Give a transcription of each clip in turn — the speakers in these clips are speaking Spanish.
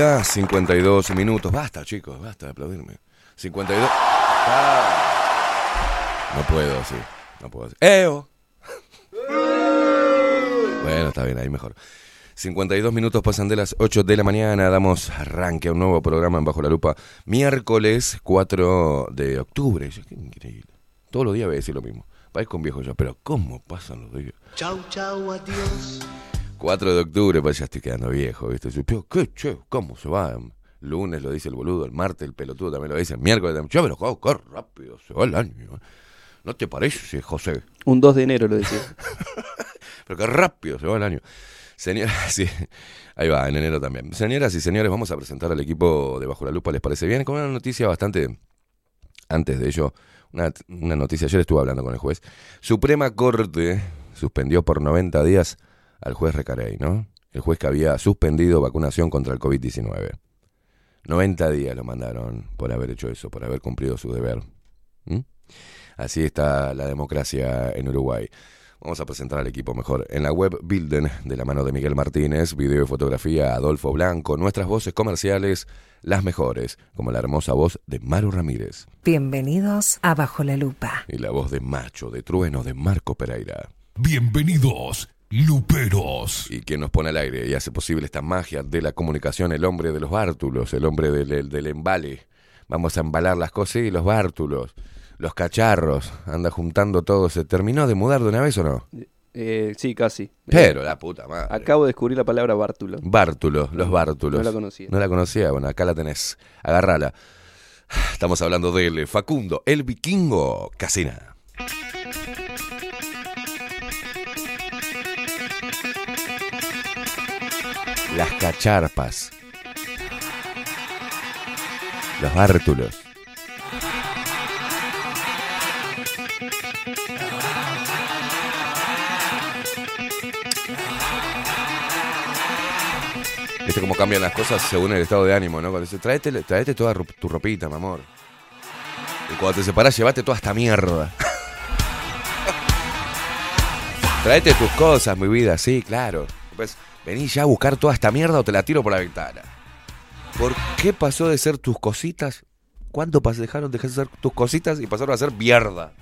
Días, 52 minutos. Basta, chicos, basta de aplaudirme. 52. Ah. No puedo, sí. No puedo. ¡Eo! bueno, está bien, ahí mejor. 52 minutos pasan de las 8 de la mañana. Damos arranque a un nuevo programa en Bajo la Lupa. Miércoles 4 de octubre. Qué increíble. Todos los días voy a decir lo mismo. Parezco un viejo ya, pero ¿cómo pasan los días? Chau, chau, adiós. 4 de octubre, pues ya estoy quedando viejo, ¿viste? ¿Qué, che? ¿Cómo se va? Lunes lo dice el boludo, el martes el pelotudo también lo dice, el miércoles también. Yo juego, qué rápido se va el año. ¿eh? ¿No te parece, José? Un 2 de enero lo decía. Pero qué rápido se va el año. Señoras, sí, ahí va, en enero también. Señoras y señores, vamos a presentar al equipo de Bajo la Lupa, ¿les parece bien? Con una noticia bastante, antes de ello, una, una noticia, ayer estuve hablando con el juez. Suprema Corte suspendió por 90 días al juez Recarey, ¿no? El juez que había suspendido vacunación contra el COVID-19. 90 días lo mandaron por haber hecho eso, por haber cumplido su deber. ¿Mm? Así está la democracia en Uruguay. Vamos a presentar al equipo mejor. En la web Bilden, de la mano de Miguel Martínez, video y fotografía Adolfo Blanco, nuestras voces comerciales, las mejores, como la hermosa voz de Maru Ramírez. Bienvenidos a Bajo la Lupa. Y la voz de Macho, de Trueno, de Marco Pereira. Bienvenidos Luperos. Y quien nos pone al aire y hace posible esta magia de la comunicación, el hombre de los bártulos, el hombre del, del, embale. Vamos a embalar las cosas y los bártulos, los cacharros, anda juntando todo. ¿Se terminó de mudar de una vez o no? Eh, sí, casi. Pero la puta madre. Acabo de descubrir la palabra bártulo. Bártulo, los bártulos. No la conocía. No la conocía, bueno, acá la tenés. Agarrala. Estamos hablando de Facundo, el vikingo Casina. Las cacharpas, los bártulos. ¿Viste cómo cambian las cosas según el estado de ánimo, no? Cuando dice, traete, toda tu ropita, mi amor. Y cuando te separas, llevate toda esta mierda. Traete tus cosas, mi vida, sí, claro. Pues, Vení ya a buscar toda esta mierda o te la tiro por la ventana. ¿Por qué pasó de ser tus cositas? ¿Cuándo dejaron de ser tus cositas y pasaron a ser mierda?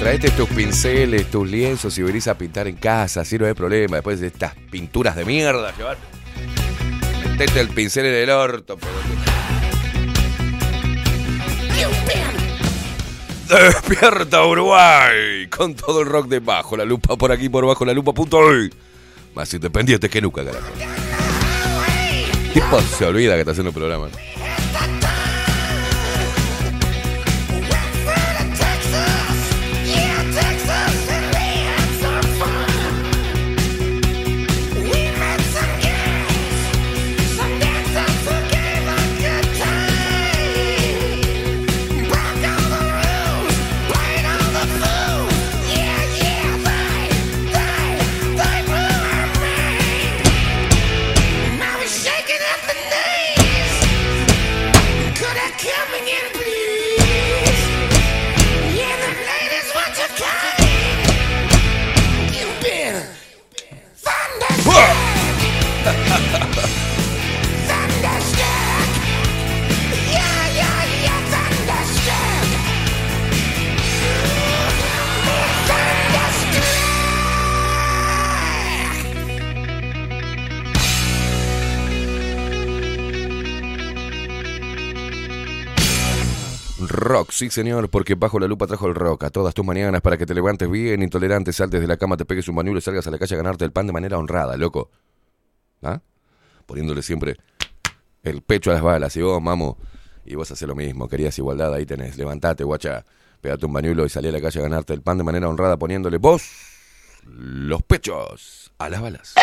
Traete tus pinceles, tus lienzos y venís a pintar en casa, así no hay problema. Después de estas pinturas de mierda, llevate. Metete el pincel en el orto, pero... Despierta Uruguay con todo el rock de bajo la lupa por aquí por bajo la lupa punto hoy. Más independiente que nunca, carajo. Tipo se olvida que está haciendo el programa. Rock, sí señor, porque bajo la lupa trajo el rock a todas tus mañanas para que te levantes bien, intolerante, saltes de la cama, te pegues un bañuelo y salgas a la calle a ganarte el pan de manera honrada, loco. ¿Ah? Poniéndole siempre el pecho a las balas y vos, mamo, y vos haces lo mismo, querías igualdad, ahí tenés, levantate, guacha, pegate un bañuelo y salí a la calle a ganarte el pan de manera honrada poniéndole vos los pechos a las balas.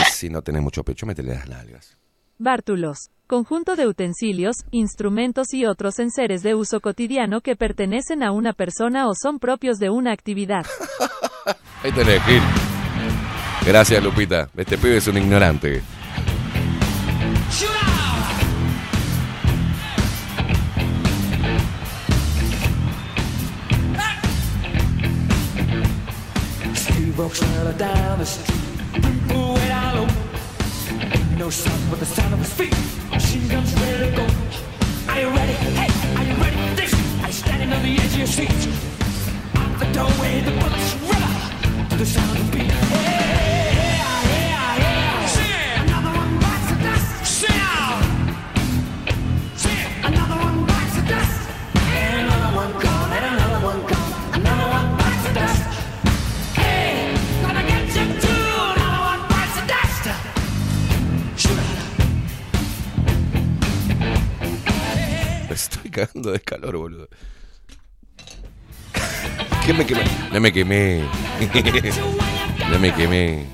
Y si no tenés mucho pecho, métele las nalgas. Bártulos. Conjunto de utensilios, instrumentos y otros enseres de uso cotidiano que pertenecen a una persona o son propios de una actividad. Ahí tenés, Gil. Gracias, Lupita. Este pibe es un ignorante. No sound but the sound of his feet. Oh, Machine guns ready to go. Are you ready? Hey, are you ready for this? You standing on the edge of your seat? Out the doorway, the bullets river to the sound of beat. Hey, cagando de calor, boludo. ¿Qué me quemé? No me quemé. No me quemé.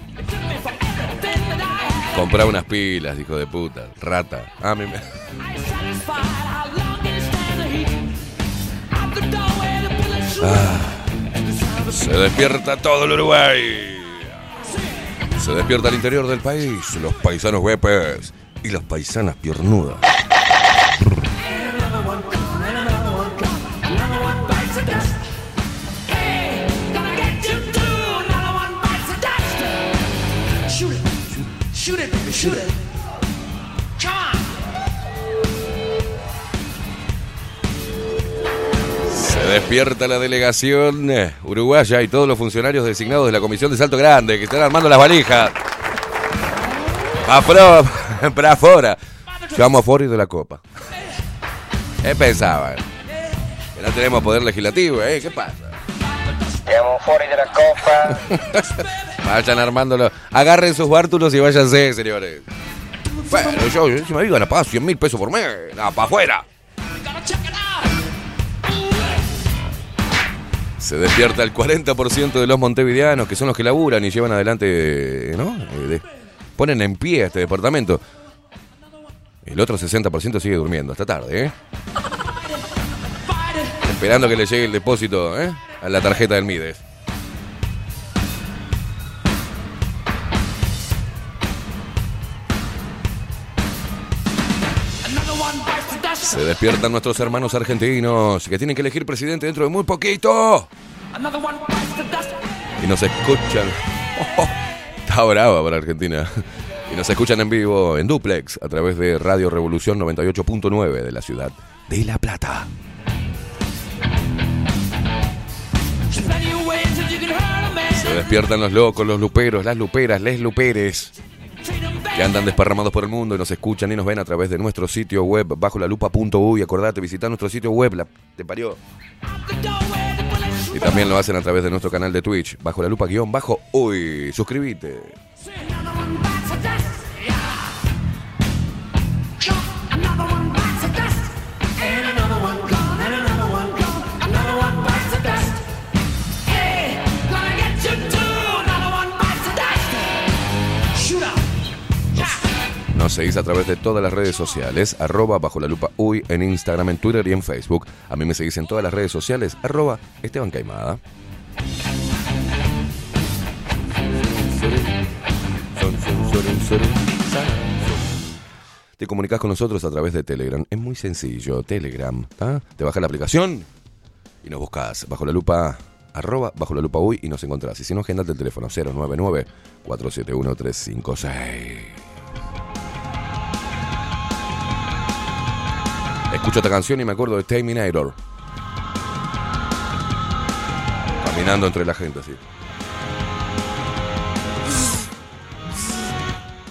Comprá unas pilas, hijo de puta. Rata. Ah, me... me- Se despierta todo el Uruguay. Se despierta el interior del país. Los paisanos huepes y las paisanas piernudas. Se despierta la delegación eh, uruguaya y todos los funcionarios designados de la Comisión de Salto Grande que están armando las valijas. Afro, para afuera. Llevamos a de la Copa. ¿Qué pensaban? Que no tenemos poder legislativo, ¿eh? ¿Qué pasa? Siamo fuori de la copa. Vayan armándolo. Agarren sus bártulos y váyanse, señores. Bueno, yo, yo si me digan a paz 100 mil pesos por mes. Nada, para afuera. Se despierta el 40% de los montevideanos, que son los que laburan y llevan adelante, ¿no? Eh, ponen en pie este departamento. El otro 60% sigue durmiendo hasta tarde, ¿eh? Esperando que le llegue el depósito, ¿eh? A la tarjeta del Mides. Se despiertan nuestros hermanos argentinos, que tienen que elegir presidente dentro de muy poquito. Y nos escuchan. Oh, está brava para Argentina. Y nos escuchan en vivo en duplex a través de Radio Revolución 98.9 de la ciudad de La Plata. Se despiertan los locos, los luperos, las luperas, les luperes. Que andan desparramados por el mundo y nos escuchan y nos ven a través de nuestro sitio web bajo la lupa.uy. Acordate, visitar nuestro sitio web, la, te parió. Y también lo hacen a través de nuestro canal de Twitch, bajo la lupa guion bajo uy. Suscríbete. Nos seguís a través de todas las redes sociales, arroba bajo la lupa uy en Instagram, en Twitter y en Facebook. A mí me seguís en todas las redes sociales, arroba Esteban Caimada. Te comunicas con nosotros a través de Telegram. Es muy sencillo, Telegram. ¿tá? Te bajas la aplicación y nos buscas bajo la lupa, arroba bajo la lupa uy y nos encontrás. Y si no, agendate el teléfono 099 471 356. Escucho esta canción y me acuerdo de Terminator. Caminando entre la gente así.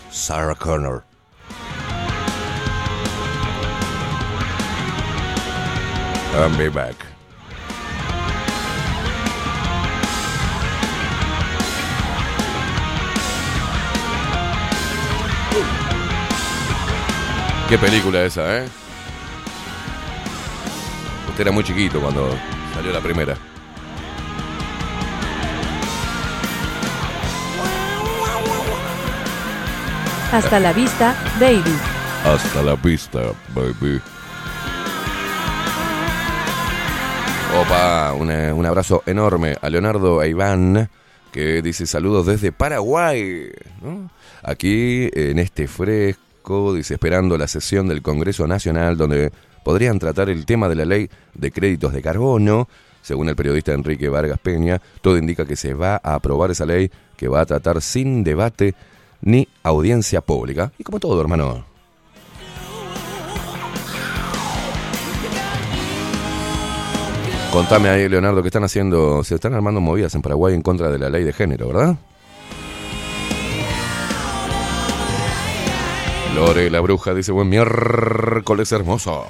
Sarah Connor. I'll be back. Qué película esa, ¿eh? Usted era muy chiquito cuando salió la primera. Hasta la vista, baby. Hasta la vista, baby. Opa, un, eh, un abrazo enorme a Leonardo e Iván, que dice saludos desde Paraguay. ¿no? Aquí, en este fresco, dice, esperando la sesión del Congreso Nacional, donde podrían tratar el tema de la ley de créditos de carbono. Según el periodista Enrique Vargas Peña, todo indica que se va a aprobar esa ley que va a tratar sin debate ni audiencia pública. Y como todo, hermano. Contame ahí, Leonardo, que están haciendo, se están armando movidas en Paraguay en contra de la ley de género, ¿verdad? Lore la bruja dice buen miércoles hermosos.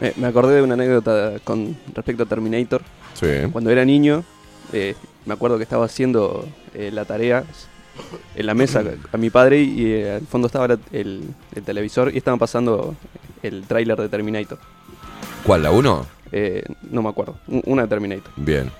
Me, me acordé de una anécdota con respecto a Terminator. Sí. Cuando era niño, eh, me acuerdo que estaba haciendo eh, la tarea en la mesa a mi padre y eh, al fondo estaba la- el, el televisor y estaban pasando el tráiler de Terminator. ¿Cuál, la 1? Eh, no me acuerdo, un- una de Terminator. Bien.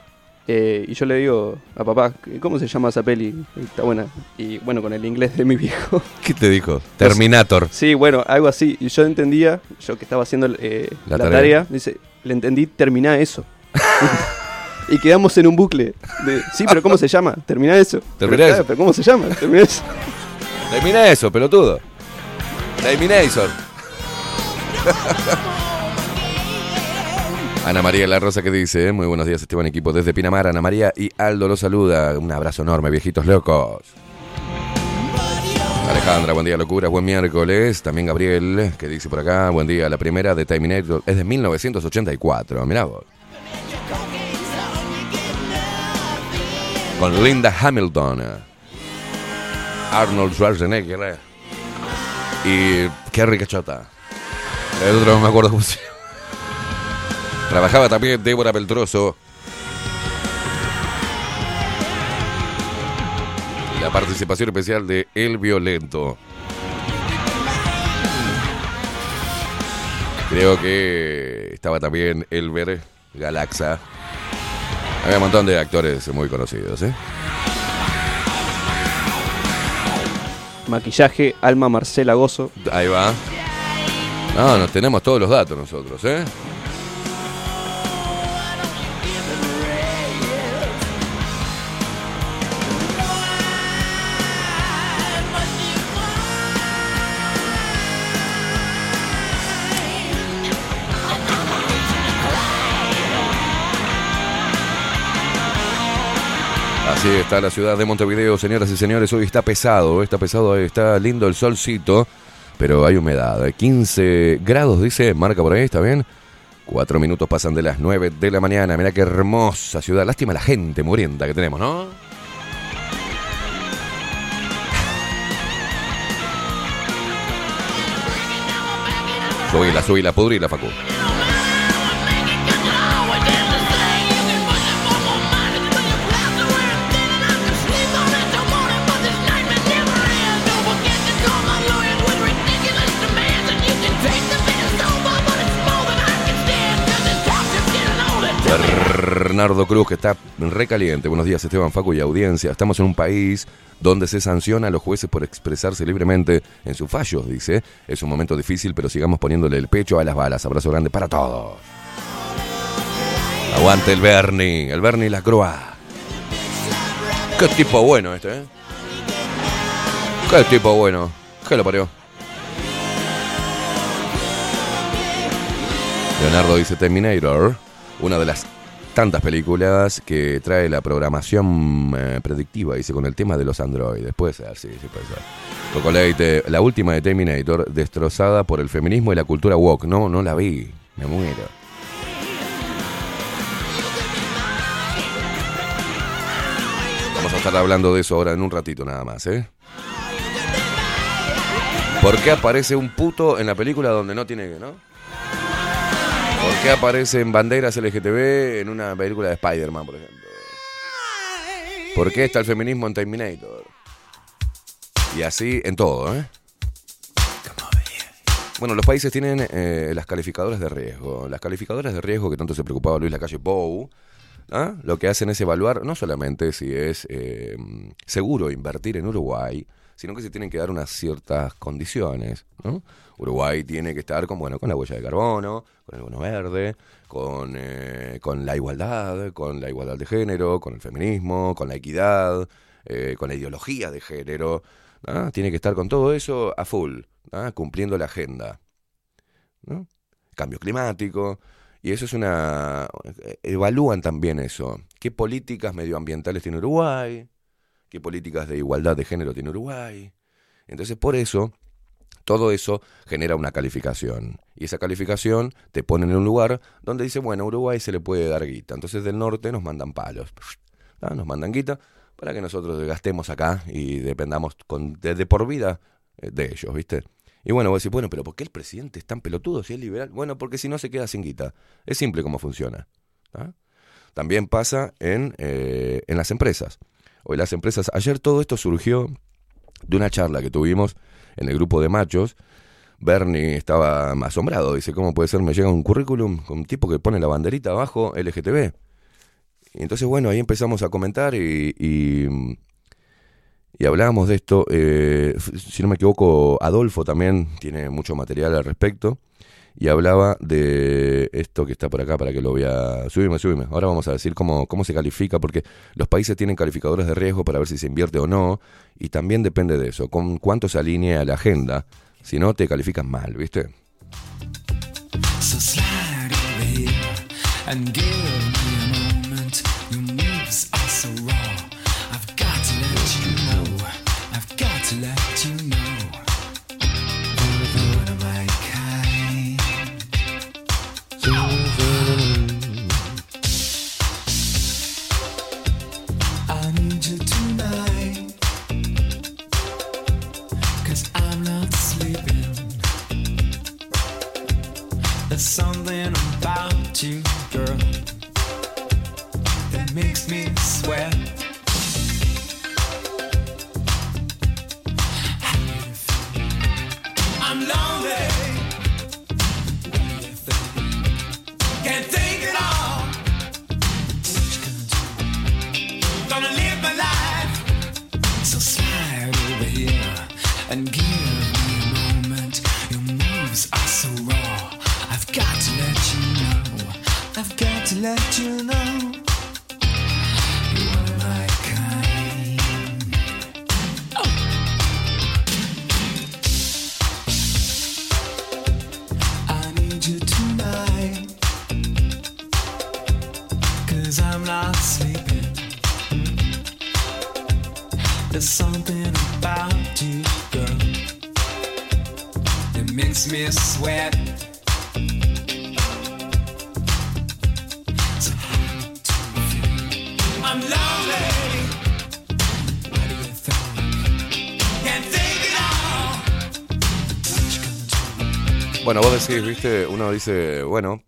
Eh, y yo le digo a papá, ¿cómo se llama esa peli? Está buena. Y bueno, con el inglés de mi viejo. ¿Qué te dijo? Terminator. Sí, bueno, algo así. Y yo entendía, yo que estaba haciendo eh, La la, tarea. tarea. dice, le entendí, terminá eso. y quedamos en un bucle. De, sí, pero ¿cómo se llama? Terminá eso. Terminá pero, eso. claro, pero ¿cómo se llama? Terminá eso. Termina eso, pelotudo. Terminator. Ana María La Rosa que dice, muy buenos días Esteban equipo desde Pinamar, Ana María y Aldo los saluda, un abrazo enorme, viejitos locos. Alejandra, buen día locuras, buen miércoles. También Gabriel, que dice por acá, buen día, la primera de Terminator es de 1984, mirá vos. Con Linda Hamilton, Arnold Schwarzenegger y Kerry Cachota. El otro no me acuerdo cómo se. Trabajaba también Débora Beltroso. Y la participación especial de El Violento. Creo que estaba también Elber Galaxa. Había un montón de actores muy conocidos, ¿eh? Maquillaje, Alma Marcela Gozo. Ahí va. No, nos tenemos todos los datos nosotros, ¿eh? Así está la ciudad de Montevideo, señoras y señores. Hoy está pesado, está pesado, está lindo el solcito, pero hay humedad. 15 grados, dice, marca por ahí, ¿está bien? Cuatro minutos pasan de las nueve de la mañana. Mirá qué hermosa ciudad. Lástima la gente murienta que tenemos, ¿no? Subila, subila, pudrila, Facu. Bernardo Cruz, que está recaliente. Buenos días, Esteban Facu y audiencia. Estamos en un país donde se sanciona a los jueces por expresarse libremente en sus fallos, dice. Es un momento difícil, pero sigamos poniéndole el pecho a las balas. Abrazo grande para todos. Aguante el Bernie, el Bernie la Croix. Qué tipo bueno este, ¿eh? Qué tipo bueno. ¿Qué lo parió? Leonardo dice Terminator, una de las tantas películas que trae la programación eh, predictiva, dice, con el tema de los androides. Puede ser, sí, sí puede ser. Coco Leite, la última de Terminator, destrozada por el feminismo y la cultura woke. No, no la vi. Me muero. Vamos a estar hablando de eso ahora en un ratito nada más, ¿eh? ¿Por qué aparece un puto en la película donde no tiene que, no? ¿Por qué aparecen banderas LGTB en una película de Spider-Man, por ejemplo? ¿Por qué está el feminismo en Terminator? Y así en todo, ¿eh? Bueno, los países tienen eh, las calificadoras de riesgo. Las calificadoras de riesgo que tanto se preocupaba Luis Lacalle Pou, ¿ah? lo que hacen es evaluar no solamente si es eh, seguro invertir en Uruguay, sino que se tienen que dar unas ciertas condiciones. ¿no? Uruguay tiene que estar con, bueno, con la huella de carbono, con el bono verde, con, eh, con la igualdad, con la igualdad de género, con el feminismo, con la equidad, eh, con la ideología de género. Tiene que estar con todo eso a full, cumpliendo la agenda. ¿no? Cambio climático. Y eso es una... Evalúan también eso. ¿Qué políticas medioambientales tiene Uruguay? ¿Qué políticas de igualdad de género tiene Uruguay? Entonces, por eso, todo eso genera una calificación. Y esa calificación te pone en un lugar donde dice, bueno, Uruguay se le puede dar guita. Entonces, del norte nos mandan palos. ¿ah? Nos mandan guita para que nosotros gastemos acá y dependamos con, de, por vida eh, de ellos, ¿viste? Y bueno, vos decís, bueno, pero ¿por qué el presidente es tan pelotudo si es liberal? Bueno, porque si no se queda sin guita. Es simple cómo funciona. También pasa en, eh, en las empresas. Hoy las empresas, ayer todo esto surgió de una charla que tuvimos en el grupo de machos. Bernie estaba asombrado, dice, ¿cómo puede ser? Me llega un currículum con un tipo que pone la banderita abajo LGTB. Y entonces, bueno, ahí empezamos a comentar y, y, hablábamos de esto. Eh, si no me equivoco, Adolfo también tiene mucho material al respecto. Y hablaba de esto que está por acá para que lo vea. Subime, subime. Ahora vamos a decir cómo, cómo se califica, porque los países tienen calificadores de riesgo para ver si se invierte o no. Y también depende de eso, con cuánto se alinea la agenda. Si no, te califican mal, ¿viste? So There's something about you, Viste, uno dice, bueno,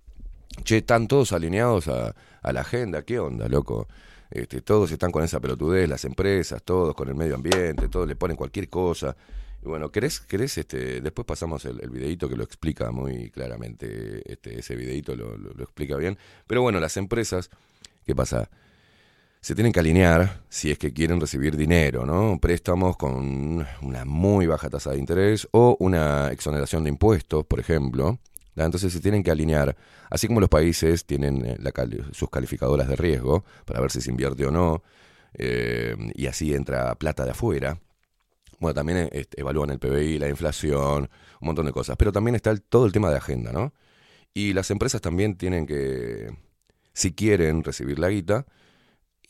che, están todos alineados a, a la agenda, ¿qué onda, loco? Este, todos están con esa pelotudez, las empresas, todos con el medio ambiente, todos le ponen cualquier cosa. Y bueno, ¿querés, querés este, después pasamos el, el videito que lo explica muy claramente, este, ese videito lo, lo- lo explica bien. Pero bueno, las empresas, ¿qué pasa? Se tienen que alinear si es que quieren recibir dinero, ¿no? Préstamos con una muy baja tasa de interés o una exoneración de impuestos, por ejemplo. Entonces se tienen que alinear, así como los países tienen eh, sus calificadoras de riesgo para ver si se invierte o no, eh, y así entra plata de afuera. Bueno, también eh, evalúan el PBI, la inflación, un montón de cosas. Pero también está todo el tema de agenda, ¿no? Y las empresas también tienen que, si quieren recibir la guita,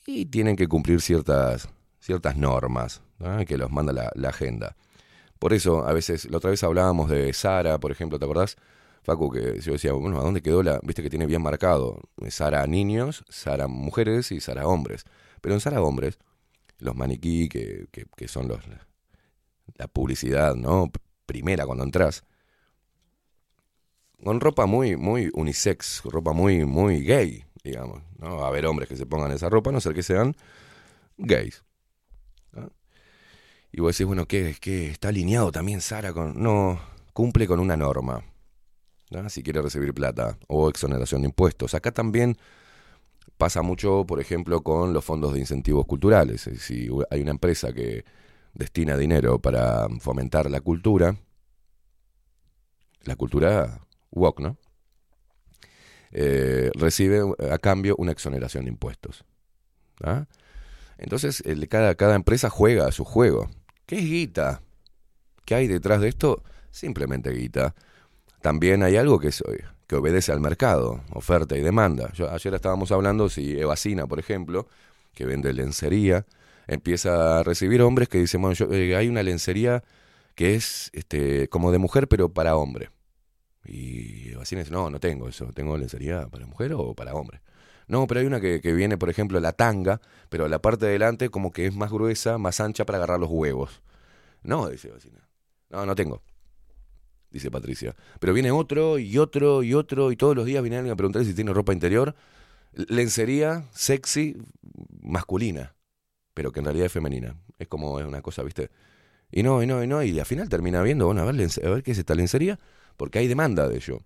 y tienen que cumplir ciertas, ciertas normas ¿no? que los manda la, agenda. Por eso, a veces, la otra vez hablábamos de Sara, por ejemplo, ¿te acordás? Facu, que yo decía, bueno, ¿a dónde quedó la? Viste que tiene bien marcado Sara niños, Sara mujeres y Sara hombres. Pero en Sara hombres, los maniquí, que, que, que son los la publicidad, ¿no? Primera cuando entras. Con ropa muy, muy unisex, ropa muy, muy gay, digamos. ¿no? A haber hombres que se pongan esa ropa, a no ser que sean gays. ¿no? Y vos decís, bueno, ¿qué, qué está alineado también Sara con.? No, cumple con una norma. ¿no? Si quiere recibir plata o exoneración de impuestos. Acá también pasa mucho, por ejemplo, con los fondos de incentivos culturales. Si hay una empresa que destina dinero para fomentar la cultura, la cultura woke, ¿no? Eh, recibe a cambio una exoneración de impuestos. ¿ah? Entonces, cada, empresa juega a su juego. ¿Qué es guita? ¿Qué hay detrás de esto? Simplemente guita. También hay algo que, es, eh, que obedece al mercado, oferta y demanda. Ayer estábamos hablando si Evacina, por ejemplo, que vende lencería, empieza a recibir hombres que dicen, bueno, yo, eh, hay una lencería que es este, como de mujer, pero para hombre. Y dice, no, no tengo eso, tengo lencería para mujer o para hombre. No, pero hay una que, que viene, por ejemplo, la tanga, pero la parte de delante como que es más gruesa, más ancha para agarrar los huevos. No, dice Evacina. No, no tengo. Dice Patricia. Pero viene otro y otro y otro y todos los días viene alguien a preguntar si tiene ropa interior. Lencería sexy masculina, pero que en realidad es femenina. Es como es una cosa, ¿viste? Y no, y no, y no, y al final termina viendo, bueno, a ver, a ver qué es esta lencería, porque hay demanda de ello.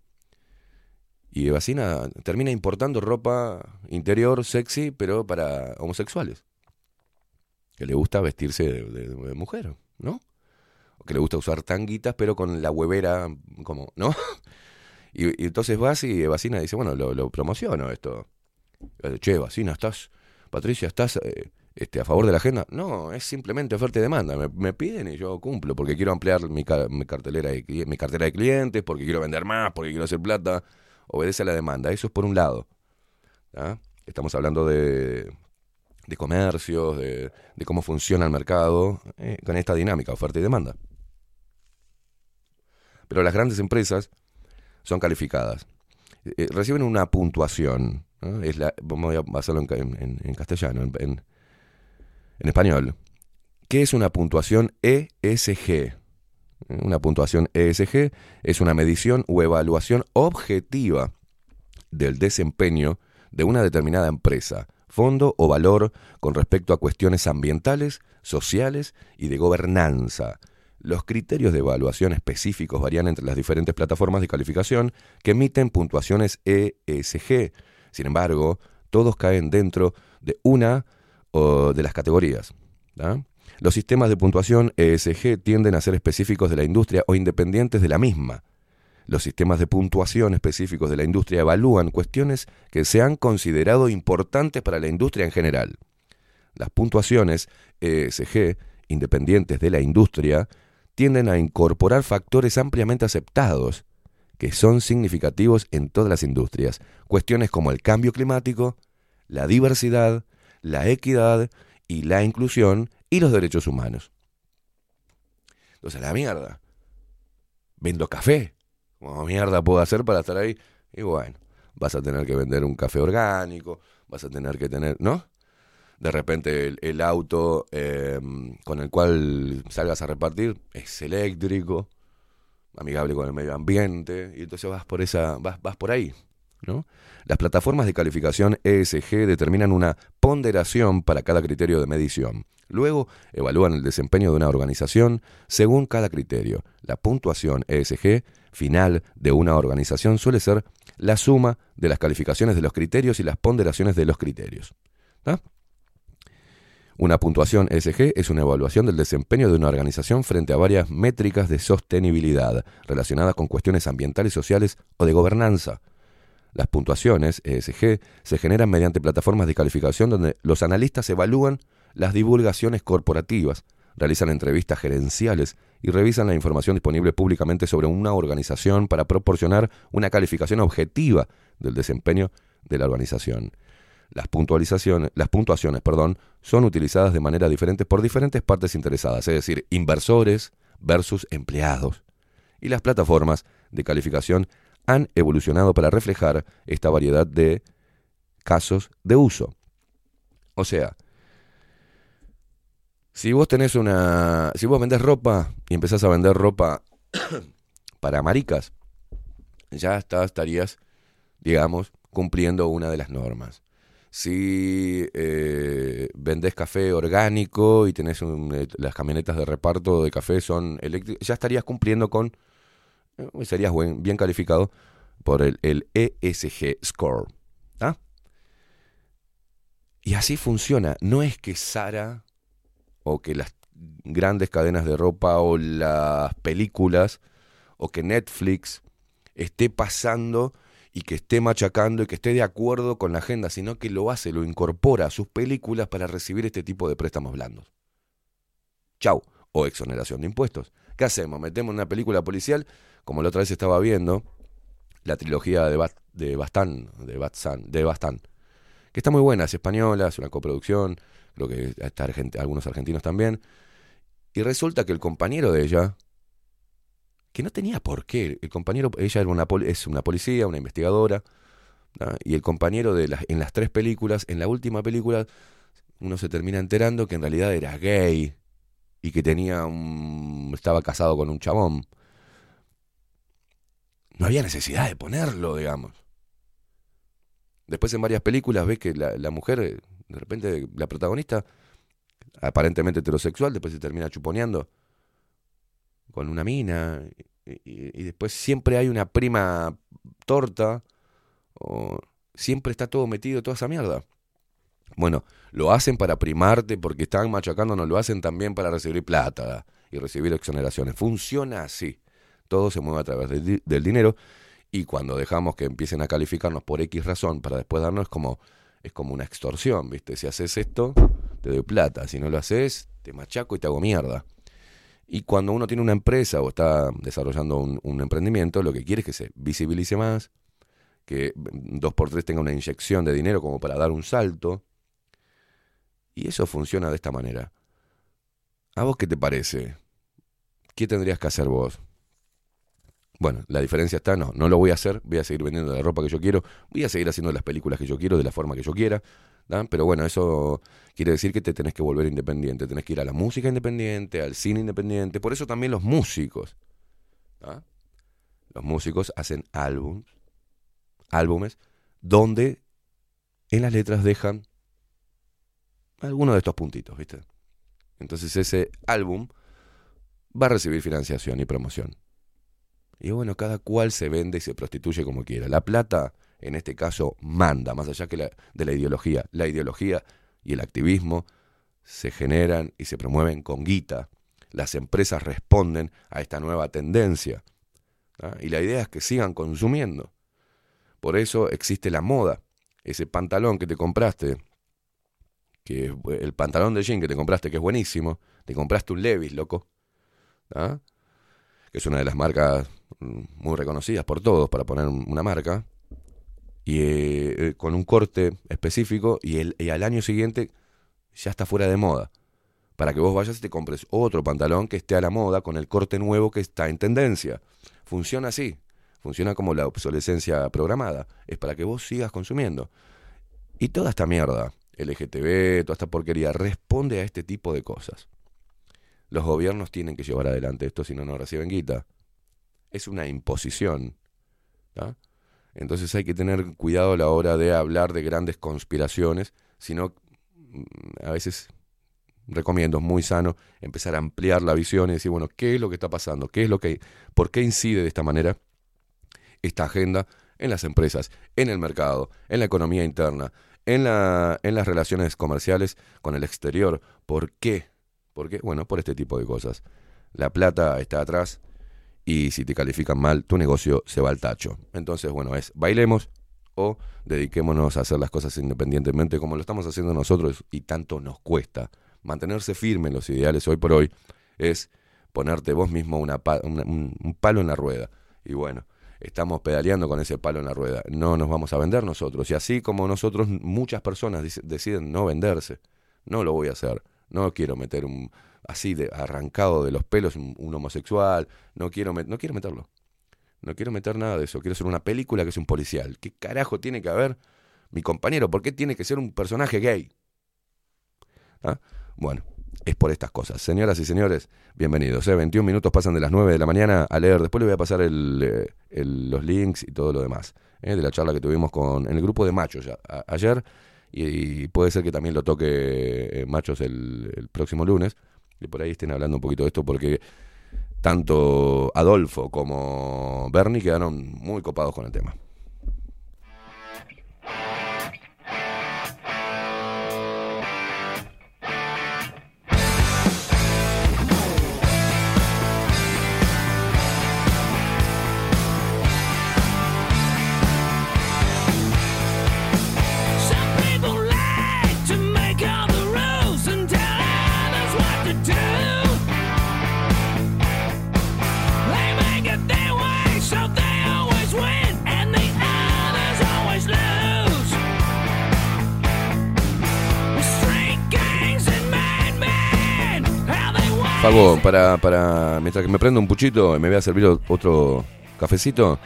Y Evacina termina importando ropa interior sexy, pero para homosexuales. Que le gusta vestirse de, mujer, ¿no? O que le gusta usar tanguitas, pero con la huevera, como, ¿no? Y, y entonces vas y Evacina dice, bueno, lo, promociono esto. Che, Evacina, ¿estás, Patricia, estás eh, este, a favor de la agenda? No, es simplemente oferta y demanda. Me, me piden y yo cumplo, porque quiero ampliar mi, mi cartelera de, mi cartera de clientes, porque quiero vender más, porque quiero hacer plata. Obedece a la demanda. Eso es por un lado. ¿ah? Estamos hablando de, de comercios, de, de cómo funciona el mercado, eh, con esta dinámica, oferta y demanda. Pero las grandes empresas son calificadas. Eh, reciben una puntuación. Es vamos a hacerlo en- en castellano, en, en- español. ¿Qué es una puntuación ESG? Una puntuación ESG es una medición o evaluación objetiva del desempeño de una determinada empresa, fondo o valor con respecto a cuestiones ambientales, sociales y de gobernanza. Los criterios de evaluación específicos varían entre las diferentes plataformas de calificación que emiten puntuaciones ESG. Sin embargo, todos caen dentro de una de las categorías. Los sistemas de puntuación ESG tienden a ser específicos de la industria o independientes de la misma. Los sistemas de puntuación específicos de la industria evalúan cuestiones que se han considerado importantes para la industria en general. Las puntuaciones ESG, independientes de la industria, tienden a incorporar factores ampliamente aceptados, que son significativos en todas las industrias. Cuestiones como el cambio climático, la diversidad, la equidad y la inclusión y los derechos humanos. Entonces, la mierda. Vendo café. ¿Cómo mierda puedo hacer para estar ahí? Y bueno, vas a tener que vender un café orgánico, vas a tener que tener, ¿no? De repente el, auto eh, con el cual salgas a repartir es eléctrico, amigable con el medio ambiente, y entonces vas por esa, vas, vas por ahí. Las plataformas de calificación ESG determinan una ponderación para cada criterio de medición. Luego evalúan el desempeño de una organización según cada criterio. La puntuación ESG final de una organización suele ser la suma de las calificaciones de los criterios y las ponderaciones de los criterios. Una puntuación ESG es una evaluación del desempeño de una organización frente a varias métricas de sostenibilidad relacionadas con cuestiones ambientales, sociales o de gobernanza. Las puntuaciones ESG se generan mediante plataformas de calificación donde los analistas evalúan las divulgaciones corporativas, realizan entrevistas gerenciales y revisan la información disponible públicamente sobre una organización para proporcionar una calificación objetiva del desempeño de la organización. Las puntualizaciones, las puntuaciones, perdón, son utilizadas de manera diferente por diferentes partes interesadas, es decir, inversores versus empleados. Y las plataformas de calificación han evolucionado para reflejar esta variedad de casos de uso. O sea, si vos tenés una. Si vos vendés ropa y empezás a vender ropa para maricas, ya estarías, digamos, cumpliendo una de las normas. Si eh, vendés café orgánico y tenés eh, las camionetas de reparto de café son eléctricas, ya estarías cumpliendo con. Serías buen- bien calificado por el, el ESG Score. ¿ah? Y así funciona. No es que Sara o que las grandes cadenas de ropa o las películas o que Netflix esté pasando y que esté machacando y que esté de acuerdo con la agenda, sino que lo hace, lo incorpora a sus películas para recibir este tipo de préstamos blandos. Chau. O exoneración de impuestos. ¿Qué hacemos? Metemos una película policial, como la otra vez estaba viendo, la trilogía de, Bat- de Bastán, de Batsan, de Bastán, que está muy buena, es española, es una coproducción, creo que está algunos argentinos también. Y resulta que el compañero de ella, que no tenía por qué, el compañero, ella era una, es una policía, una investigadora, y el compañero de las, en las tres películas, en la última película, uno se termina enterando que en realidad era gay y que tenía un, estaba casado con un chabón. No había necesidad de ponerlo, digamos. Después en varias películas ves que la, mujer, eh, de repente, la protagonista, aparentemente heterosexual, después se termina chuponeando con una mina. Y después siempre hay una prima torta. O siempre está todo metido, toda esa mierda. Bueno, lo hacen para primarte porque están machacándonos, lo hacen también para recibir plata y recibir exoneraciones. Funciona así. Todo se mueve a través del, di- del dinero y cuando dejamos que empiecen a calificarnos por X razón para después darnos es como es como una extorsión, ¿viste? Si haces esto, te doy plata, si no lo haces, te machaco y te hago mierda. Y cuando uno tiene una empresa o está desarrollando un, un emprendimiento, lo que quiere es que se visibilice más, que dos por tres tenga una inyección de dinero como para dar un salto. Y eso funciona de esta manera. ¿A vos qué te parece? ¿Qué tendrías que hacer vos? Bueno, la diferencia está, no, no lo voy a hacer, voy a seguir vendiendo la ropa que yo quiero, voy a seguir haciendo las películas que yo quiero de la forma que yo quiera, ¿da? pero bueno, eso quiere decir que te tenés que volver independiente, tenés que ir a la música independiente, al cine independiente, por eso también los músicos, ¿da? los músicos hacen álbums, álbumes, donde en las letras dejan alguno de estos puntitos, ¿viste? Entonces ese álbum va a recibir financiación y promoción. Y bueno, cada cual se vende y se prostituye como quiera. La plata, en este caso, manda, más allá que la, de la ideología. La ideología y el activismo se generan y se promueven con guita. Las empresas responden a esta nueva tendencia. ¿ah? Y la idea es que sigan consumiendo. Por eso existe la moda. Ese pantalón que te compraste, que es el pantalón de jean que te compraste, que es buenísimo, te compraste un Levis, loco. ¿ah? que es una de las marcas muy reconocidas por todos para poner un- una marca, y eh, eh, con un corte específico, y, el, y al año siguiente ya está fuera de moda. Para que vos vayas y te compres otro pantalón que esté a la moda con el corte nuevo que está en tendencia. Funciona así. Funciona como la obsolescencia programada. Es para que vos sigas consumiendo. Y toda esta mierda LGTB, toda esta porquería, responde a este tipo de cosas. Los gobiernos tienen que llevar adelante esto, si no, no reciben guita. Es una imposición. Entonces hay que tener cuidado a la hora de hablar de grandes conspiraciones, sino mm, a veces recomiendo, es muy sano, empezar a ampliar la visión y decir, bueno, ¿qué es lo que está pasando? ¿Qué es lo que, ¿Por qué incide de esta manera esta agenda en las empresas, en el mercado, en la economía interna, en, la, en las relaciones comerciales con el exterior? ¿Por qué? ¿Por qué? Bueno, por este tipo de cosas. La plata está atrás y si te califican mal, tu negocio se va al tacho. Entonces, bueno, es bailemos o dediquémonos a hacer las cosas independientemente como lo estamos haciendo nosotros y tanto nos cuesta mantenerse firme en los ideales hoy por hoy es ponerte vos mismo una una- un, palo en la rueda. Y bueno, estamos pedaleando con ese palo en la rueda. No nos vamos a vender nosotros. Y así como nosotros, muchas personas deciden no venderse. No lo voy a hacer. No quiero meter un así de arrancado de los pelos un, homosexual. No quiero, no quiero meterlo. No quiero meter nada de eso. Quiero hacer una película que es un policial. ¿Qué carajo tiene que haber mi compañero? ¿Por qué tiene que ser un personaje gay? ¿Ah? Bueno, es por estas cosas. Señoras y señores, bienvenidos. ¿eh? 21 minutos pasan de las 9 de la mañana a leer. Después le voy a pasar el, eh, los links y todo lo demás ¿eh? de la charla que tuvimos con en el grupo de machos ayer. Y, puede ser que también lo toque eh, machos el próximo lunes. Y por ahí estén hablando un poquito de esto porque tanto Adolfo como Bernie quedaron muy copados con el tema. Fago, para, para, mientras que me prendo un puchito y me voy a servir otro cafecito,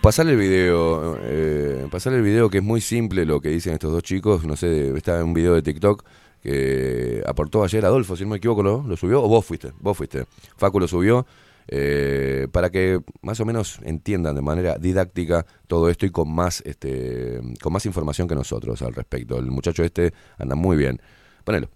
pasarle el video, eh, pasarle el video que es muy simple lo que dicen estos dos chicos, no sé, está en un video de TikTok que aportó ayer Adolfo, si no me equivoco, ¿lo, lo subió? ¿O vos fuiste? Vos fuiste. Facu lo subió. eh, para que más o menos entiendan de manera didáctica todo esto y con más este con más información que nosotros al respecto. El muchacho este anda muy bien. Ponelo.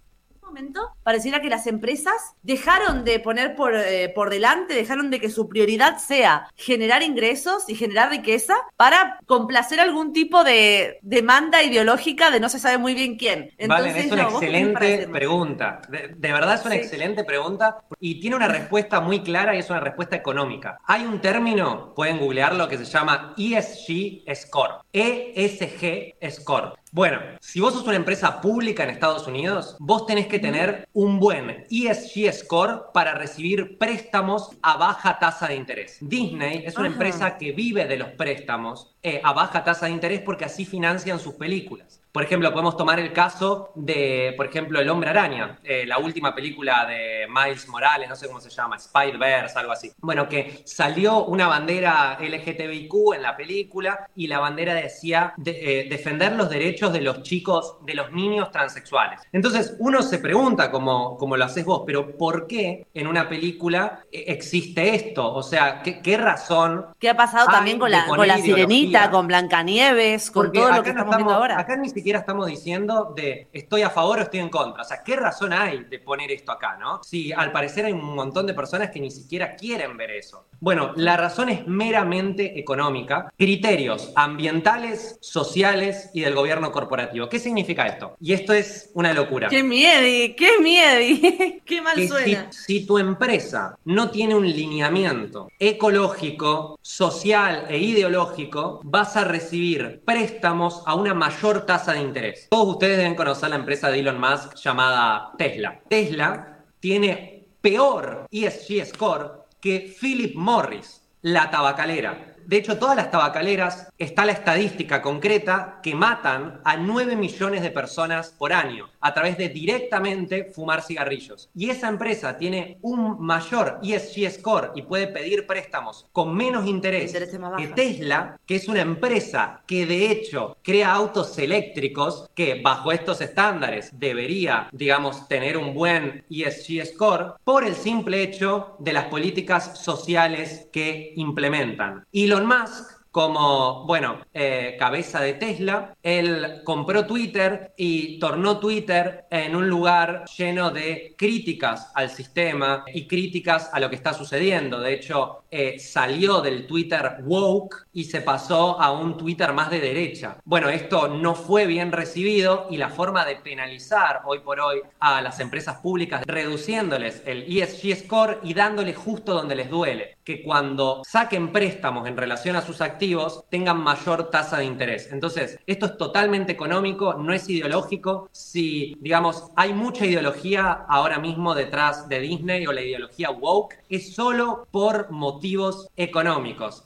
momento pareciera que las empresas dejaron de poner por, eh, por delante, dejaron de que su prioridad sea generar ingresos y generar riqueza para complacer algún tipo de demanda ideológica de no se sabe muy bien quién. Valen, es una no, ¿vos qué tenés para excelente pregunta. De, de verdad es una Sí. excelente pregunta y tiene una respuesta muy clara y es una respuesta económica. Hay un término, pueden googlearlo, que se llama ESG Score. ESG Score. Bueno, si vos sos una empresa pública en Estados Unidos, vos tenés que tener un buen ESG Score para recibir préstamos a baja tasa de interés. Disney es una Ajá. empresa que vive de los préstamos eh, a baja tasa de interés porque así financian sus películas. Por ejemplo, podemos tomar el caso de, por ejemplo, El Hombre Araña, eh, la última película de Miles Morales, no sé cómo se llama, Spider-Verse, algo así. Bueno, que salió una bandera LGTBIQ en la película y la bandera decía de- eh, defender los derechos de los chicos, de los niños transexuales. Entonces, uno se pregunta, como, como lo haces vos, pero ¿por qué en una película eh, existe esto? O sea, ¿qué, qué razón ¿Qué ha pasado también con la, con la sirenita, con Blancanieves, con Porque todo lo que no estamos viendo ahora? Acá ni siquiera estamos diciendo de estoy a favor o estoy en contra. O sea, ¿qué razón hay de poner esto acá, no? Si al parecer hay un montón de personas que ni siquiera quieren ver eso. Bueno, la razón es meramente económica. Criterios ambientales, sociales y del gobierno corporativo. ¿Qué significa esto? Y esto es una locura. ¡Qué miedo! ¡Qué miedo! ¡Qué mal que si, suena! si tu empresa no tiene un lineamiento ecológico, social e ideológico, vas a recibir préstamos a una mayor tasa de interés. Todos ustedes deben conocer la empresa de Elon Musk llamada Tesla. Tesla tiene peor ESG score que Philip Morris, la tabacalera. De hecho, todas las tabacaleras está la estadística concreta que matan a 9 millones de personas por año a través de directamente fumar cigarrillos. Y esa empresa tiene un mayor ESG score y puede pedir préstamos con menos interés Intereses más que. Tesla, que es una empresa que de hecho crea autos eléctricos que bajo estos estándares debería, digamos, tener un buen ESG score por el simple hecho de las políticas sociales que implementan. Elon Musk como, bueno, eh, cabeza de Tesla, él compró Twitter y tornó Twitter en un lugar lleno de críticas al sistema y críticas a lo que está sucediendo. De hecho, eh, salió del Twitter woke y se pasó a un Twitter más de derecha. Bueno, esto no fue bien recibido y la forma de penalizar hoy por hoy a las empresas públicas, reduciéndoles el ESG score y dándoles justo donde les duele, que cuando saquen préstamos en relación a sus activos tengan mayor tasa de interés. Entonces, esto es totalmente económico, no es ideológico. Si, digamos, hay mucha ideología ahora mismo detrás de Disney o la ideología woke, es solo por motivos económicos.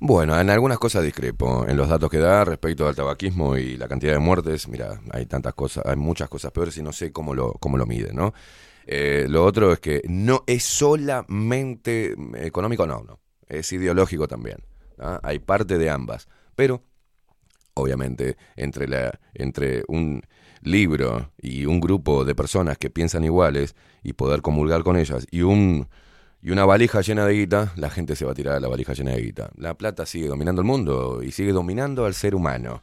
Bueno, en algunas cosas discrepo. En los datos que da respecto al tabaquismo y la cantidad de muertes, mira, hay tantas cosas, hay muchas cosas peores y no sé cómo lo, cómo lo mide, ¿no? Eh, lo otro es que no es solamente económico, no, no. Es ideológico también. Hay parte de ambas. Pero, obviamente, entre, la, entre un libro y un grupo de personas que piensan iguales y poder comulgar con ellas y un y una valija llena de guita, la gente se va a tirar a la valija llena de guita. La plata sigue dominando el mundo y sigue dominando al ser humano.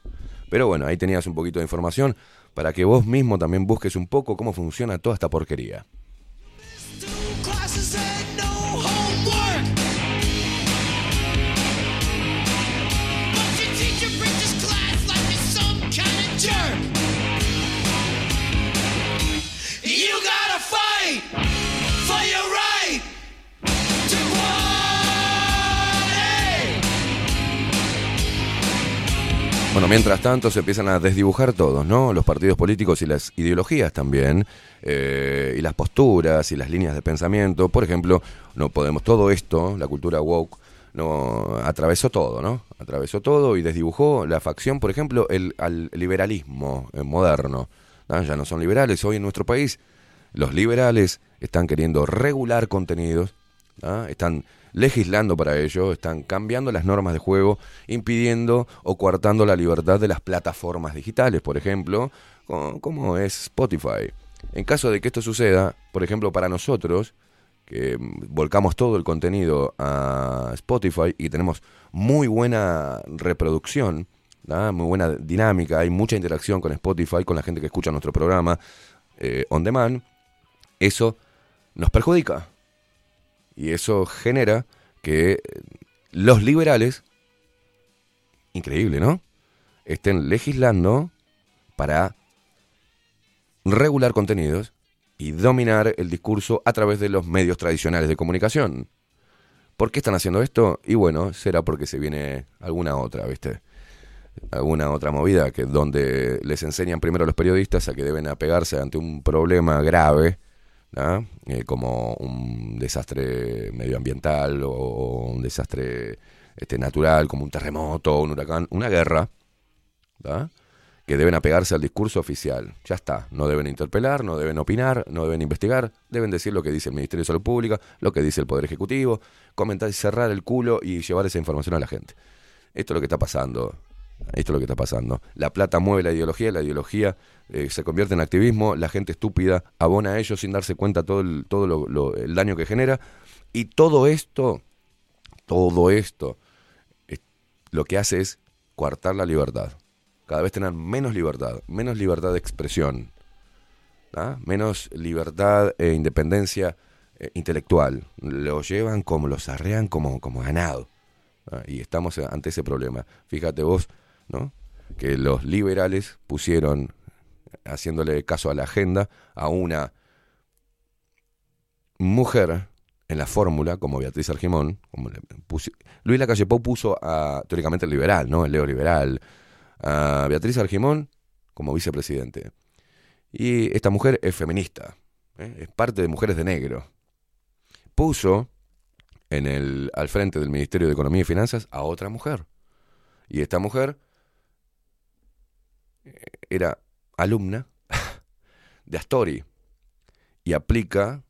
Pero bueno, ahí tenías un poquito de información para que vos mismo también busques un poco cómo funciona toda esta porquería. Bueno, mientras tanto se empiezan a desdibujar todos, ¿no? Los partidos políticos y las ideologías también, eh, y las posturas y las líneas de pensamiento. Por ejemplo, no podemos, todo esto, la cultura woke, no atravesó todo, ¿no? Atravesó todo y desdibujó la facción, por ejemplo, el, al liberalismo eh, moderno. ¿no? Ya no son liberales. Hoy en nuestro país, los liberales están queriendo regular contenidos, ¿ah? están legislando para ello, están cambiando las normas de juego, impidiendo o coartando la libertad de las plataformas digitales, por ejemplo, co- como es Spotify. En caso de que esto suceda, por ejemplo, para nosotros, que volcamos todo el contenido a Spotify y tenemos muy buena reproducción, muy buena dinámica, hay mucha interacción con Spotify, con la gente que escucha nuestro programa eh, on demand, eso nos perjudica. Y eso genera que los liberales, increíble, ¿no? Estén legislando para regular contenidos y dominar el discurso a través de los medios tradicionales de comunicación. ¿Por qué están haciendo esto? Y bueno, será porque se viene alguna otra, ¿viste? Alguna otra movida que donde les enseñan primero a los periodistas a que deben apegarse ante un problema grave, ¿ah? Eh, como un desastre medioambiental o un desastre este, natural, como un terremoto, un huracán, una guerra, que deben apegarse al discurso oficial. Ya está, no deben interpelar, no deben opinar, no deben investigar, deben decir lo que dice el Ministerio de Salud Pública, lo que dice el Poder Ejecutivo, comentar y cerrar el culo y llevar esa información a la gente. Esto es lo que está pasando. Esto es lo que está pasando. La plata mueve la ideología, la ideología eh, se convierte en activismo, la gente estúpida abona a ello sin darse cuenta todo el, todo lo- el daño que genera. Y todo esto, todo esto, es- lo que hace es coartar la libertad. Cada vez tener menos libertad, menos libertad de expresión, ¿ah? menos libertad e independencia eh, intelectual. Lo llevan como, los arrean como, como ganado. ¿ah? Y estamos ante ese problema. Fíjate vos, ¿no? Que los liberales pusieron, haciéndole caso a la agenda, a una mujer en la fórmula, como Beatriz Argimón, Luis Lacalle Pou puso a, teóricamente, el liberal, ¿no? El Leo liberal, a Beatriz Argimón como vicepresidente. Y esta mujer es feminista, ¿eh? es parte de Mujeres de Negro. Puso en el, al frente del Ministerio de Economía y Finanzas a otra mujer. Y esta mujer era alumna de Astori y aplica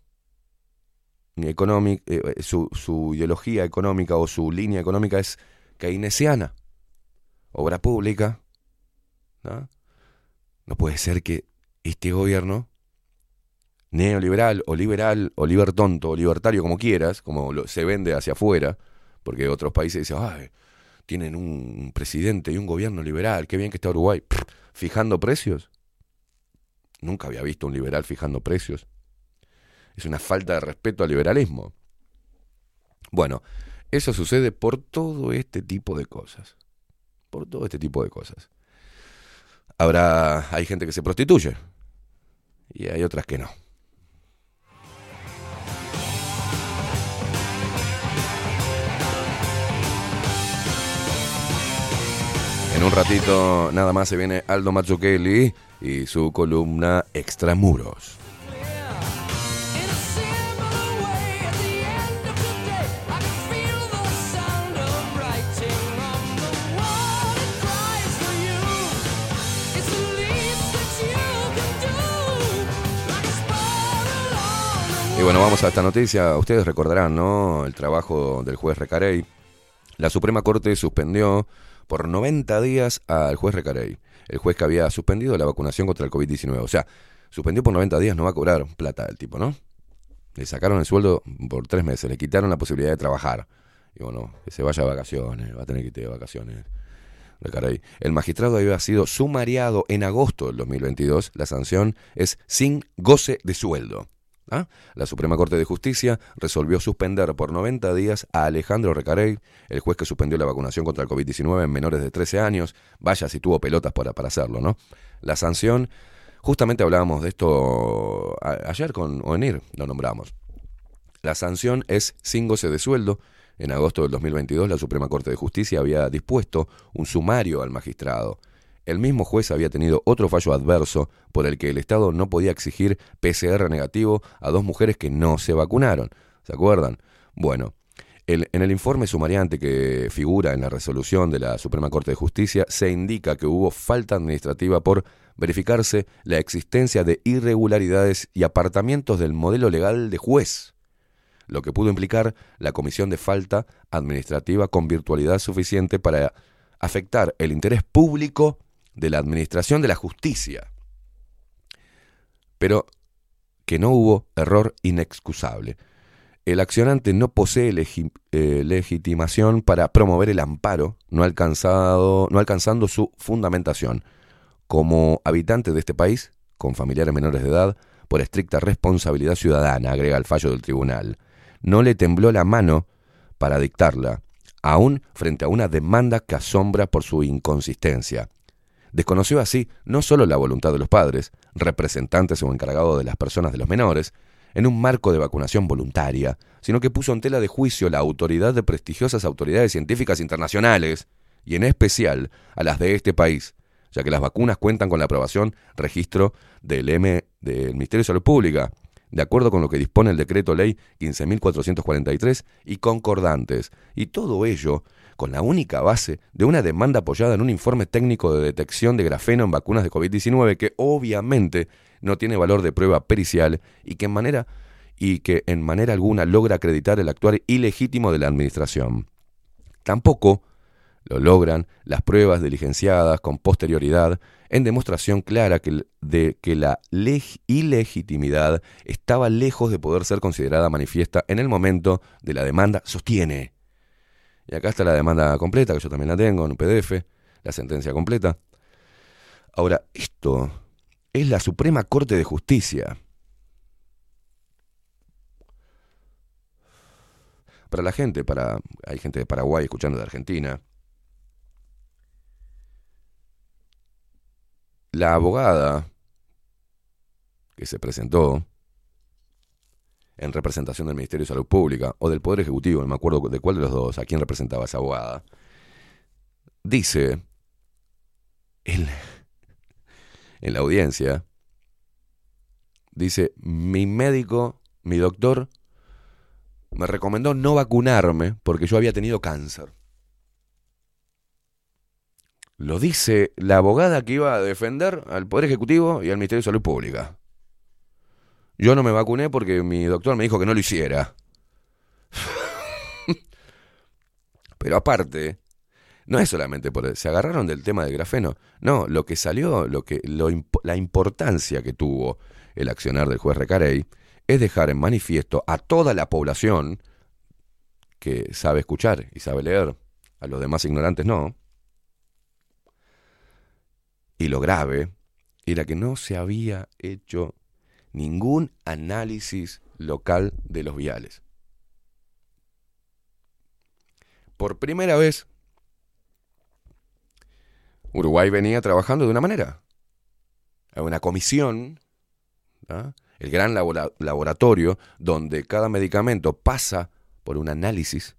económic- eh, su, su ideología económica o su línea económica es keynesiana, obra pública. ¿no? no puede ser que este gobierno neoliberal o liberal o libertonto o libertario como quieras, como se vende hacia afuera, porque otros países dicen, "Ay, tienen un presidente y un gobierno liberal, qué bien que está Uruguay, fijando precios. Nunca había visto un liberal fijando precios. Es una falta de respeto al liberalismo. Bueno, eso sucede por todo este tipo de cosas. Por todo este tipo de cosas. Habrá, hay gente que se prostituye y hay otras que no. Un ratito nada más se viene Aldo Mazzucchelli y su columna Extramuros. Y bueno, vamos a esta noticia. Ustedes recordarán, ¿no? El trabajo del juez Recarey. La Suprema Corte suspendió por 90 días al juez Recarey, el juez que había suspendido la vacunación contra el COVID-19. O sea, suspendió por 90 días, no va a cobrar plata el tipo, ¿no? Le sacaron el sueldo por tres meses, le quitaron la posibilidad de trabajar. Y bueno, que se vaya de vacaciones, va a tener que irte de vacaciones. Recarey. El magistrado había sido sumariado en agosto del 2022. La sanción es sin goce de sueldo. ¿Ah? La Suprema Corte de Justicia resolvió suspender por 90 días a Alejandro Recarey, el juez que suspendió la vacunación contra el COVID-19 en menores de 13 años. Vaya si tuvo pelotas para, para hacerlo, ¿no? La sanción, justamente hablábamos de esto ayer con OENIR, lo nombramos. La sanción es sin goce de sueldo. En agosto del 2022, la Suprema Corte de Justicia había dispuesto un sumario al magistrado. El mismo juez había tenido otro fallo adverso por el que el Estado no podía exigir PCR negativo a dos mujeres que no se vacunaron. ¿Se acuerdan? Bueno, en el informe sumariante que figura en la resolución de la Suprema Corte de Justicia se indica que hubo falta administrativa por verificarse la existencia de irregularidades y apartamientos del modelo legal de juez lo que pudo implicar la comisión de falta administrativa con virtualidad suficiente para afectar el interés público de la administración de la justicia. Pero que no hubo error inexcusable. El accionante no posee eh, legitimación para promover el amparo, no, alcanzado, no alcanzando su fundamentación. Como habitante de este país, con familiares menores de edad, por estricta responsabilidad ciudadana, agrega el fallo del tribunal, no le tembló la mano para dictarla, aún frente a una demanda que asombra por su inconsistencia. Desconoció así no solo la voluntad de los padres, representantes o encargados de las personas de los menores, en un marco de vacunación voluntaria, sino que puso en tela de juicio la autoridad de prestigiosas autoridades científicas internacionales, y en especial a las de este país, ya que las vacunas cuentan con la aprobación, registro del M del Ministerio de Salud Pública, de acuerdo con lo que dispone el decreto ley 15.443 y concordantes, y todo ello con la única base de una demanda apoyada en un informe técnico de detección de grafeno en vacunas de COVID-19 que obviamente no tiene valor de prueba pericial y que en manera y que en manera alguna logra acreditar el actuar ilegítimo de la administración. Tampoco lo logran las pruebas diligenciadas con posterioridad en demostración clara que, de que la leg- ilegitimidad estaba lejos de poder ser considerada manifiesta en el momento de la demanda, sostiene. Y acá está la demanda completa, que yo también la tengo en un PDF, la sentencia completa. Ahora, esto es la Suprema Corte de Justicia. Para la gente, para hay gente de Paraguay escuchando de Argentina. La abogada que se presentó en representación del Ministerio de Salud Pública o del Poder Ejecutivo, no me acuerdo de cuál de los dos, a quién representaba esa abogada, dice en, en la audiencia, dice, mi médico, mi doctor, me recomendó no vacunarme porque yo había tenido cáncer. Lo dice la abogada que iba a defender al Poder Ejecutivo y al Ministerio de Salud Pública. Yo no me vacuné porque mi doctor me dijo que no lo hiciera. Pero aparte, no es solamente por se agarraron del tema del grafeno. No, lo que salió, lo que lo la importancia que tuvo el accionar del juez Recarey es dejar en manifiesto a toda la población que sabe escuchar y sabe leer, a los demás ignorantes no. Y lo grave era que no se había hecho ningún análisis local de los viales. Por primera vez, Uruguay venía trabajando de una manera. Hay una comisión, ¿ah? el gran labora- laboratorio, donde cada medicamento pasa por un análisis,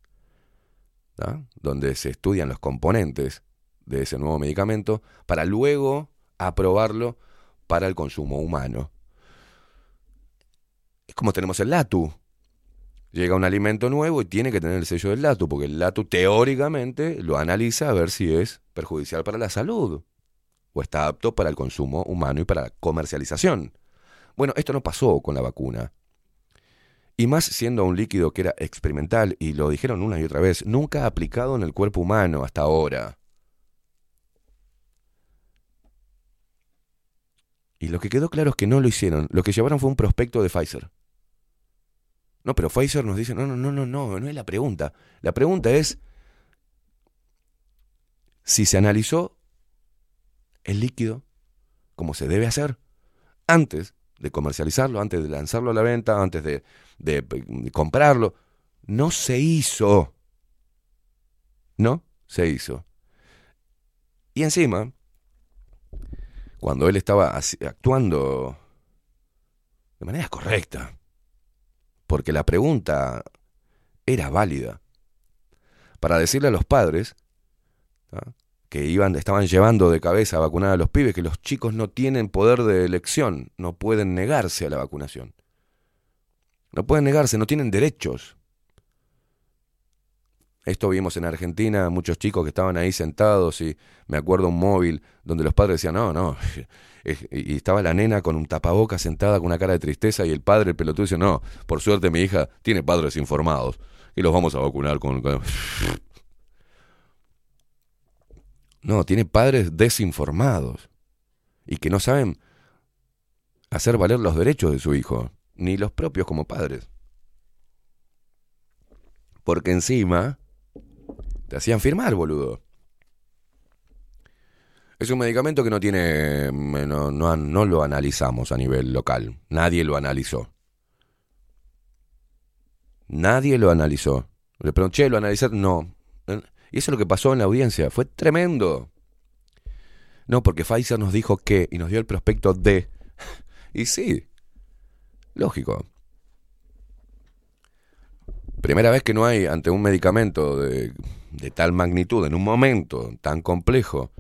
¿ah? donde se estudian los componentes de ese nuevo medicamento para luego aprobarlo para el consumo humano. Es como tenemos el LATU. Llega un alimento nuevo y tiene que tener el sello del LATU, porque el LATU teóricamente lo analiza a ver si es perjudicial para la salud o está apto para el consumo humano y para la comercialización. Bueno, esto no pasó con la vacuna. Y más siendo un líquido que era experimental, y lo dijeron una y otra vez, nunca aplicado en el cuerpo humano hasta ahora. Y lo que quedó claro es que no lo hicieron. Lo que llevaron fue un prospecto de Pfizer. No, pero Pfizer nos dice, no, no, no, no, no, no es la pregunta. La pregunta es si se analizó el líquido como se debe hacer antes de comercializarlo, antes de lanzarlo a la venta, antes de, de, comprarlo. No se hizo. No se hizo. Y encima, cuando él estaba actuando de manera correcta, porque la pregunta era válida, para decirle a los padres que iban, estaban llevando de cabeza a vacunar a los pibes, que los chicos no tienen poder de elección, no pueden negarse a la vacunación. No pueden negarse, no tienen derechos. Esto vimos en Argentina, muchos chicos que estaban ahí sentados y me acuerdo un móvil donde los padres decían, no, no, y estaba la nena con un tapaboca sentada con una cara de tristeza y el padre, el pelotudo, dice, no, por suerte mi hija tiene padres informados y los vamos a vacunar con-". No, tiene padres desinformados y que no saben hacer valer los derechos de su hijo, ni los propios como padres. Porque encima te hacían firmar, boludo. Es un medicamento que no tiene. No, no, no lo analizamos a nivel local. Nadie lo analizó. Nadie lo analizó. Le pregunté, ¿lo analizaron? No. Y eso es lo que pasó en la audiencia. Fue tremendo. No, porque Pfizer nos dijo que y nos dio el prospecto de. Y sí. Lógico. Primera vez que no hay ante un medicamento de, de tal magnitud, en un momento tan complejo,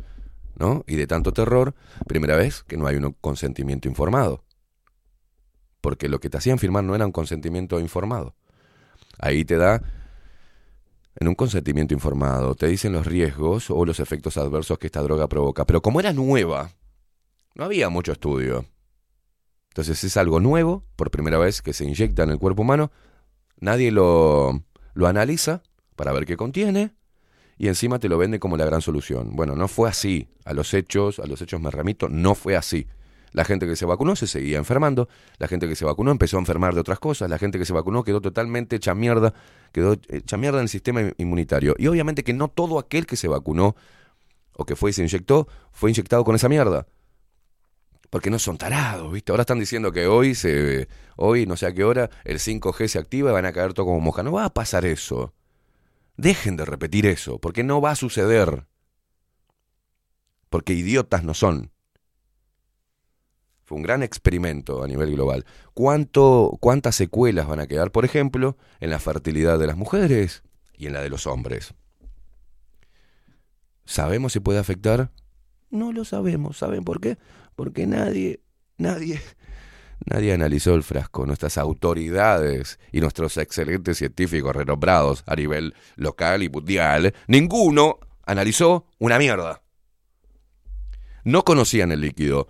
¿no? Y de tanto terror, primera vez que no hay un consentimiento informado. Porque lo que te hacían firmar no era un consentimiento informado. Ahí te da, en un consentimiento informado, te dicen los riesgos o los efectos adversos que esta droga provoca. Pero como era nueva, no había mucho estudio. Entonces es algo nuevo, por primera vez que se inyecta en el cuerpo humano, nadie lo, lo analiza para ver qué contiene y encima te lo vende como la gran solución. Bueno, no fue así. A los hechos, a los hechos me remito, no fue así. La gente que se vacunó se seguía enfermando, la gente que se vacunó empezó a enfermar de otras cosas, la gente que se vacunó quedó totalmente hecha mierda, quedó hecha mierda en el sistema inmunitario. Y obviamente que no todo aquel que se vacunó o que fue y se inyectó, fue inyectado con esa mierda. Porque no son tarados, ¿viste? Ahora están diciendo que hoy, se, hoy no sé a qué hora, el 5G se activa y van a caer todo como moja. No va a pasar eso. Dejen de repetir eso, porque no va a suceder. Porque idiotas no son. Fue un gran experimento a nivel global. ¿Cuánto, ¿Cuántas secuelas van a quedar, por ejemplo, en la fertilidad de las mujeres y en la de los hombres? ¿Sabemos si puede afectar? No lo sabemos. ¿Saben por qué? Porque nadie, nadie, Nadie analizó el frasco. Nuestras autoridades y nuestros excelentes científicos renombrados a nivel local y mundial, ninguno analizó una mierda. No conocían el líquido.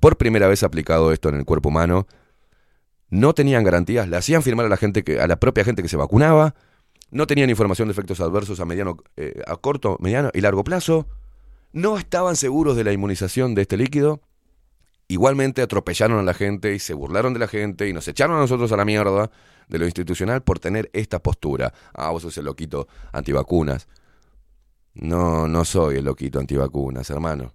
Por primera vez aplicado esto en el cuerpo humano, no tenían garantías, le hacían firmar a la gente que, a la propia gente que se vacunaba, no tenían información de efectos adversos a mediano, eh, a corto, mediano y largo plazo, no estaban seguros de la inmunización de este líquido, igualmente atropellaron a la gente y se burlaron de la gente y nos echaron a nosotros a la mierda de lo institucional por tener esta postura. Ah, vos sos el loquito antivacunas. No, no soy el loquito antivacunas, hermano.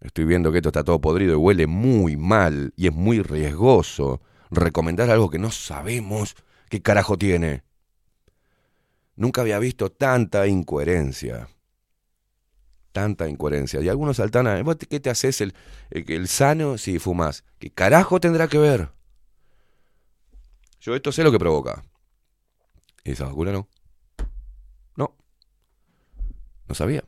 Estoy viendo que esto está todo podrido y huele muy mal y es muy riesgoso recomendar algo que no sabemos qué carajo tiene. Nunca había visto tanta incoherencia. Tanta incoherencia. Y algunos saltan a, ¿vos qué te haces el, el, sano si fumas? ¿Qué carajo tendrá que ver? Yo esto sé lo que provoca. ¿Y esa vacuna no? No. No sabía.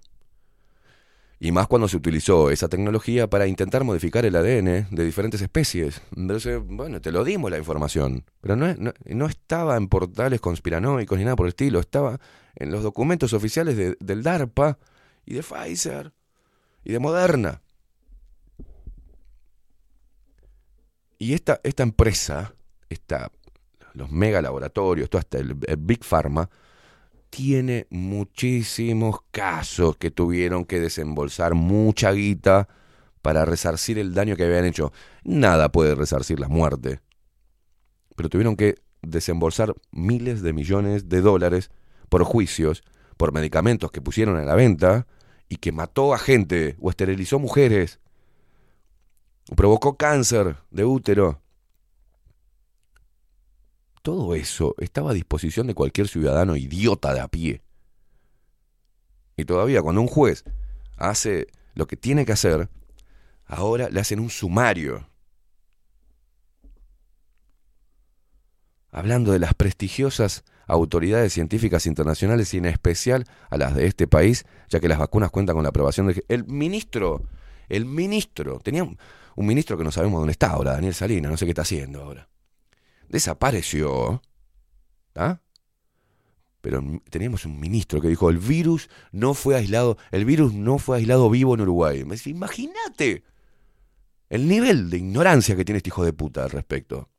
Y más cuando se utilizó esa tecnología para intentar modificar el ADN de diferentes especies. Entonces, bueno, te lo dimos la información. Pero no, no, no estaba en portales conspiranoicos ni nada por el estilo. Estaba en los documentos oficiales de- del DARPA y de Pfizer y de Moderna. Y esta, esta empresa, esta, los mega laboratorios, todo hasta el, el Big Pharma, tiene muchísimos casos que tuvieron que desembolsar mucha guita para resarcir el daño que habían hecho. Nada puede resarcir la muerte. Pero tuvieron que desembolsar miles de millones de dólares por juicios, por medicamentos que pusieron a la venta y que mató a gente o esterilizó mujeres, o provocó cáncer de útero. Todo eso estaba a disposición de cualquier ciudadano idiota de a pie. Y todavía cuando un juez hace lo que tiene que hacer, ahora le hacen un sumario. Hablando de las prestigiosas autoridades científicas internacionales y en especial a las de este país, ya que las vacunas cuentan con la aprobación del... El ministro, el ministro, tenía un, ministro que no sabemos dónde está ahora, Daniel Salinas, no sé qué está haciendo ahora desapareció. ¿Ah? Pero teníamos un ministro que dijo, el virus no fue aislado, el virus no fue aislado vivo en Uruguay. Me imagínate el nivel de ignorancia que tiene este hijo de puta al respecto.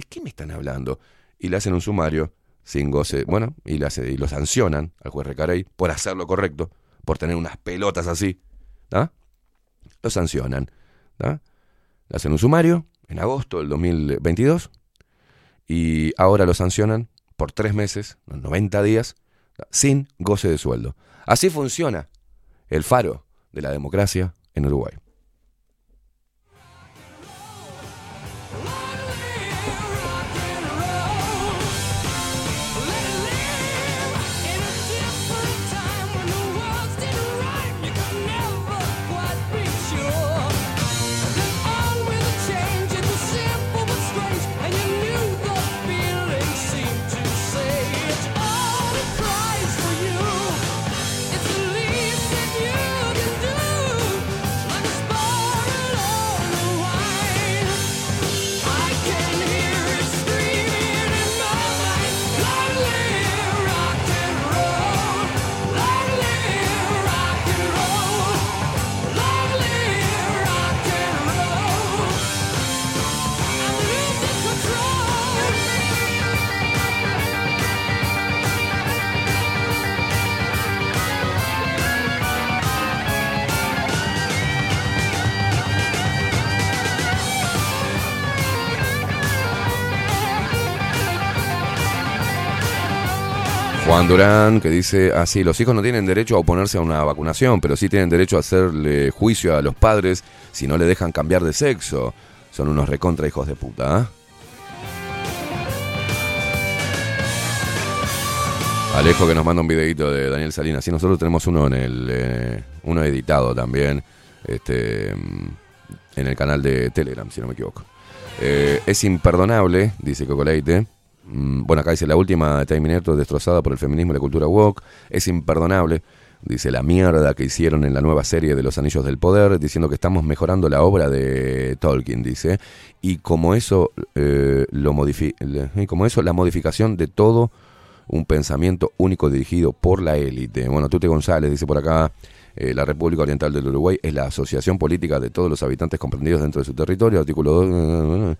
¿De qué me están hablando? Y le hacen un sumario sin goce, bueno, y, le hace- y lo sancionan al juez Recarey por hacer lo correcto, por tener unas pelotas así. ¿ah? Lo sancionan. ¿ah? Le hacen un sumario en agosto del 2022 y ahora lo sancionan por tres meses, 90 días, sin goce de sueldo. Así funciona el faro de la democracia en Uruguay. Durán, que dice así, los hijos no tienen derecho a oponerse a una vacunación, pero sí tienen derecho a hacerle juicio a los padres si no le dejan cambiar de sexo. Son unos recontra hijos de puta, ¿ah? Alejo que nos manda un videito de Daniel Salinas. Sí, nosotros tenemos uno en el eh, uno editado también, este, mm, en el canal de Telegram, si no me equivoco. Eh, es imperdonable, dice Cocoleite. Mm, Bueno, acá dice la última de Network destrozada por el feminismo y la cultura woke. Es imperdonable Dice la mierda que hicieron en la nueva serie de Los Anillos del Poder, diciendo que estamos mejorando la obra de Tolkien, dice. Y como eso, eh, lo modifi y como eso, la modificación de todo un pensamiento único dirigido por la élite. Bueno, Tute González dice por acá, eh, la República Oriental del Uruguay es la asociación política de todos los habitantes comprendidos dentro de su territorio. Artículo 2.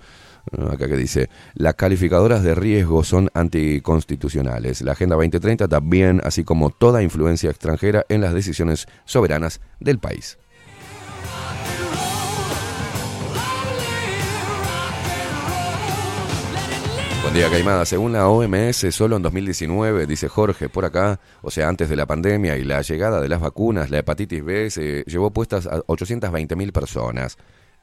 Acá que dice, las calificadoras de riesgo son anticonstitucionales. La Agenda 2030 también, así como toda influencia extranjera en las decisiones soberanas del país. Buen día, Caimada. Según la OMS, solo en 2019, dice Jorge por acá, o sea, antes de la pandemia y la llegada de las vacunas, la hepatitis B se llevó puestas a 820.000 personas.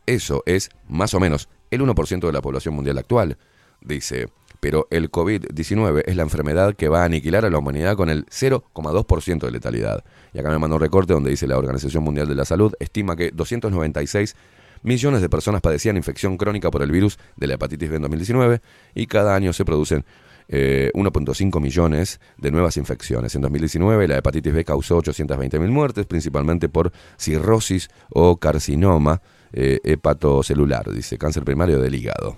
Eso es, más o menos, el 1% de la población mundial actual, dice. Pero el COVID-19 es la enfermedad que va a aniquilar a la humanidad con el 0,2% de letalidad. Y acá me mandó un recorte donde dice la Organización Mundial de la Salud estima que 296 millones de personas padecían infección crónica por el virus de la hepatitis B en 2019 y cada año se producen eh, 1.5 millones de nuevas infecciones. En 2019 la hepatitis B causó 820.000 muertes, principalmente por cirrosis o carcinoma eh, hepatocelular, dice cáncer primario del hígado.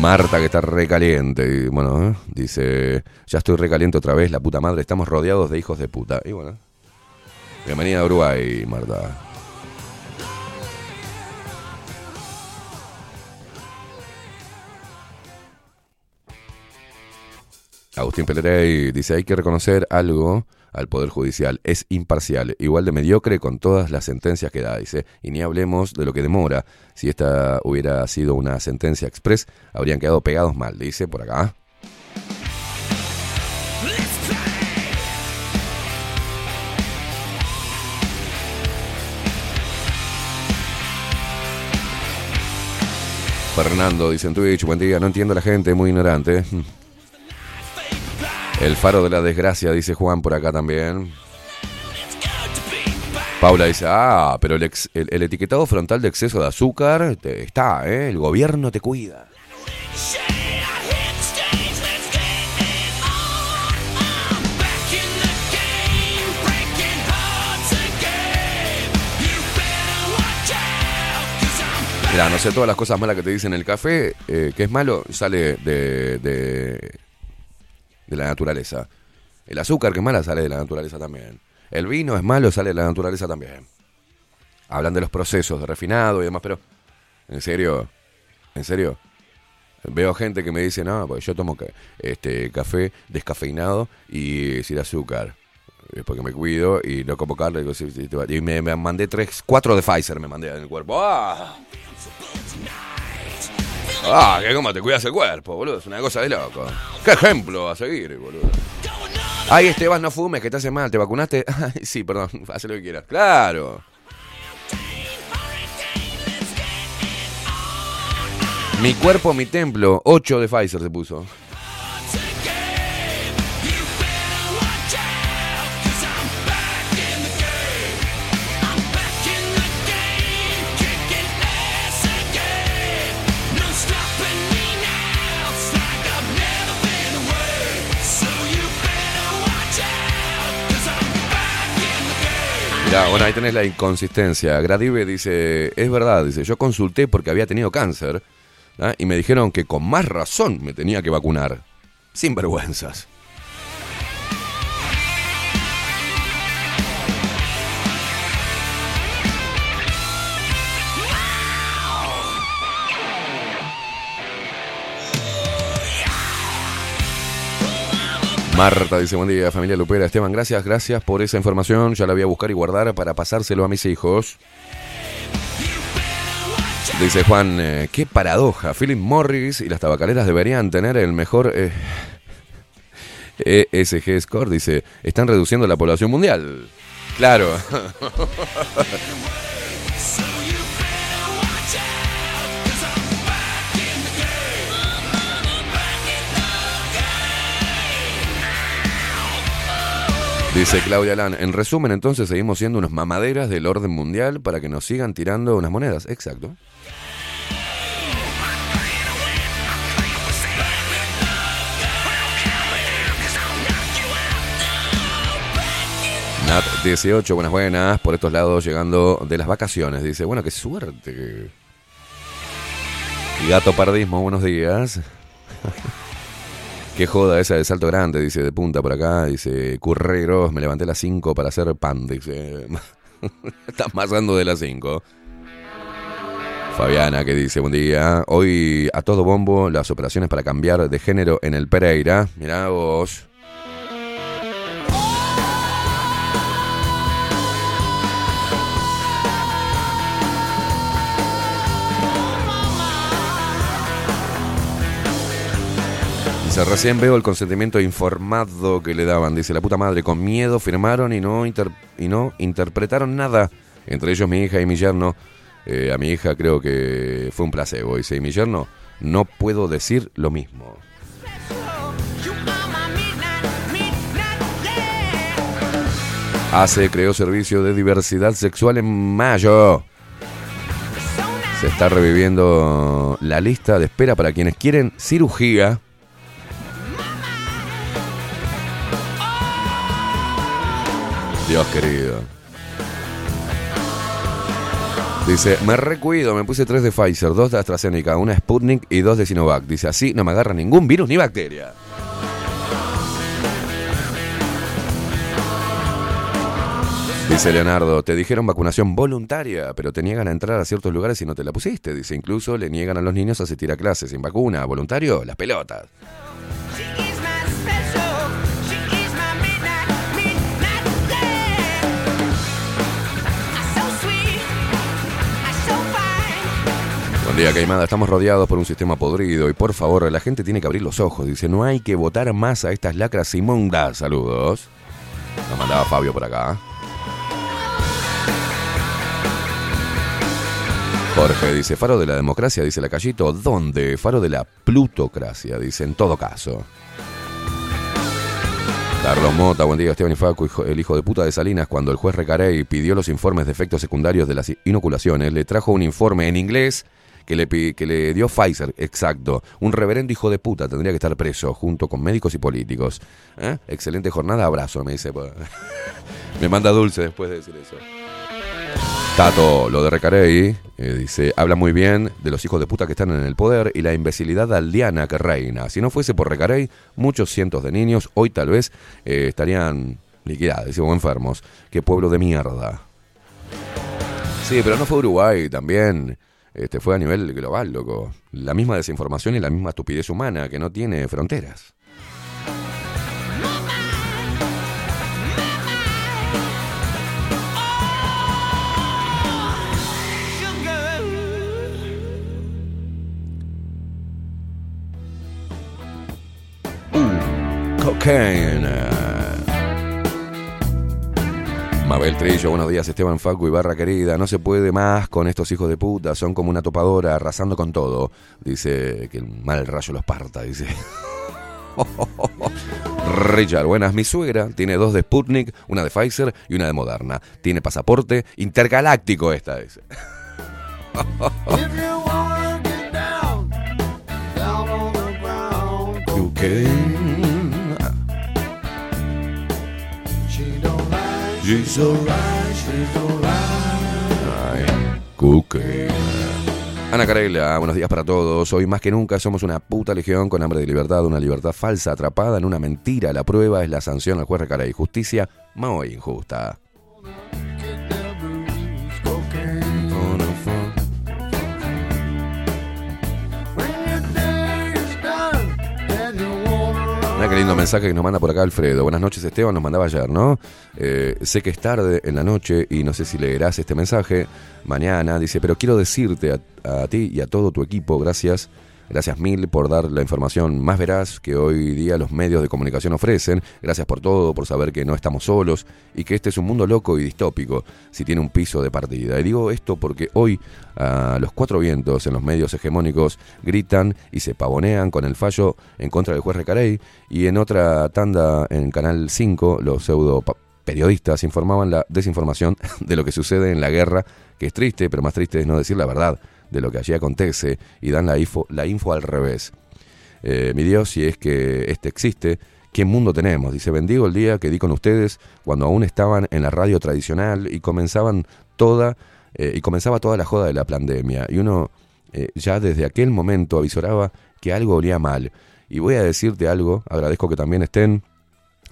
Marta que está recaliente. Bueno, ¿eh? dice, ya estoy recaliente otra vez, la puta madre, estamos rodeados de hijos de puta. Y bueno, bienvenida a Uruguay, Marta. Agustín Pelerey dice, hay que reconocer algo al Poder Judicial, es imparcial, igual de mediocre con todas las sentencias que da, dice, y ni hablemos de lo que demora. Si esta hubiera sido una sentencia express, habrían quedado pegados mal, dice por acá. Fernando dice en Twitch, buen día, no entiendo a la gente, muy ignorante. El faro de la desgracia, dice Juan por acá también. Paula dice, ah, pero el, etiquetado frontal de exceso de azúcar te- está, ¿eh? El gobierno te cuida. Mira, no sé, todas las cosas malas que te dicen el café, eh, que es malo, sale de, de la naturaleza. El azúcar, que es mala, sale de la naturaleza también. El vino es malo, sale de la naturaleza también. Hablan de los procesos de refinado y demás, pero en serio, en serio. Veo gente que me dice, no, pues yo tomo este café descafeinado y sin azúcar. Es porque me cuido y no como carne. Y me, me mandé tres, cuatro de Pfizer me mandé en el cuerpo. ¡Ah! Ah, que cómo te cuidas el cuerpo, boludo. Es una cosa de loco. ¿Qué ejemplo a seguir, boludo? Ay, Esteban, no fumes, que te hace mal. ¿Te vacunaste? Ay, sí, perdón. Haz lo que quieras. Claro. Mi cuerpo, mi templo. 8 de Pfizer se puso. Mirá, bueno, ahí tenés la inconsistencia. Gradive dice, es verdad, dice, yo consulté porque había tenido cáncer y me dijeron que con más razón me tenía que vacunar. Sin vergüenzas. Marta dice, buen día, familia Lupera. Esteban, gracias, gracias por esa información. Ya la voy a buscar y guardar para pasárselo a mis hijos. Dice Juan, eh, qué paradoja. Philip Morris y las tabacaleras deberían tener el mejor eh, ESG score. Dice, están reduciendo la población mundial. Claro. Dice Claudia Lan, en resumen entonces seguimos siendo unos mamaderas del orden mundial para que nos sigan tirando unas monedas. Exacto. Nat 18, buenas buenas, por estos lados llegando de las vacaciones. Dice, bueno, qué suerte. Gato pardismo, buenos días. Qué joda esa de salto grande, dice de punta por acá. Dice, curreros, me levanté a las 5 para hacer pan. Dice, estás masando de las 5. Fabiana que dice, buen día. Hoy a todo bombo las operaciones para cambiar de género en el Pereira. Mirá vos. Recién veo el consentimiento informado que le daban. Dice, la puta madre, con miedo firmaron y no, inter- y no interpretaron nada. Entre ellos mi hija y mi yerno. Eh, a mi hija creo que fue un placebo. Dice, y mi yerno, no puedo decir lo mismo. Hace, creó servicio de diversidad sexual en mayo. Se está reviviendo la lista de espera para quienes quieren cirugía. Dios querido. Dice, me recuido, me puse tres de Pfizer, dos de AstraZeneca, una Sputnik y dos de Sinovac. Dice, así no me agarra ningún virus ni bacteria. Dice Leonardo, te dijeron vacunación voluntaria, pero te niegan a entrar a ciertos lugares si no te la pusiste. Dice, incluso le niegan a los niños a asistir a clases sin vacuna. ¿Voluntario? Las pelotas. Buen día, Caimada. Estamos rodeados por un sistema podrido y por favor, la gente tiene que abrir los ojos. Dice, no hay que votar más a estas lacras inmundas. Saludos. Nos mandaba Fabio por acá. Jorge dice, faro de la democracia, dice la Callito. ¿Dónde? Faro de la plutocracia, dice en todo caso. Carlos Mota, buen día, Esteban y Facu, el hijo de puta de Salinas, cuando el juez Recarey pidió los informes de efectos secundarios de las inoculaciones, le trajo un informe en inglés que le, que le dio Pfizer, exacto. Un reverendo hijo de puta tendría que estar preso, junto con médicos y políticos. ¿Eh? Excelente jornada, abrazo, me dice. me manda dulce después de decir eso. Tato, lo de Recarey, eh, dice, habla muy bien de los hijos de puta que están en el poder y la imbecilidad aldeana que reina. Si no fuese por Recarey, muchos cientos de niños hoy tal vez eh, estarían liquidados o enfermos. Qué pueblo de mierda. Sí, pero no fue Uruguay también. Este, fue a nivel global, loco. La misma desinformación y la misma estupidez humana que no tiene fronteras. Cocaine. Mabel Trillo, buenos días Esteban Facu y Barra querida. No se puede más con estos hijos de puta, son como una topadora arrasando con todo. Dice que el mal rayo los parta, dice. Richard, buenas. Mi suegra tiene dos de Sputnik, una de Pfizer y una de Moderna. Tiene pasaporte intergaláctico esta es. She's. Ana Carela, buenos días para todos. Hoy más que nunca somos una puta legión con hambre de libertad, una libertad falsa atrapada en una mentira. La prueba es la sanción al juez Recarey. Justicia muy injusta. Mira qué lindo mensaje que nos manda por acá Alfredo. Buenas noches Esteban, nos mandaba ayer, ¿no? Eh, sé que es tarde en la noche y no sé si leerás este mensaje mañana. Dice, pero quiero decirte a ti y a todo tu equipo, gracias, gracias mil por dar la información más veraz que hoy día los medios de comunicación ofrecen. Gracias por todo, por saber que no estamos solos y que este es un mundo loco y distópico si tiene un piso de partida. Y digo esto porque hoy a los cuatro vientos en los medios hegemónicos gritan y se pavonean con el fallo en contra del juez Recarey y en otra tanda en Canal 5 los pseudo periodistas informaban la desinformación de lo que sucede en la guerra, que es triste, pero más triste es no decir la verdad de lo que allí acontece y dan la info, la info al revés. Eh, mi Dios, si es que este existe, ¿Qué mundo tenemos? Dice, bendigo el día que di con ustedes cuando aún estaban en la radio tradicional y comenzaban toda, eh, y comenzaba toda la joda de la pandemia. Y uno eh, ya desde aquel momento avisoraba que algo olía mal. Y voy a decirte algo, agradezco que también estén,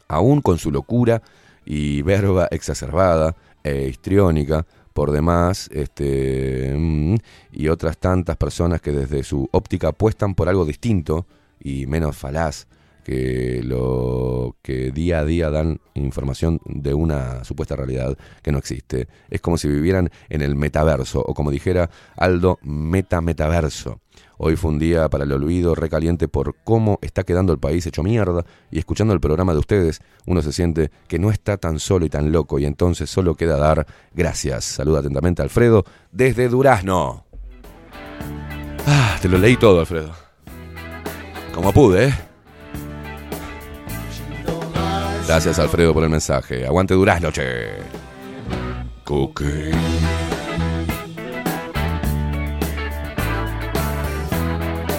aún con su locura y verba exacerbada e histriónica, por demás, este, mm, y otras tantas personas que desde su óptica apuestan por algo distinto y menos falaz que lo que día a día dan información de una supuesta realidad que no existe. Es como si vivieran en el metaverso, o como dijera Aldo, meta-metaverso. Hoy fue un día para el olvido, recaliente por cómo está quedando el país hecho mierda, y escuchando el programa de ustedes, uno se siente que no está tan solo y tan loco, y entonces solo queda dar gracias. Saluda atentamente a Alfredo desde Durazno. Ah, te lo leí todo, Alfredo. Como pude, ¿eh? Gracias, Alfredo, por el mensaje. Aguante Durazno, che.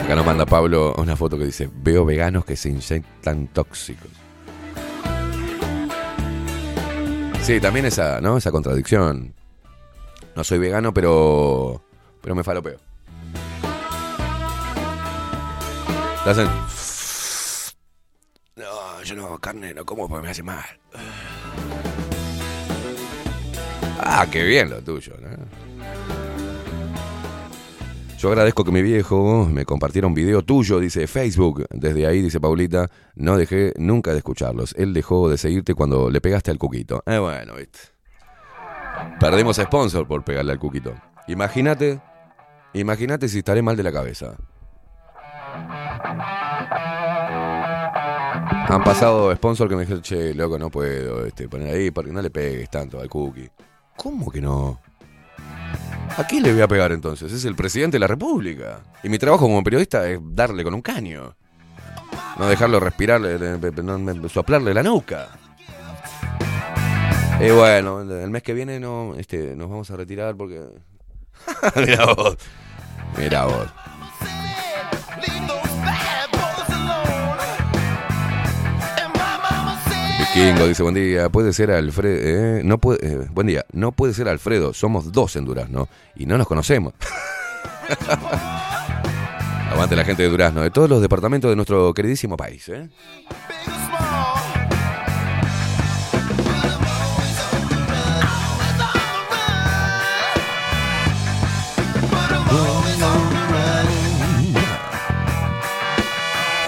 Acá nos manda Pablo una foto que dice, veo veganos que se inyectan tóxicos. Sí, también esa, ¿no? Esa contradicción. No soy vegano, pero. pero me falopeo. Te hacen. No, yo no, carne no como porque me hace mal. Ah, qué bien lo tuyo, ¿no? Yo agradezco que mi viejo me compartiera un video tuyo, dice Facebook. Desde ahí, dice Paulita, no dejé nunca de escucharlos. Él dejó de seguirte cuando le pegaste al cuquito. Eh, bueno, viste. Perdimos sponsor por pegarle al cuquito. Imagínate, imagínate si estaré mal de la cabeza. Han pasado sponsor que me dijeron, che, loco, no puedo este, poner ahí porque no le pegues tanto al cookie. ¿Cómo que no? ¿A quién le voy a pegar entonces? Es el presidente de la República. Y mi trabajo como periodista es darle con un caño. No dejarlo respirar, no, soplarle la nuca. Y bueno, el mes que viene no, este, nos vamos a retirar porque... Mira vos. Mira vos. Vikingo dice, buen día, puede ser Alfredo, eh, no puede, eh, buen día, no puede ser Alfredo, somos dos en Durazno y no nos conocemos. Aguante la gente de Durazno, de todos los departamentos de nuestro queridísimo país. ¿eh?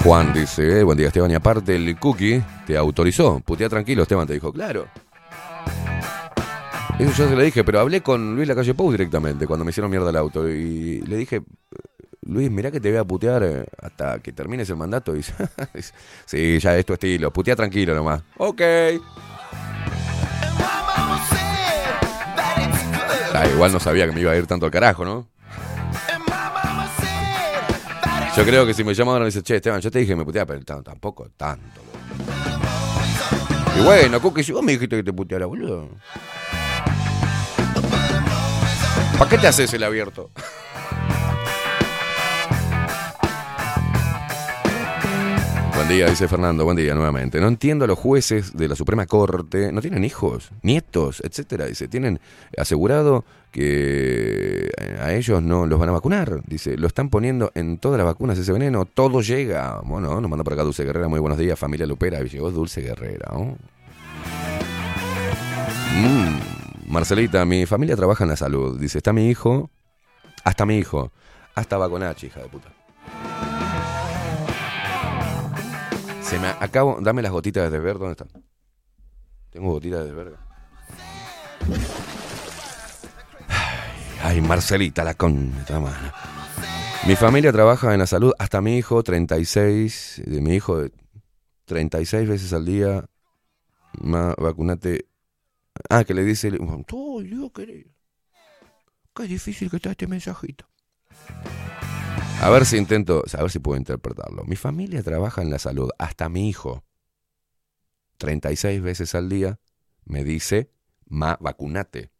Juan dice, eh, buen día Esteban, y aparte el cookie te autorizó. Putea tranquilo, Esteban te dijo, claro. Eso yo se le dije, pero hablé con Luis Lacalle Pou directamente cuando me hicieron mierda el auto. Y le dije, Luis, mirá que te voy a putear eh, hasta que termines el mandato. Y dice, sí, ya es tu estilo, putea tranquilo nomás. Ok. Ah, igual no sabía que me iba a ir tanto al carajo, ¿no? Yo creo que si me llama ahora me dice, che, Esteban, yo te dije que me puteaba, pero tampoco tanto. boludo. Y bueno, Cookie, si vos me dijiste que te puteara, boludo. ¿Para qué te haces el abierto? Buen día, dice Fernando, buen día nuevamente. No entiendo a los jueces de la Suprema Corte, no tienen hijos, nietos, etcétera. Dice, tienen asegurado que eh, a ellos no los van a vacunar. Dice, lo están poniendo en todas las vacunas ese veneno, todo llega. Bueno, nos manda por acá Dulce Guerrera, muy buenos días, familia Lupera. Llegó Dulce Guerrera. ¿no? Mm, Marcelita, mi familia trabaja en la salud. Dice, está mi hijo, hasta mi hijo, hasta vacunachi, hija de puta. Se me acabo. Dame las gotitas de desver. ¿Dónde están? Tengo gotitas de desver. Ay, Marcelita, la con. Mi familia trabaja en la salud. Hasta mi hijo, 36. De mi hijo, de 36 veces al día. Ma, vacunate. Ah, que le dice. Oh, Dios querido. Qué difícil que está este mensajito. A ver si intento, a ver si puedo interpretarlo. Mi familia trabaja en la salud, hasta mi hijo, 36 veces al día, me dice, ma, vacunate.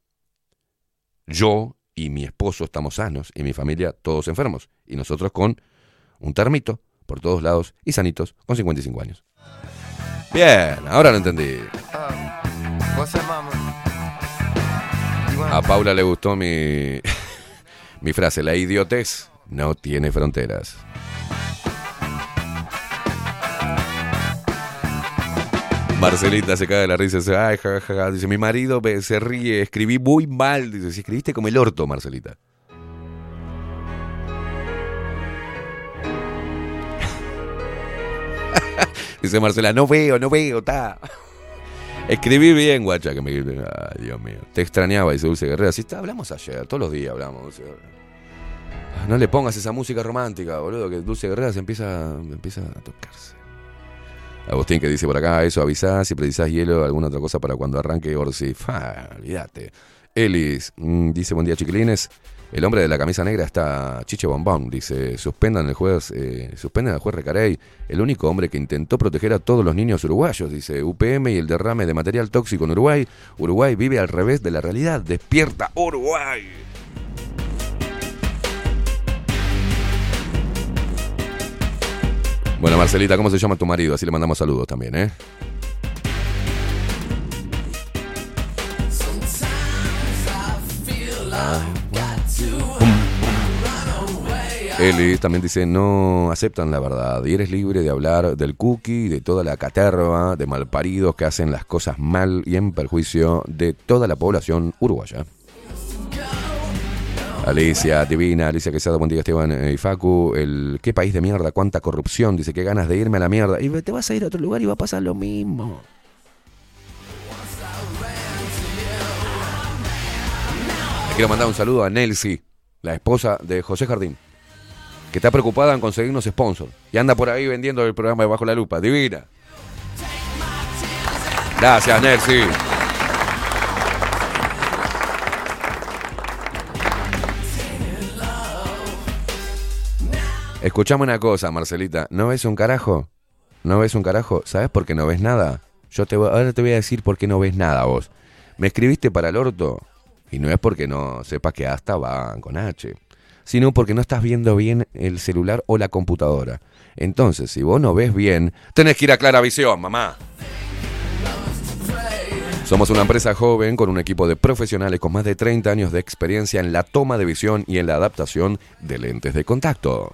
Yo y mi esposo estamos sanos y mi familia todos enfermos. Y nosotros con un termito por todos lados y sanitos con 55 años. Bien, ahora lo entendí. Mama? A Paula le gustó mi, mi frase, la idiotez no tiene fronteras. Marcelita se cae de la risa, dice, ay, ja, ja, ja". dice, mi marido se ríe, escribí muy mal, dice, si escribiste como el orto, Marcelita. dice Marcela, no veo, no veo, ta. Escribí bien, guacha, que me... Ay, Dios mío. Te extrañaba, dice Dulce Guerrera. Si está, hablamos ayer, todos los días hablamos, Dulce Guerrera. No le pongas esa música romántica, boludo, que Dulce Guerrera se empieza, empieza a tocarse. Agustín que dice por acá, eso avisá, si precisás hielo, alguna otra cosa para cuando arranque Orsi. Fa, olvídate. Elis mm, dice, buen día chiquilines. El hombre de la camisa negra está Chiche Bombón. Dice, suspendan el juez, eh, suspendan al juez Recarey, el único hombre que intentó proteger a todos los niños uruguayos. Dice, UPM y el derrame de material tóxico en Uruguay. Uruguay vive al revés de la realidad. Despierta Uruguay. Bueno, Marcelita, ¿cómo se llama tu marido? Así le mandamos saludos también, ¿eh? Eli también dice, no aceptan la verdad y eres libre de hablar del cookie, de toda la caterva, de malparidos que hacen las cosas mal y en perjuicio de toda la población uruguaya. Alicia, divina, Alicia Quesada, buen día Esteban eh, y Facu, el qué país de mierda, cuánta corrupción, dice que ganas de irme a la mierda. Y te vas a ir a otro lugar y va a pasar lo mismo. Quiero mandar un saludo a Nelsie, la esposa de José Jardín, que está preocupada en conseguirnos sponsors y anda por ahí vendiendo el programa de Bajo la Lupa. Divina. Gracias, Nelsie. Escuchame una cosa, Marcelita. ¿No ves un carajo? ¿No ves un carajo? ¿Sabes por qué no ves nada? Yo te voy- ahora te voy a decir por qué no ves nada vos. Me escribiste para el orto. Y no es porque no sepas que hasta van con H. Sino porque no estás viendo bien el celular o la computadora. Entonces, si vos no ves bien, tenés que ir a Claravisión, mamá. Somos una empresa joven con un equipo de profesionales con más de 30 años de experiencia en la toma de visión y en la adaptación de lentes de contacto.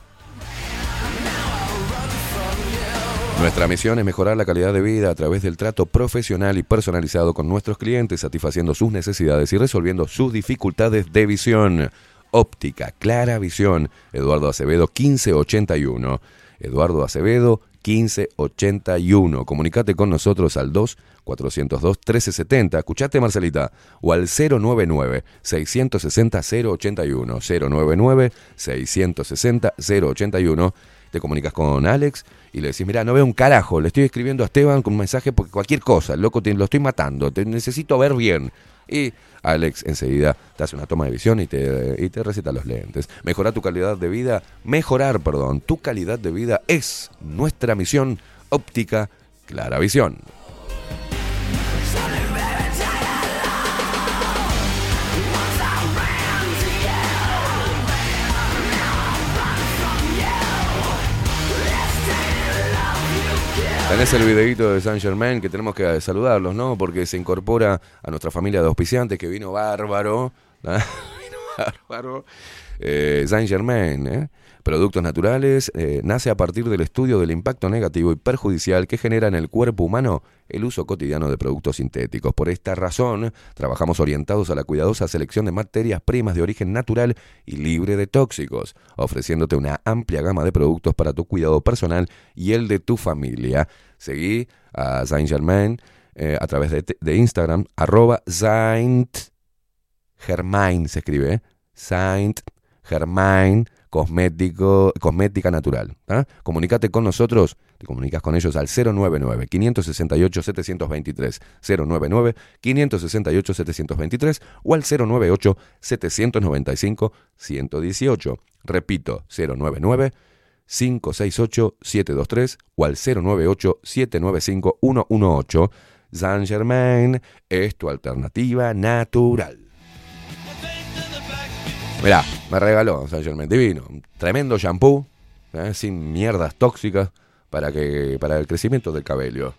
Nuestra misión es mejorar la calidad de vida a través del trato profesional y personalizado con nuestros clientes, satisfaciendo sus necesidades y resolviendo sus dificultades de visión. Óptica Clara Visión, Eduardo Acevedo 1581. Eduardo Acevedo 1581. Comunicate con nosotros al 2 402 1370. Escuchate Marcelita o al 099 660 081 099 660 081. Te comunicas con Alex y le decís, mira, no veo un carajo, le estoy escribiendo a Esteban con un mensaje porque cualquier cosa, loco, te, lo estoy matando, te necesito ver bien. Y Alex enseguida te hace una toma de visión y te, y te receta los lentes. Mejorar tu calidad de vida, mejorar, perdón, tu calidad de vida es nuestra misión óptica Clara Visión. Tenés el videito de Saint Germain que tenemos que saludarlos, ¿no? Porque se incorpora a nuestra familia de auspiciantes que vino bárbaro. vino bárbaro. Eh, Saint Germain, ¿eh? Productos naturales, eh, nace a partir del estudio del impacto negativo y perjudicial que genera en el cuerpo humano el uso cotidiano de productos sintéticos. Por esta razón, trabajamos orientados a la cuidadosa selección de materias primas de origen natural y libre de tóxicos, ofreciéndote una amplia gama de productos para tu cuidado personal y el de tu familia. Seguí a Saint Germain eh, a través de, Instagram, arroba Saint Germain se escribe, ¿eh? Saint Germain cosmético, cosmética natural. ¿ah? Comunicate con nosotros, te comunicas con ellos al 099-568-723, 099-568-723 o al 098-795-118. Repito, 099-568-723 o al 098-795-118. Saint Germain es tu alternativa natural. Mirá, me regaló Saint Germain, divino. Un tremendo shampoo, ¿eh? sin mierdas tóxicas, para, que, para el crecimiento del cabello.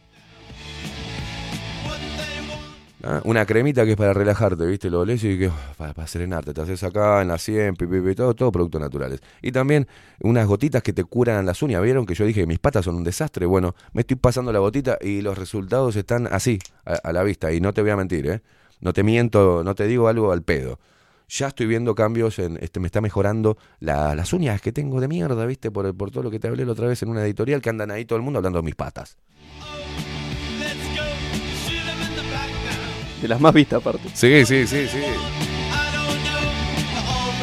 ¿ah? Una cremita que es para relajarte, ¿viste? Lo lees y que para, para serenarte. Te haces acá en la 100, pi, pi, pi, todo, todo productos naturales. Y también unas gotitas que te curan las uñas. ¿Vieron que yo dije que mis patas son un desastre? Bueno, me estoy pasando la gotita y los resultados están así, a, a la vista. Y no te voy a mentir, ¿eh? No te miento, no te digo algo al pedo. Ya estoy viendo cambios, en, este, me está mejorando la- las uñas que tengo de mierda, ¿viste? Por, por todo lo que te hablé la otra vez en una editorial que andan ahí todo el mundo hablando de mis patas. De las más vistas, aparte. Sí, sí, sí, sí.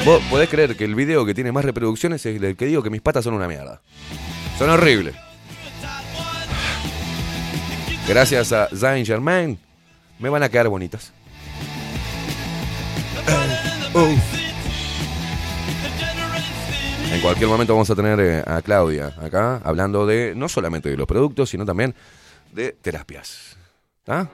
Vos podés creer que el video que tiene más reproducciones es el que digo que mis patas son una mierda. Son horribles. Gracias a Saint Germain me van a quedar bonitas. En cualquier momento vamos a tener eh, a Claudia acá hablando de no solamente de los productos, sino también de terapias. ¿Ah?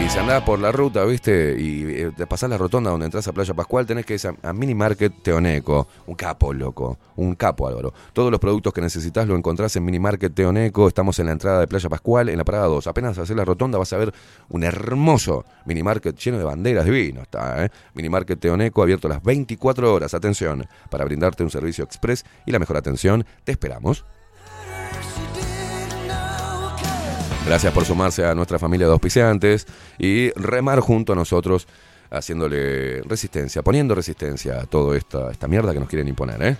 Y si andás por la ruta, viste, y eh, te pasás la rotonda donde entras a Playa Pascual, tenés que ir a, Mini Market Teoneco. Un capo, loco. Un capo, Álvaro. Todos los productos que necesitas lo encontrás en Mini Market Teoneco. Estamos en la entrada de Playa Pascual, en la parada 2. Apenas haces la rotonda vas a ver un hermoso Mini Market lleno de banderas divino. Está, ¿eh? Mini Market Teoneco abierto las 24 horas. Atención, para brindarte un servicio express y la mejor atención, te esperamos. Gracias por sumarse a nuestra familia de auspiciantes y remar junto a nosotros haciéndole resistencia, poniendo resistencia a toda esta, esta mierda que nos quieren imponer, ¿eh?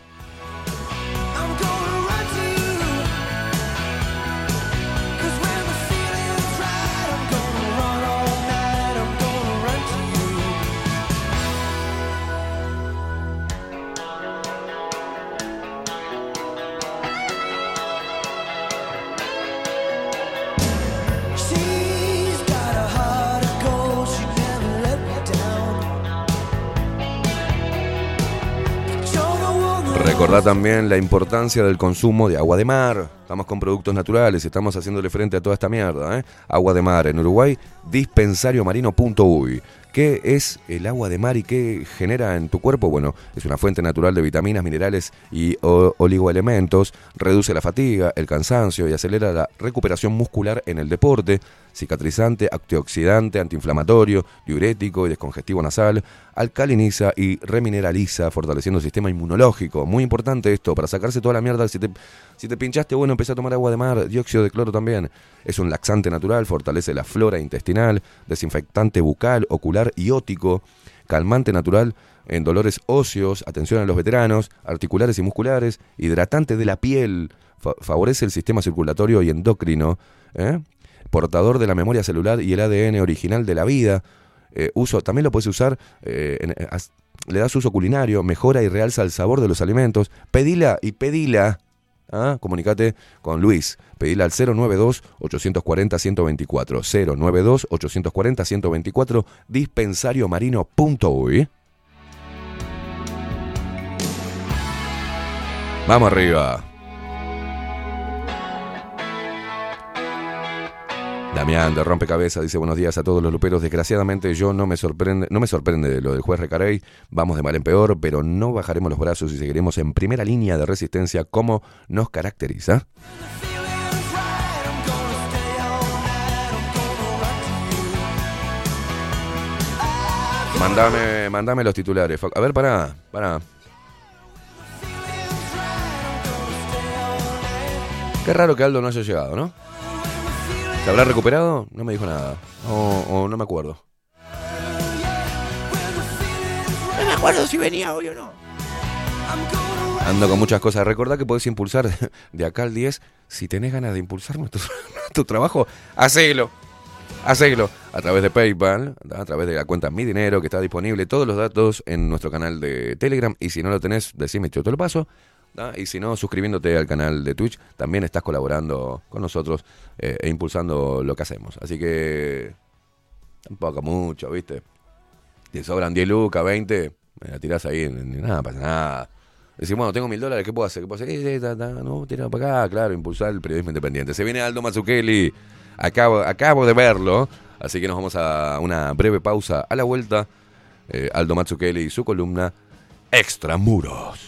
También la importancia del consumo de agua de mar. Estamos con productos naturales, estamos haciéndole frente a toda esta mierda. ¿eh? Agua de mar en Uruguay, dispensariomarino.uy. ¿Qué es el agua de mar y qué genera en tu cuerpo? Bueno, es una fuente natural de vitaminas, minerales y oligoelementos, reduce la fatiga, el cansancio y acelera la recuperación muscular en el deporte, cicatrizante, antioxidante, antiinflamatorio, diurético y descongestivo nasal, alcaliniza y remineraliza, fortaleciendo el sistema inmunológico. Muy importante esto, para sacarse toda la mierda. Si te, si te pinchaste, bueno, empecé a tomar agua de mar, dióxido de cloro también. Es un laxante natural, fortalece la flora intestinal, desinfectante bucal, ocular y ótico, calmante natural en dolores óseos, atención a los veteranos, articulares y musculares, hidratante de la piel, fa- favorece el sistema circulatorio y endocrino, ¿eh? portador de la memoria celular y el ADN original de la vida. Eh, uso, también lo puedes usar, eh, le das uso culinario, mejora y realza el sabor de los alimentos. Pedila y pedila. ¿Ah? Comunicate con Luis. Pedila al 092-840-124. 092-840-124. Dispensariomarino.uy. Vamos arriba. Damián de Rompecabezas dice buenos días a todos los luperos. Desgraciadamente yo no me sorprende, no me sorprende lo del juez Recarey. Vamos de mal en peor, pero no bajaremos los brazos y seguiremos en primera línea de resistencia como nos caracteriza. Mandame, mandame los titulares. A ver, pará, pará. Qué raro que Aldo no haya llegado, ¿no? ¿Se habrá recuperado? No me dijo nada. O, o no me acuerdo. No me acuerdo si venía hoy o no. Ando con muchas cosas. Recordá que podés impulsar de acá al 10. Si tenés ganas de impulsar nuestro, tu trabajo, hacelo. Hacelo a través de PayPal, a través de la cuenta Mi Dinero, que está disponible todos los datos en nuestro canal de Telegram. Y si no lo tenés, decime, yo te lo paso. Y si no, suscribiéndote al canal de Twitch, también estás colaborando con nosotros eh, e impulsando lo que hacemos. Así que tampoco mucho, ¿viste? Te sobran 10 lucas, 20, me la tirás ahí, nada, pasa nada. Decís, bueno, tengo mil dólares, ¿qué puedo hacer? ¿Qué puedo hacer? No, tira para acá, claro, impulsar el periodismo independiente. Se viene Aldo Mazzucchelli, acabo, acabo de verlo, así que nos vamos a una breve pausa. A la vuelta, eh, Aldo Mazzucchelli y su columna Extramuros.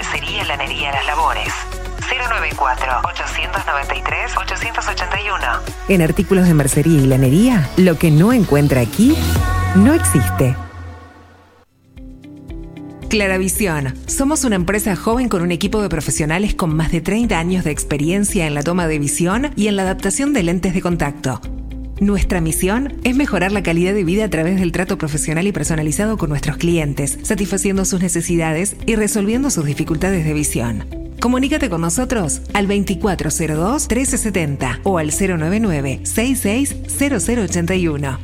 Mercería Lanería Las Labores. 094-893-881. En artículos de mercería y lanería, lo que no encuentra aquí, no existe. Claravisión. Somos una empresa joven con un equipo de profesionales con más de 30 años de experiencia en la toma de visión y en la adaptación de lentes de contacto. Nuestra misión es mejorar la calidad de vida a través del trato profesional y personalizado con nuestros clientes, satisfaciendo sus necesidades y resolviendo sus dificultades de visión. Comunícate con nosotros al 2402-1370 o al 099-660081.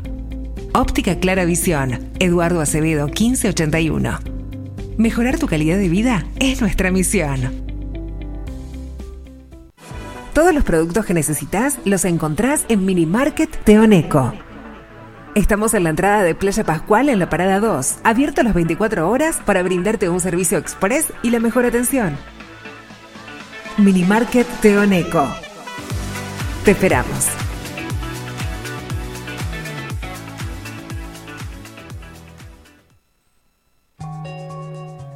Óptica Clara Visión, Eduardo Acevedo 1581. Mejorar tu calidad de vida es nuestra misión. Todos los productos que necesitas los encontrás en Mini Market Teoneco. Estamos en la entrada de Playa Pascual en la parada 2, abierto las 24 horas para brindarte un servicio express y la mejor atención. Mini Market Teoneco. Te esperamos.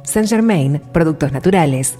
Saint Germain, productos naturales,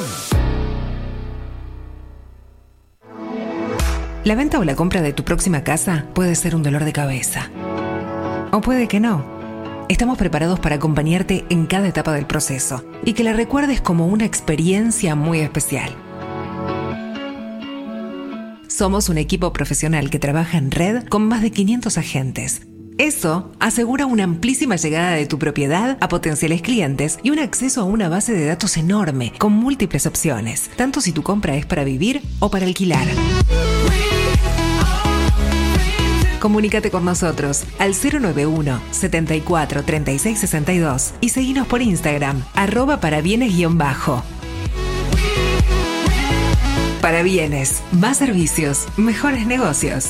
La venta o la compra de tu próxima casa puede ser un dolor de cabeza. O puede que no. Estamos preparados para acompañarte en cada etapa del proceso y que la recuerdes como una experiencia muy especial. Somos un equipo profesional que trabaja en red con más de 500 agentes. Eso asegura una amplísima llegada de tu propiedad a potenciales clientes y un acceso a una base de datos enorme con múltiples opciones, tanto si tu compra es para vivir o para alquilar. Comunícate con nosotros al 091 74 36 62 y seguinos por Instagram, arroba para bienes-bajo. Para bienes, más servicios, mejores negocios.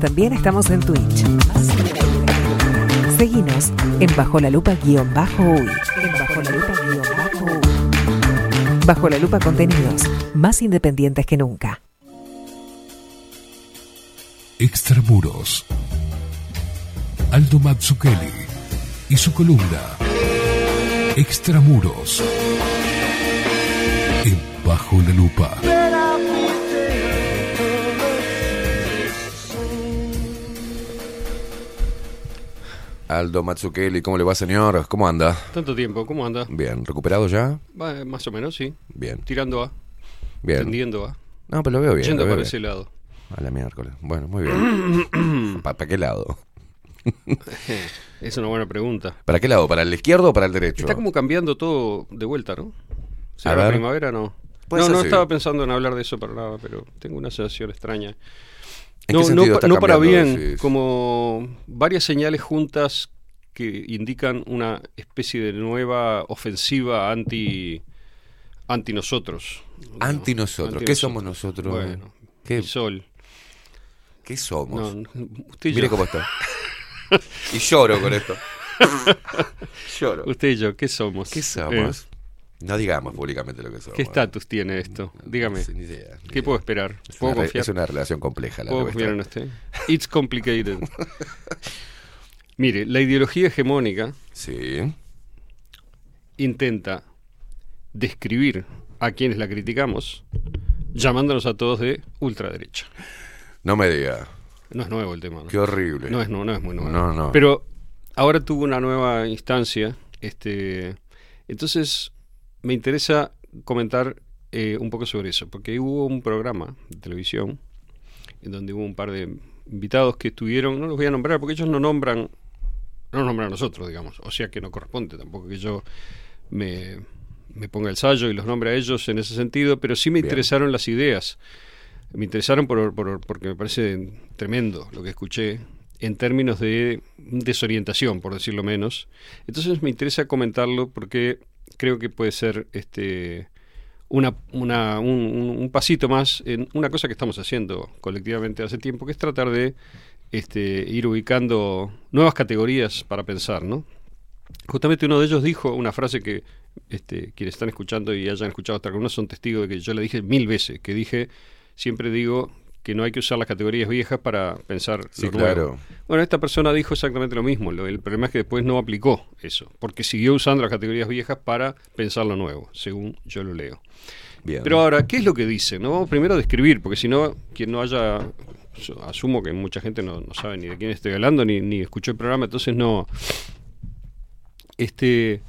También estamos en Twitch. Seguinos en Bajo la Lupa guion bajo uy. En Bajo la Lupa guion bajo uy. Bajo la Lupa contenidos más independientes que nunca. Extramuros. Aldo Mazzucchelli y su columna Extramuros en Bajo la Lupa. Aldo Mazzucchelli, ¿cómo le va, señor? ¿Cómo anda? Tanto tiempo, ¿cómo anda? Bien, ¿recuperado ya? Va, más o menos, sí. Bien. Tirando a. Bien. Tendiendo a. No, pero lo veo bien. Yendo lo veo para bien. ese lado. A la miércoles. Bueno, muy bien. ¿Para qué lado? es una buena pregunta. ¿Para qué lado? ¿Para el izquierdo o para el derecho? Está como cambiando todo de vuelta, ¿no? ¿Será A la ver. primavera no? No, no sí. estaba pensando en hablar de eso para nada, pero tengo una sensación extraña. ¿En no, qué no sentido pa- está no para bien, decís? como varias señales juntas que indican una especie de nueva ofensiva anti anti nosotros. Anti nosotros. Anti ¿Qué somos nosotros? Bueno, ¿Qué, el sol. ¿Qué somos? No, usted y Mire yo. cómo está. y lloro con esto. lloro. Usted y yo, ¿qué somos? ¿Qué somos? No digamos públicamente lo que somos. ¿Qué estatus tiene esto? Dígame. sé, ni idea, ¿Qué puedo esperar? Es es una relación compleja la ¿Puedo confiar en usted? It's complicated. Mire, la ideología hegemónica Sí. intenta describir a quienes la criticamos llamándonos a todos de ultraderecha. No me diga. No es nuevo el tema. ¿no? Qué horrible. No es, nu- no es muy nuevo. No, no. Pero ahora tuvo una nueva instancia. Este, entonces, me interesa comentar eh, un poco sobre eso, porque hubo un programa de televisión en donde hubo un par de invitados que estuvieron, no los voy a nombrar porque ellos no nombran, no nos nombran a nosotros, digamos, o sea que no corresponde tampoco que yo me, me ponga el sallo y los nombre a ellos en ese sentido, pero sí me Bien. interesaron las ideas. Me interesaron por, por- porque me parece tremendo lo que escuché en términos de desorientación, por decirlo menos. Entonces me interesa comentarlo porque creo que puede ser este una, una- un, pasito más en una cosa que estamos haciendo colectivamente hace tiempo, que es tratar de este, ir ubicando nuevas categorías para pensar, ¿no? Justamente uno de ellos dijo una frase que este, quienes están escuchando y hayan escuchado hasta algunos son testigos de que yo le dije mil veces, que dije, siempre digo que no hay que usar las categorías viejas para pensar Sí, lo nuevo. claro. Bueno, esta persona dijo exactamente lo mismo. Lo- el problema es que después no aplicó eso, porque siguió usando las categorías viejas para pensar lo nuevo, según yo lo leo. Bien. Pero ahora, ¿qué es lo que dice? No vamos primero a describir, porque si no, quien no haya, su- asumo que mucha gente no, no sabe ni de quién estoy hablando, ni, ni escuchó el programa, entonces no. Este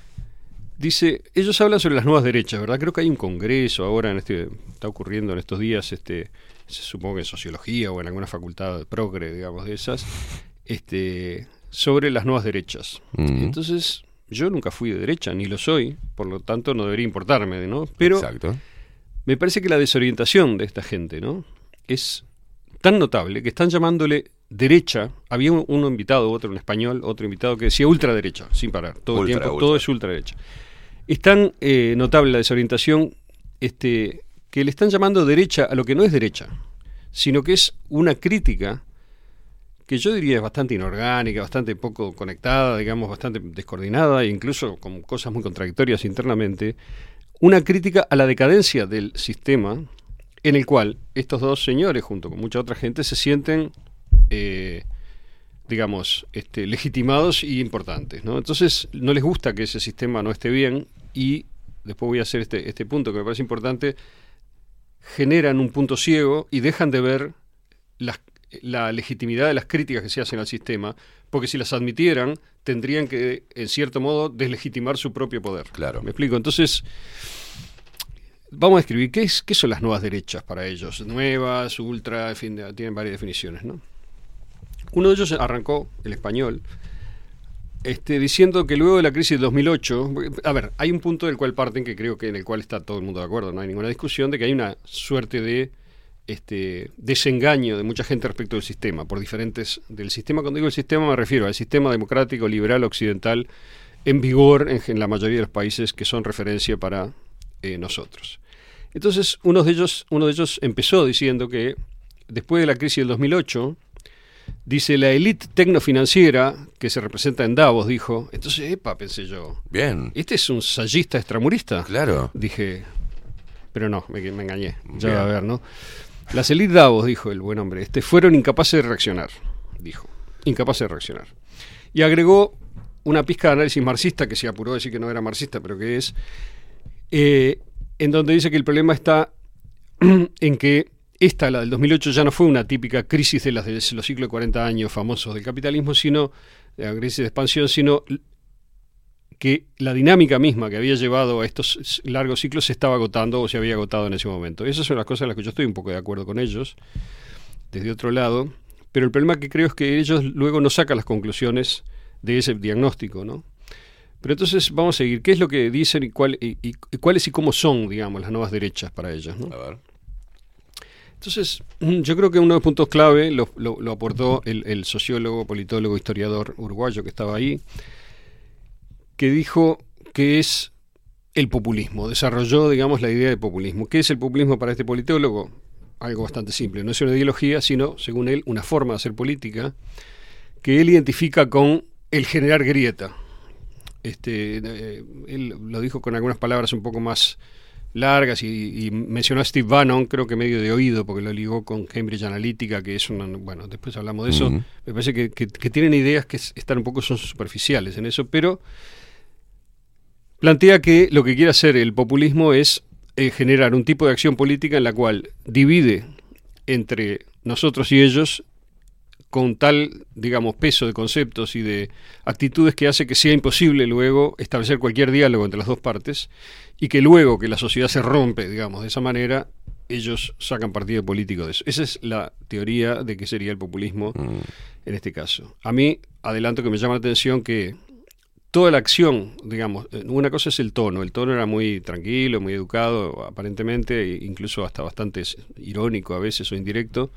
dice, ellos hablan sobre las nuevas derechas, ¿verdad? Creo que hay un congreso ahora en este, está ocurriendo en estos días, este, se supongo que en sociología o en alguna facultad progre, digamos, de esas, este, sobre las nuevas derechas. Mm. Entonces, yo nunca fui de derecha, ni lo soy, por lo tanto no debería importarme, ¿no? Pero Exacto. me parece que la desorientación de esta gente, ¿no? Es tan notable que están llamándole derecha. Había un- uno invitado, otro en español, otro invitado que decía ultraderecha, sin parar, todo Ultra, el tiempo, ultra. todo es ultraderecha. Es tan eh, notable la desorientación este, que le están llamando derecha a lo que no es derecha, sino que es una crítica que yo diría es bastante inorgánica, bastante poco conectada, digamos, bastante descoordinada e incluso con cosas muy contradictorias internamente, una crítica a la decadencia del sistema en el cual estos dos señores, junto con mucha otra gente, se sienten, eh, digamos, este, legitimados y importantes. ¿no? Entonces, no les gusta que ese sistema no esté bien y, después voy a hacer este, este punto que me parece importante, generan un punto ciego y dejan de ver las- la legitimidad de las críticas que se hacen al sistema, porque si las admitieran, tendrían que, en cierto modo, deslegitimar su propio poder. Claro. ¿Me explico? Entonces, vamos a escribir, ¿qué, es, qué son las nuevas derechas para ellos? Nuevas, ultra, en fin, tienen varias definiciones, ¿no? Uno de ellos arrancó, el español, este, diciendo que luego de la crisis del 2008, a ver, hay un punto del cual parten que creo que en el cual está todo el mundo de acuerdo, no hay ninguna discusión, de que hay una suerte de este, desengaño de mucha gente respecto del sistema, por diferentes, del sistema, cuando digo el sistema me refiero al sistema democrático, liberal, occidental, en vigor en, en la mayoría de los países que son referencia para eh, nosotros. Entonces, uno de ellos, uno de ellos empezó diciendo que después de la crisis del 2008, dice la élite tecnofinanciera que se representa en Davos, dijo, entonces, epa, pensé yo, Bien. ¿este es un sayista extramurista? Claro. Dije, pero no, me, me engañé, ya Bien. va a ver, ¿no? Las élites Davos, dijo el buen hombre, este, fueron incapaces de reaccionar, dijo, incapaces de reaccionar. Y agregó una pizca de análisis marxista, que se apuró a decir que no era marxista, pero que es, eh, en donde dice que el problema está en que esta, la del 2008, ya no fue una típica crisis de las de los ciclos de 40 años famosos del capitalismo, sino la crisis de expansión, sino que la dinámica misma que había llevado a estos largos ciclos se estaba agotando o se había agotado en ese momento. Esas son las cosas en las que yo estoy un poco de acuerdo con ellos, desde otro lado, pero el problema que creo es que ellos luego no sacan las conclusiones de ese diagnóstico, ¿no? Pero entonces vamos a seguir. ¿Qué es lo que dicen y, cuál, y, y- cuáles y cómo son, digamos, las nuevas derechas para ellas? ¿no? Entonces, mm, yo creo que uno de los puntos clave lo, aportó el, el sociólogo, politólogo, historiador uruguayo que estaba ahí, que dijo que es el populismo. Desarrolló, digamos, la idea de populismo. ¿Qué es el populismo para este politólogo? Algo bastante simple. No es una ideología, sino, según él, una forma de hacer política que él identifica con el generar grieta. Este, eh, él lo dijo con algunas palabras un poco más largas y, y mencionó a Steve Bannon, creo que medio de oído, porque lo ligó con Cambridge Analytica, que es una, bueno, después hablamos de eso, me parece que, que- que tienen ideas que es- están un poco son superficiales en eso, pero plantea que lo que quiere hacer el populismo es eh, generar un tipo de acción política en la cual divide entre nosotros y ellos con tal, digamos, peso de conceptos y de actitudes que hace que sea imposible luego establecer cualquier diálogo entre las dos partes y que luego que la sociedad se rompe, digamos, de esa manera, ellos sacan partido político de eso. Esa es la teoría de qué sería el populismo en este caso. A mí, adelanto que me llama la atención que toda la acción, digamos, eh, una cosa es el tono, el tono era muy tranquilo, muy educado, aparentemente, e incluso hasta bastante irónico a veces o indirecto.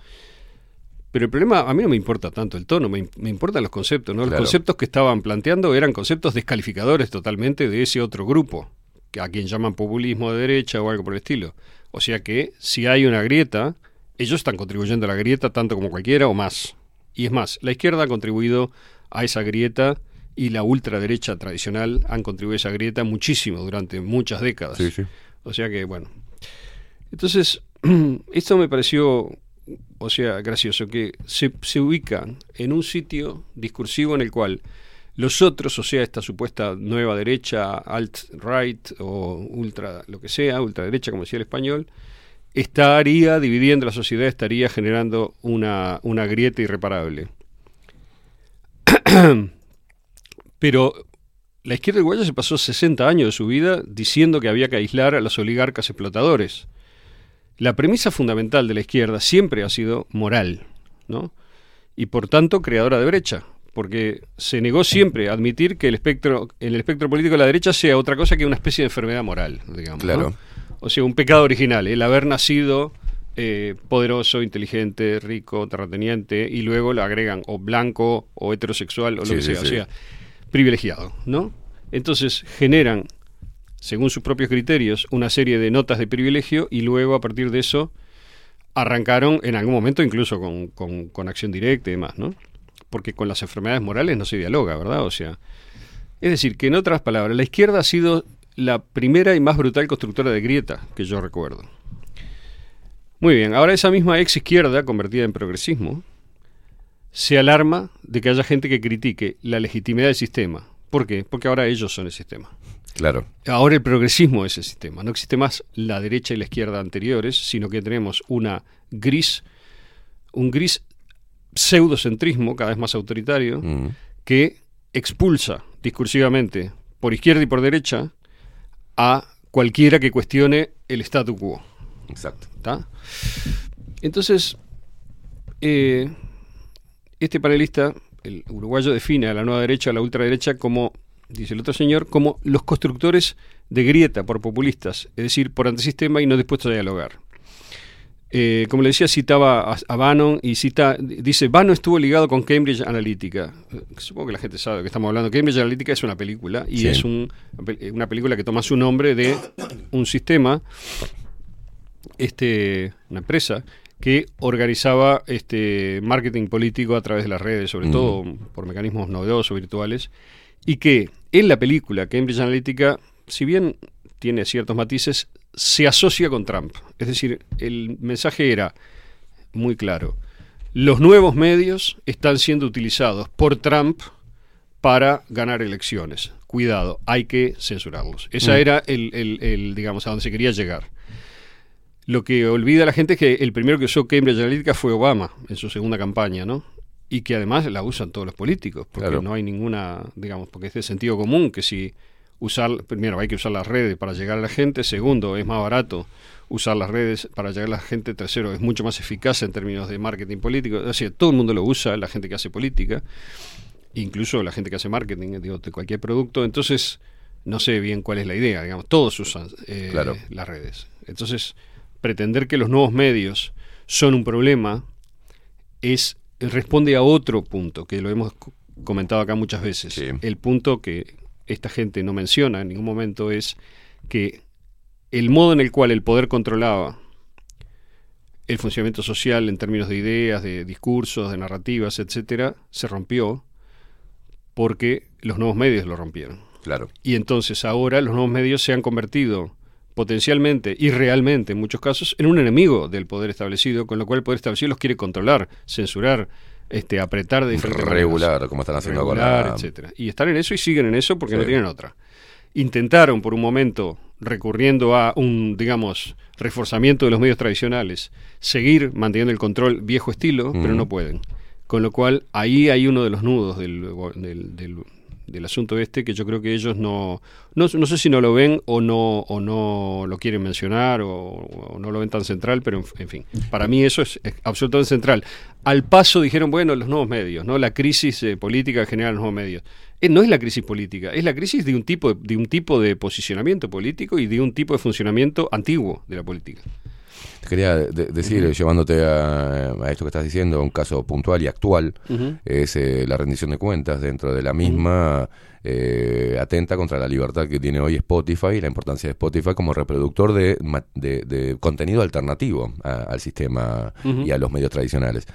Pero el problema, a mí no me importa tanto el tono, me, im- me importan los conceptos, ¿no? Los conceptos que estaban planteando eran conceptos descalificadores totalmente de ese otro grupo, que a quien llaman populismo de derecha o algo por el estilo. O sea que si hay una grieta, ellos están contribuyendo a la grieta tanto como cualquiera o más. Y es más, la izquierda ha contribuido a esa grieta y la ultraderecha tradicional han contribuido a esa grieta muchísimo durante muchas décadas. Sí, sí. O sea que, bueno. Entonces, esto me pareció, o sea, gracioso, que se, se ubican en un sitio discursivo en el cual los otros, o sea, esta supuesta nueva derecha, alt-right o ultra, lo que sea, ultraderecha, como decía el español, estaría dividiendo la sociedad, estaría generando una, una grieta irreparable. Pero la izquierda uruguaya se pasó 60 años de su vida diciendo que había que aislar a los oligarcas explotadores. La premisa fundamental de la izquierda siempre ha sido moral, ¿no? Y por tanto creadora de brecha, porque se negó siempre a admitir que el espectro, en el espectro político de la derecha sea otra cosa que una especie de enfermedad moral, digamos. ¿no? Claro. O sea, un pecado original, el haber nacido eh, poderoso, inteligente, rico, terrateniente, y luego le agregan o blanco o heterosexual o lo Sí, que sí, sea. sí. O sea, privilegiado, ¿no? Entonces generan, según sus propios criterios, una serie de notas de privilegio y luego a partir de eso arrancaron en algún momento incluso con, con- con acción directa y demás, ¿no? Porque con las enfermedades morales no se dialoga, ¿verdad? O sea, es decir, que en otras palabras, la izquierda ha sido la primera y más brutal constructora de grieta que yo recuerdo. Muy bien, ahora esa misma ex izquierda, convertida en progresismo, se alarma de que haya gente que critique la legitimidad del sistema. ¿Por qué? Porque ahora ellos son el sistema. Claro. Ahora el progresismo es el sistema. No existe más la derecha y la izquierda anteriores, sino que tenemos una gris, un gris pseudocentrismo cada vez más autoritario Mm. que expulsa discursivamente por izquierda y por derecha a cualquiera que cuestione el statu quo. Exacto. ¿Está? Entonces, eh, este panelista, el uruguayo, define a la nueva derecha, a la ultraderecha, como, dice el otro señor, como los constructores de grieta por populistas, es decir, por antisistema y no dispuestos a dialogar. Eh, como le decía, citaba a, a Bannon y cita, dice, Bannon estuvo ligado con Cambridge Analytica. Eh, Supongo que la gente sabe de que estamos hablando. Cambridge Analytica es una película y Sí. es un- una película que toma su nombre de un sistema este, una empresa que organizaba este marketing político a través de las redes, sobre Ujú. todo por mecanismos novedosos virtuales, y que en la película Cambridge Analytica, si bien tiene ciertos matices, se asocia con Trump. Es decir, el mensaje era muy claro. Los nuevos medios están siendo utilizados por Trump para ganar elecciones. Cuidado, hay que censurarlos. Esa Mm. era el, el- el, digamos, a donde se quería llegar. Lo que olvida la gente es que el primero que usó Cambridge Analytica fue Obama en su segunda campaña, ¿no? Y que además la usan todos los políticos, porque Claro. no hay ninguna, digamos, porque es de sentido común que si usar, primero hay que usar las redes para llegar a la gente, segundo es más barato usar las redes para llegar a la gente, tercero es mucho más eficaz en términos de marketing político, es decir, todo el mundo lo usa, la gente que hace política, incluso la gente que hace marketing digo, de cualquier producto, entonces no sé bien cuál es la idea, digamos, todos usan eh, Claro. las redes. Entonces, pretender que los nuevos medios son un problema es responde a otro punto que lo hemos co- comentado acá muchas veces. El punto que esta gente no menciona en ningún momento es que el modo en el cual el poder controlaba el funcionamiento social en términos de ideas, de discursos, de narrativas, etcétera, se rompió porque los nuevos medios lo rompieron. Claro. Y entonces ahora los nuevos medios se han convertido potencialmente y realmente en muchos casos en un enemigo del poder establecido, con lo cual el poder establecido los quiere controlar, censurar, este, apretar de diferentes maneras. Regular, como están haciendo Regular, con la... etcétera. Y están en eso y siguen en eso porque no tienen otra. Intentaron por un momento, recurriendo a un, digamos, reforzamiento de los medios tradicionales, seguir manteniendo el control viejo estilo, pero no pueden. Con lo cual, ahí hay uno de los nudos del, del, del- del asunto este que yo creo que ellos no, no, no sé si no lo ven o no, o no lo quieren mencionar o, no lo ven tan central, pero en, fin, para mí eso es, absolutamente central. Al paso dijeron, bueno, los nuevos medios, ¿no? la crisis eh, política que generan los nuevos medios. Eh, no es la crisis política, es la crisis de un tipo de un tipo de posicionamiento político y de un tipo de funcionamiento antiguo de la política. Te quería de- decir, llevándote a, a esto que estás diciendo, un caso puntual y actual, es eh, la rendición de cuentas dentro de la misma, eh, atenta contra la libertad que tiene hoy Spotify y la importancia de Spotify como reproductor de, de- de contenido alternativo a- al sistema y a los medios tradicionales.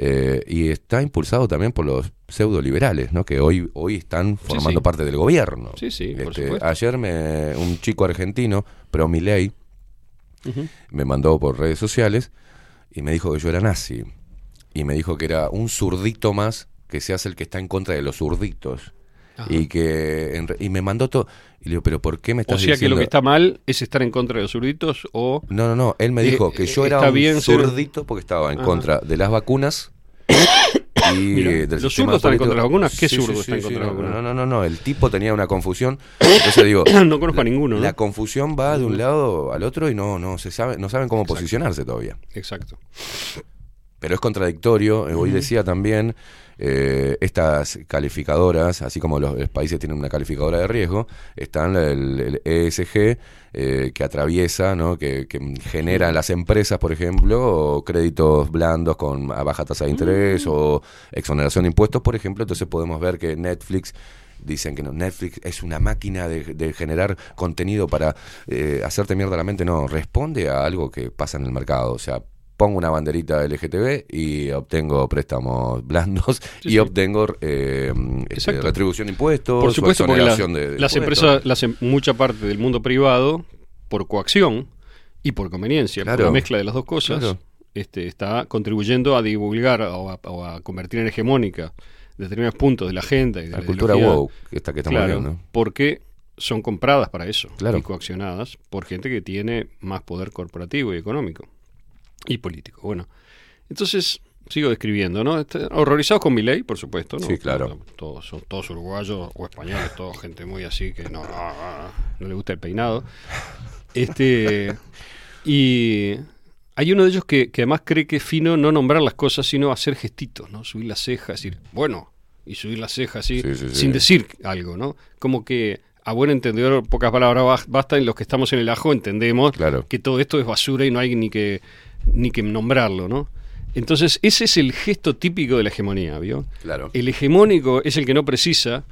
Eh, y está impulsado también por los pseudo liberales, ¿no? que hoy, hoy están formando sí. parte del gobierno. Sí, sí, por Este, supuesto. ayer me, un chico argentino, pro Me mandó por redes sociales y me dijo que yo era nazi. Y me dijo que era un zurdito más que se hace el que está en contra de los zurditos. Ajá. Y que en y me mandó todo. Y le digo, pero ¿por qué me estás O sea que diciendo? lo que está mal es estar en contra de los zurditos o... No, no, no. Él me Eh, dijo que yo era un bien ser- zurdito porque estaba en Ajá. contra de las vacunas. y Mira, eh, del ¿los sistema zurdos están en contra de las vacunas? ¿Qué Sí, zurdo sí, está en sí, contra de las no, vacunas? No, no, no, no. El tipo tenía una confusión. Entonces digo, No conozco a ninguno, ¿no? la confusión va de un lado al otro y no, no se sabe, no saben cómo posicionarse todavía. Exacto. Pero es contradictorio. Eh, Hoy decía también, eh, estas calificadoras, así como los, los países tienen una calificadora de riesgo, están el, el ESG, eh, que atraviesa, ¿no? que, que genera en las empresas, por ejemplo, créditos blandos con a baja tasa de interés Mm. o exoneración de impuestos, por ejemplo. Entonces podemos ver que Netflix dicen que no, Netflix es una máquina de, de generar contenido para eh, hacerte mierda la mente. No, responde a algo que pasa en el mercado. O sea, pongo una banderita LGTB y obtengo préstamos blandos Sí, y sí. obtengo eh, este, retribución de impuestos, Por supuesto, porque la- de- las empresas, las em- mucha parte del mundo privado, por coacción y por conveniencia, por la mezcla de las dos cosas, Claro. este, está contribuyendo a divulgar o a, o a convertir en hegemónica determinados puntos de la agenda y de La la, cultura woke, esta que estamos Claro, viendo. porque son compradas para eso Claro. y coaccionadas por gente que tiene más poder corporativo y económico y político. Bueno, entonces sigo describiendo, ¿no? Este, horrorizados con mi ley, por supuesto, ¿no? Sí, claro. Todos son todos uruguayos o españoles, toda gente muy así que no, no, no le gusta el peinado. Este y hay uno de ellos que, que además cree que es fino no nombrar las cosas, sino hacer gestitos, ¿no? Subir las cejas, decir, bueno, y subir las cejas así, Sí, sí, sí. sin decir algo, ¿no? Como que a buen entendedor, pocas palabras bas- bastan, los que estamos en el ajo entendemos que todo esto es basura y no hay ni que, ni que nombrarlo, ¿no? Entonces, ese es el gesto típico de la hegemonía, ¿vio? Claro. El hegemónico es el que no precisa,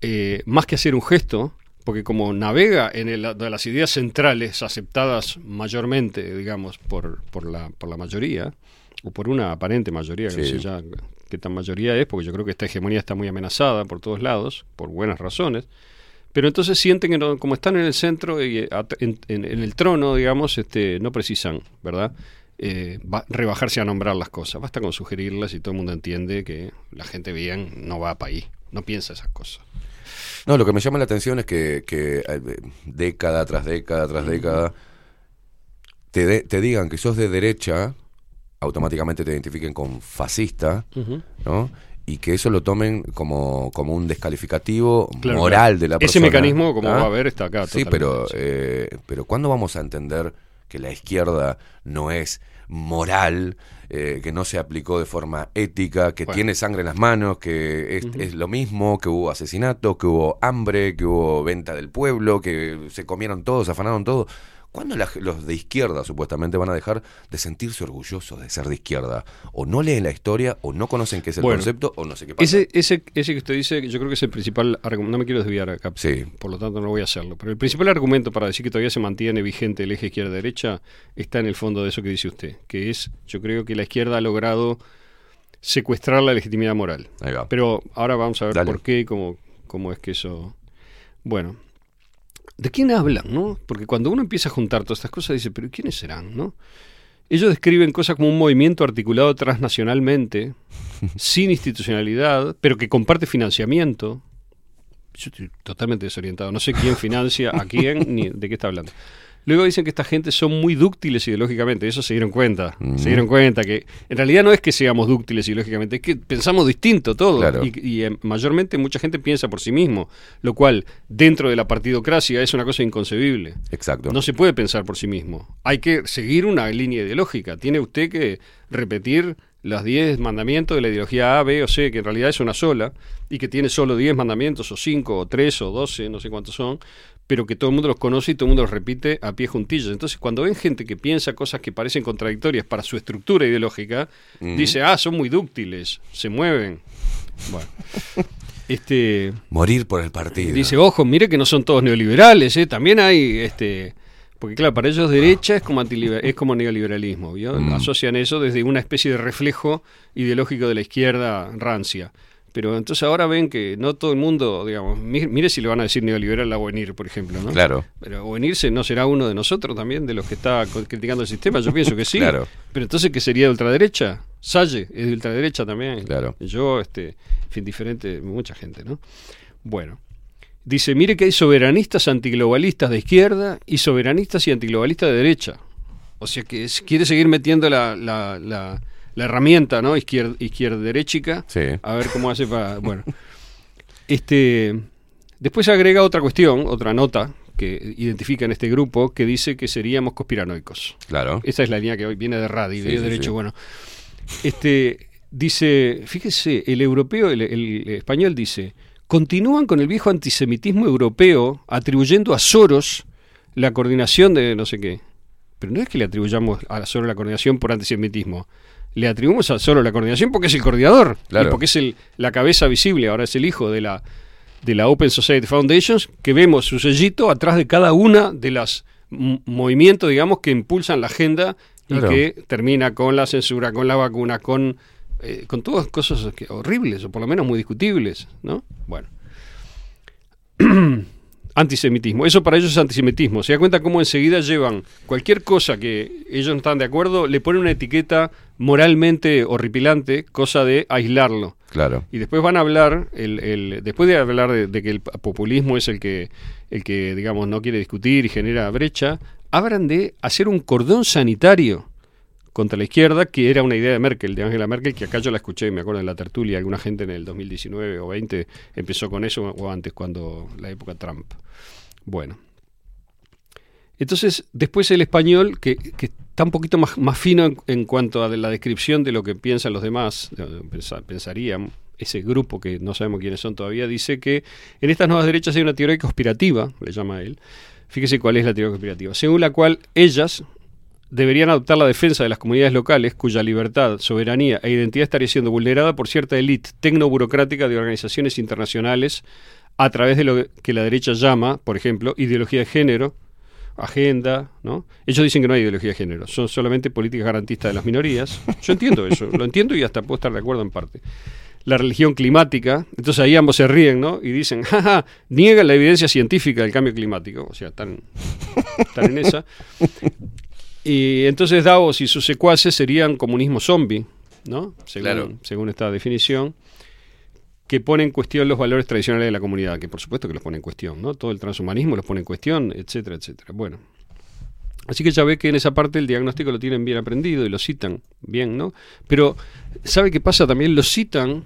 eh, más que hacer un gesto, porque como navega en el- de las ideas centrales aceptadas mayormente, digamos, por, por, la, por la mayoría, o por una aparente mayoría, que no sé ya qué tan mayoría es, porque yo creo que esta hegemonía está muy amenazada por todos lados, por buenas razones, pero entonces sienten que no- como están en el centro y eh, en, en- en el trono, digamos, este, no precisan, ¿verdad? Eh, va- rebajarse a nombrar las cosas. Basta con sugerirlas y todo el mundo entiende que la gente bien no va para ahí. no piensa esas cosas. No, lo que me llama la atención es que, que, eh, década tras década tras década te, de- te digan que sos de derecha, automáticamente te identifiquen con fascista. ¿no? Y que eso lo tomen como, como un descalificativo Claro, moral de la Ese persona. mecanismo, como ¿ah? va a haber, está acá Sí, pero, eh, pero ¿cuándo vamos a entender que la izquierda no es moral, eh, que no se aplicó de forma ética, que Bueno. tiene sangre en las manos, que es, es lo mismo, que hubo asesinato, que hubo hambre, que hubo venta del pueblo, que se comieron todos, afanaron todo? ¿Cuándo la- los de izquierda supuestamente van a dejar de sentirse orgullosos de ser de izquierda? O no leen la historia, o no conocen qué es el Bueno, concepto, o no sé qué pasa. Ese, ese, ese que usted dice, yo creo que es el principal argumento. No me quiero desviar acá, Sí. por lo tanto no voy a hacerlo. Pero el principal argumento para decir que todavía se mantiene vigente el eje izquierda-derecha está en el fondo de eso que dice usted, que es, yo creo que la izquierda ha logrado secuestrar la legitimidad moral. Pero ahora vamos a ver Dale. por qué, cómo, cómo es que eso... Bueno, ¿de quién hablan, no? Porque cuando uno empieza a juntar todas estas cosas, dice, pero ¿quiénes serán, no? Ellos describen cosas como un movimiento articulado transnacionalmente, sin institucionalidad, pero que comparte financiamiento. Yo estoy totalmente desorientado. No sé quién financia a quién ni de qué está hablando. Luego dicen que esta gente son muy dúctiles ideológicamente. Eso se dieron cuenta. Se dieron cuenta que en realidad no es que seamos dúctiles ideológicamente, es que pensamos distinto todo. Claro. Y, y, eh, mayormente mucha gente piensa por sí mismo, lo cual dentro de la partidocracia es una cosa inconcebible. Exacto. No se puede pensar por sí mismo. Hay que seguir una línea ideológica. Tiene usted que repetir los 10 mandamientos de la ideología A, B o C, que en realidad es una sola, y que tiene solo 10 mandamientos, o 5, o 3, o 12, no sé cuántos son, pero que todo el mundo los conoce y todo el mundo los repite a pie juntillas. Entonces, cuando ven gente que piensa cosas que parecen contradictorias para su estructura ideológica, dice, ah, son muy dúctiles, se mueven. Bueno. Este, Morir por el partido. Dice, ojo, mire que no son todos neoliberales, ¿eh? también hay, este, porque claro, para ellos derecha es como, es como neoliberalismo, ¿vio? Mm. Asocian eso desde una especie de reflejo ideológico de la izquierda rancia. Pero entonces ahora ven que no todo el mundo, digamos, mire, si le van a decir neoliberal a Buenir, por ejemplo, ¿no? Claro. Pero Buenir se- no será uno de nosotros también, de los que está criticando el sistema, yo pienso que sí. Claro. Pero entonces, ¿qué sería de ultraderecha? Salle es de ultraderecha también. Claro. Yo, este, en fin, diferente, mucha gente, ¿no? Bueno. Dice, mire que hay soberanistas antiglobalistas de izquierda y soberanistas y antiglobalistas de derecha. O sea que quiere seguir metiendo la, la, la- la herramienta, ¿no? Izquier, izquierda-derechica. Sí. A ver cómo hace para... Bueno. Este, después agrega otra cuestión, otra nota que identifica en este grupo, que dice que seríamos conspiranoicos. Claro. Esa es la línea que hoy viene de radio, Sí, de sí, derecho, bueno. Este, dice, fíjese, el europeo, el, el español dice, continúan con el viejo antisemitismo europeo atribuyendo a Soros la coordinación de no sé qué. Pero no es que le atribuyamos a Soros la coordinación por antisemitismo. Le atribuimos a Soros la coordinación porque es el coordinador. Claro. Y porque es el, la cabeza visible, ahora es el hijo de la, de la Open Society Foundations, que vemos su sellito atrás de cada una de las movimientos, digamos, que impulsan la agenda Claro. y que termina con la censura, con la vacuna, con, eh, con todas cosas que- horribles, o por lo menos muy discutibles, ¿no? Bueno. Antisemitismo. Eso para ellos es antisemitismo. Se da cuenta cómo enseguida llevan cualquier cosa que ellos no están de acuerdo, le ponen una etiqueta moralmente horripilante, cosa de aislarlo. Claro. Y después van a hablar, el, el- después de hablar de, de que el populismo es el que, el que, digamos, no quiere discutir y genera brecha, hablan de hacer un cordón sanitario contra la izquierda, que era una idea de Merkel, de Angela Merkel, que acá yo la escuché, me acuerdo en la tertulia, alguna gente en el 2019 o 20 empezó con eso, o antes, cuando la época Trump. Bueno. Entonces, después el español, que, que está un poquito más, más fino en, cuanto a la descripción de lo que piensan los demás, pensa- pensarían, ese grupo que no sabemos quiénes son todavía, dice que en estas nuevas derechas hay una teoría conspirativa, le llama él. Fíjese cuál es la teoría conspirativa, según la cual ellas deberían adoptar la defensa de las comunidades locales cuya libertad, soberanía e identidad estaría siendo vulnerada por cierta élite tecnoburocrática de organizaciones internacionales a través de lo que la derecha llama, por ejemplo, ideología de género, agenda, ¿no? Ellos dicen que no hay ideología de género, son solamente políticas garantistas de las minorías. Yo entiendo eso, lo entiendo y hasta puedo estar de acuerdo en parte. La religión climática, entonces ahí ambos se ríen, ¿no? Y dicen, jaja, niegan la evidencia científica del cambio climático, o sea, están, están en esa. Y entonces Davos y sus secuaces serían comunismo zombie, ¿no? Según, Claro. según esta definición. que pone en cuestión los valores tradicionales de la comunidad, que por supuesto que los pone en cuestión, ¿no? Todo el transhumanismo los pone en cuestión, etcétera, etcétera. Bueno, así que ya ve que en esa parte el diagnóstico lo tienen bien aprendido y lo citan bien, ¿no? Pero, ¿sabe qué pasa también? Lo citan,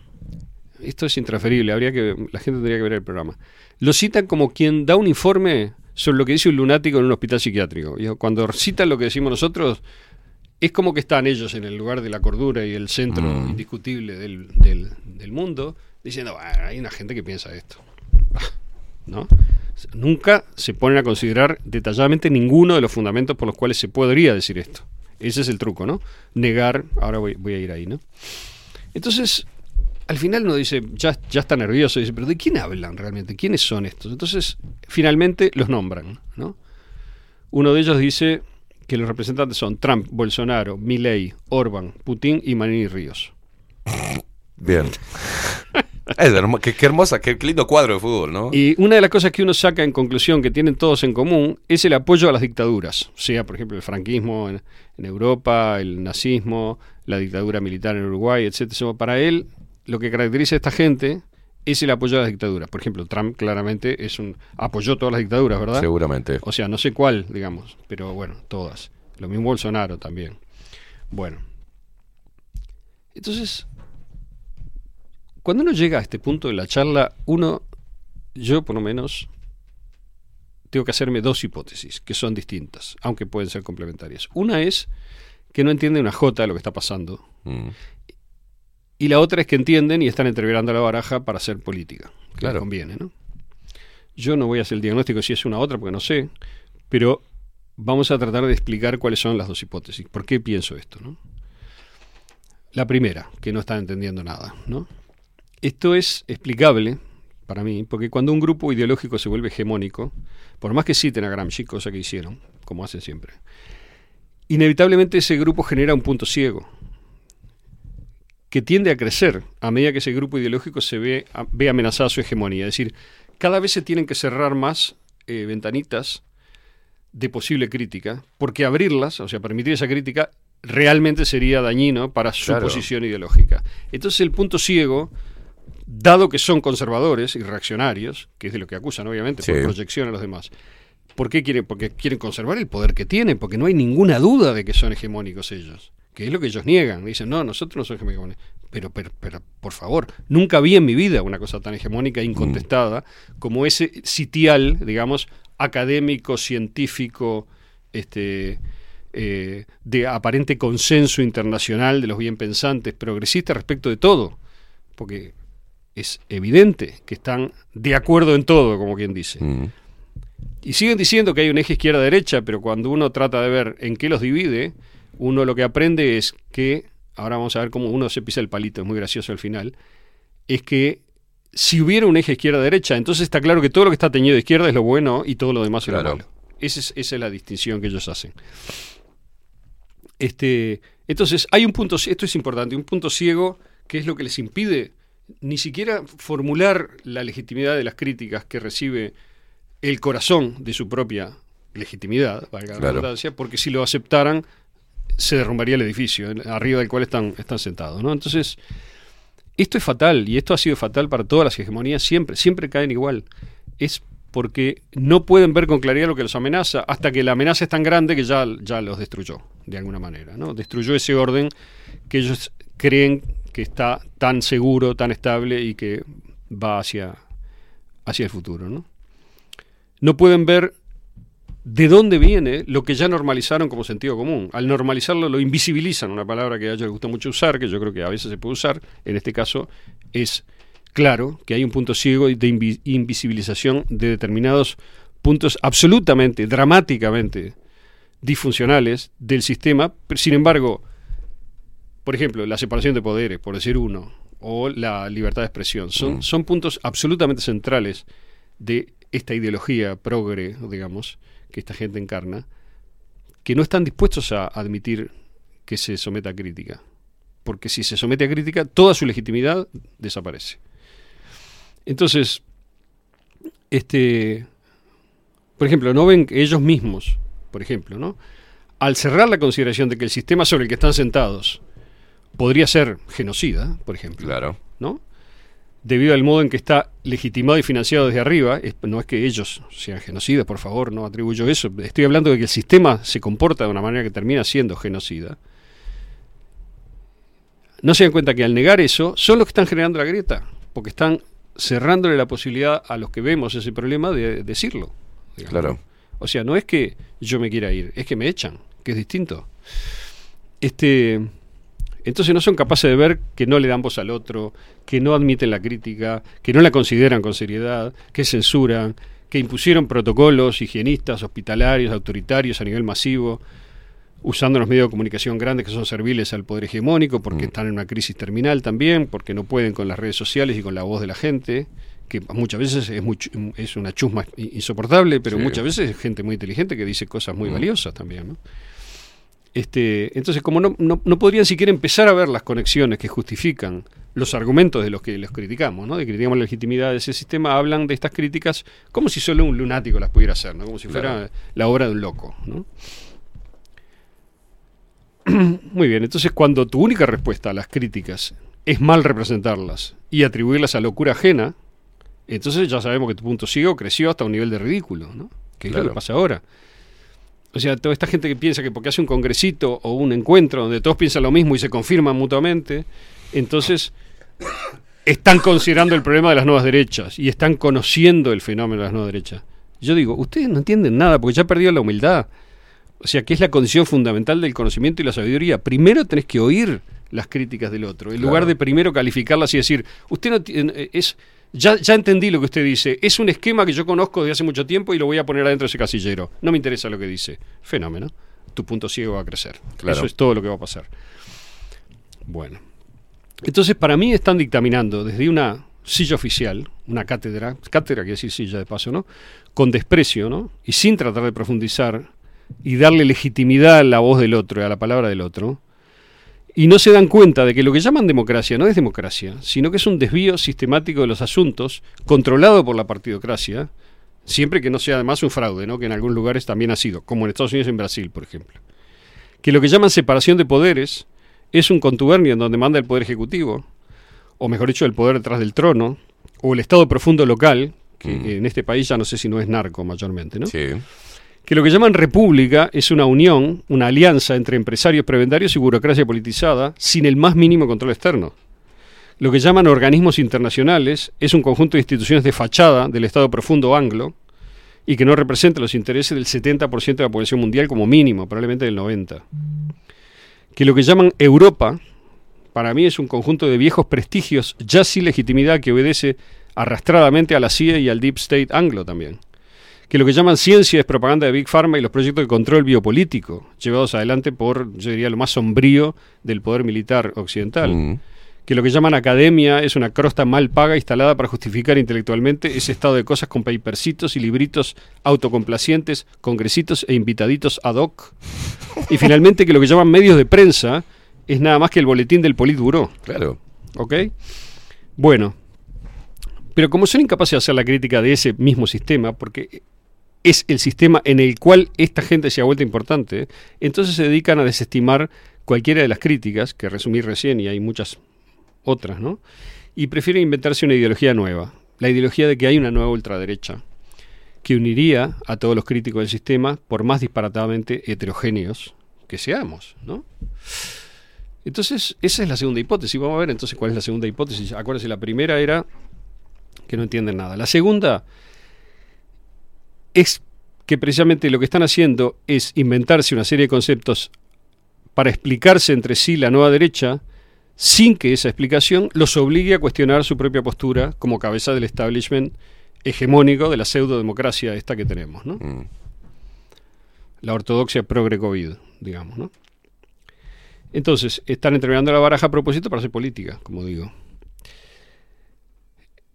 esto es intransferible, habría que, la gente tendría que ver el programa, lo citan como quien da un informe sobre lo que dice un lunático en un hospital psiquiátrico. Cuando citan lo que decimos nosotros, es como que están ellos en el lugar de la cordura y el centro Mm. indiscutible del, del- del mundo, diciendo, "Bueno, hay una gente que piensa esto. Ah, ¿No? Nunca se ponen a considerar detalladamente ninguno de los fundamentos por los cuales se podría decir esto. Ese es el truco, ¿no? Negar, ahora voy, voy a ir ahí, ¿no? Entonces, al final uno dice, ya, ya está nervioso, dice, pero ¿de quién hablan realmente? ¿Quiénes son estos? Entonces, finalmente los nombran, ¿no? Uno de ellos dice que los representantes son Trump, Bolsonaro, Milley, Orban, Putin y Manini Ríos. Bien. Es hermo- qué, qué hermosa, qué lindo cuadro de fútbol, ¿no? Y una de las cosas que uno saca en conclusión que tienen todos en común es el apoyo a las dictaduras, sea por ejemplo el franquismo en, en Europa, el nazismo, la dictadura militar en Uruguay, etcétera. Para él, lo que caracteriza a esta gente es el apoyo a las dictaduras. Por ejemplo, Trump claramente es un apoyó todas las dictaduras, ¿verdad? Seguramente. O sea, no sé cuál, digamos, pero bueno, todas. Lo mismo Bolsonaro también. Bueno. Entonces, cuando uno llega a este punto de la charla, uno, yo por lo menos, tengo que hacerme dos hipótesis, que son distintas, aunque pueden ser complementarias. Una es que no entiende una jota de lo que está pasando. Mm. Y la otra es que entienden y están entreverando la baraja para hacer política. Que Claro. les conviene, ¿no? Yo no voy a hacer el diagnóstico si es una u otra, porque no sé, pero vamos a tratar de explicar cuáles son las dos hipótesis. ¿Por qué pienso esto? ¿no? La primera, que no están entendiendo nada. ¿no? Esto es explicable para mí, porque cuando un grupo ideológico se vuelve hegemónico, por más que citen a Gramsci, cosa que hicieron, como hacen siempre, inevitablemente ese grupo genera un punto ciego que tiende a crecer a medida que ese grupo ideológico se ve, a- ve amenazada su hegemonía. Es decir, cada vez se tienen que cerrar más eh, ventanitas de posible crítica, porque abrirlas, o sea, permitir esa crítica, realmente sería dañino para su Claro. posición ideológica. Entonces el punto ciego, dado que son conservadores y reaccionarios, que es de lo que acusan obviamente por proyección a los demás, ¿por qué quieren? Porque quieren conservar el poder que tienen, porque no hay ninguna duda de que son hegemónicos ellos, que es lo que ellos niegan. Dicen, no, nosotros no somos hegemónicos. Pero, pero, pero, por favor, nunca vi en mi vida una cosa tan hegemónica e incontestada como ese sitial, digamos, académico, científico, este, eh, de aparente consenso internacional de los bien pensantes, progresistas respecto de todo. Porque es evidente que están de acuerdo en todo, como quien dice. Mm. Y siguen diciendo que hay un eje izquierda-derecha, pero cuando uno trata de ver en qué los divide, uno lo que aprende es que, ahora vamos a ver cómo uno se pisa el palito, es muy gracioso al final, es que si hubiera un eje izquierda-derecha, entonces está claro que todo lo que está teñido de izquierda es lo bueno y todo lo demás es lo malo. Esa es, esa es la distinción que ellos hacen. Este, entonces, hay un punto, esto es importante, un punto ciego que es lo que les impide ni siquiera formular la legitimidad de las críticas que recibe el corazón de su propia legitimidad, valga la Claro. redundancia, porque si lo aceptaran se derrumbaría el edificio arriba del cual están, están sentados. ¿no? Entonces, esto es fatal y esto ha sido fatal para todas las hegemonías siempre, siempre caen igual. Es porque no pueden ver con claridad lo que los amenaza hasta que la amenaza es tan grande que ya, ya los destruyó, de alguna manera. ¿no? Destruyó ese orden que ellos creen que está tan seguro, tan estable y que va hacia, hacia el futuro. ¿no? no pueden ver de dónde viene lo que ya normalizaron como sentido común. Al normalizarlo lo invisibilizan, una palabra que a ellos les gusta mucho usar, que yo creo que a veces se puede usar, en este caso es claro que hay un punto ciego de invi- invisibilización de determinados puntos absolutamente, dramáticamente disfuncionales del sistema, sin embargo, por ejemplo, la separación de poderes, por decir uno, o la libertad de expresión, son, Mm. son puntos absolutamente centrales de esta ideología progre, digamos, que esta gente encarna, que no están dispuestos a admitir que se someta a crítica. Porque si se somete a crítica, toda su legitimidad desaparece. Entonces, este, por ejemplo, no ven que ellos mismos, por ejemplo, ¿no? Al cerrar la consideración de que el sistema sobre el que están sentados podría ser genocida, por ejemplo, Claro. ¿no? Debido al modo en que está legitimado y financiado desde arriba, no es que ellos sean genocidas, por favor, no atribuyo eso, estoy hablando de que el sistema se comporta de una manera que termina siendo genocida. No se dan cuenta que al negar eso son los que están generando la grieta, porque están cerrándole la posibilidad a los que vemos ese problema de decirlo. digamos. Claro. O sea, no es que yo me quiera ir, es que me echan, que es distinto. Este, entonces no son capaces de ver que no le dan voz al otro, que no admiten la crítica, que no la consideran con seriedad, que censuran, que impusieron protocolos higienistas, hospitalarios, autoritarios a nivel masivo, usando los medios de comunicación grandes que son serviles al poder hegemónico, porque están en una crisis terminal también, porque no pueden con las redes sociales y con la voz de la gente, que muchas veces es, muy es una chusma insoportable, pero Sí. muchas veces es gente muy inteligente que dice cosas muy Mm. valiosas también. ¿no? Este, entonces, como no, no, no podrían siquiera empezar a ver las conexiones que justifican los argumentos de los que los criticamos, ¿no? de criticamos la legitimidad de ese sistema, hablan de estas críticas como si solo un lunático las pudiera hacer, ¿no? como si fuera Claro. la obra de un loco. ¿no? Muy bien, entonces cuando tu única respuesta a las críticas es mal representarlas y atribuirlas a locura ajena, entonces ya sabemos que tu punto ciego creció hasta un nivel de ridículo, ¿no? Que es lo que pasa ahora. O sea, toda esta gente que piensa que porque hace un congresito o un encuentro donde todos piensan lo mismo y se confirman mutuamente, entonces están considerando el problema de las nuevas derechas y están conociendo el fenómeno de las nuevas derechas. Yo digo, ustedes no entienden nada porque ya perdido la humildad. O sea, que es la condición fundamental del conocimiento y la sabiduría. Primero tenés que oír las críticas del otro, en Claro. lugar de primero calificarlas y decir, usted no tiene- eh, es ya, ya entendí lo que usted dice, es un esquema que yo conozco desde hace mucho tiempo y lo voy a poner adentro de ese casillero. No me interesa lo que dice. Fenómeno. Tu punto ciego va a crecer. Claro. Eso es todo lo que va a pasar. Bueno. Entonces, para mí están dictaminando desde una silla oficial, una cátedra, cátedra quiere decir silla de paso, ¿no? Con desprecio, ¿no? Y sin tratar de profundizar y darle legitimidad a la voz del otro y a la palabra del otro. Y no se dan cuenta de que lo que llaman democracia no es democracia, sino que es un desvío sistemático de los asuntos, controlado por la partidocracia, siempre que no sea además un fraude, ¿no? que en algunos lugares también ha sido, como en Estados Unidos y en Brasil, por ejemplo. Que lo que llaman separación de poderes es un contubernio en donde manda el poder ejecutivo, o mejor dicho, el poder detrás del trono, o el Estado profundo local, que en este país ya no sé si no es narco mayormente, ¿no? Que lo que llaman república es una unión, una alianza entre empresarios prebendarios y burocracia politizada sin el más mínimo control externo. Lo que llaman organismos internacionales es un conjunto de instituciones de fachada del Estado profundo anglo y que no representa los intereses del 70% de la población mundial como mínimo, probablemente del 90%. Que lo que llaman Europa, para mí es un conjunto de viejos prestigios ya sin legitimidad que obedece arrastradamente a la CIA y al Deep State anglo también que lo que llaman ciencia es propaganda de Big Pharma y los proyectos de control biopolítico, llevados adelante por, yo diría, lo más sombrío del poder militar occidental. Que lo que llaman academia es una crosta mal paga instalada para justificar intelectualmente ese estado de cosas con papercitos y libritos autocomplacientes, congresitos e invitaditos ad hoc. Y finalmente que lo que llaman medios de prensa es nada más que el boletín del Politburó. Claro. ¿Ok? Bueno, pero como son incapaces de hacer la crítica de ese mismo sistema, porque es el sistema en el cual esta gente se ha vuelto importante, entonces se dedican a desestimar cualquiera de las críticas, que resumí recién y hay muchas otras, ¿no? Y prefieren inventarse una ideología nueva, la ideología de que hay una nueva ultraderecha, que uniría a todos los críticos del sistema, por más disparatadamente heterogéneos que seamos, ¿no? Entonces, esa es la segunda hipótesis. Vamos a ver entonces cuál es la segunda hipótesis. Acuérdense, la primera era que no entienden nada. La segunda es que precisamente lo que están haciendo es inventarse una serie de conceptos para explicarse entre sí la nueva derecha sin que esa explicación los obligue a cuestionar su propia postura como cabeza del establishment hegemónico de la pseudo-democracia esta que tenemos, ¿no? La ortodoxia progre-COVID, digamos, ¿no? Entonces, están entregando la baraja a propósito para hacer política, como digo.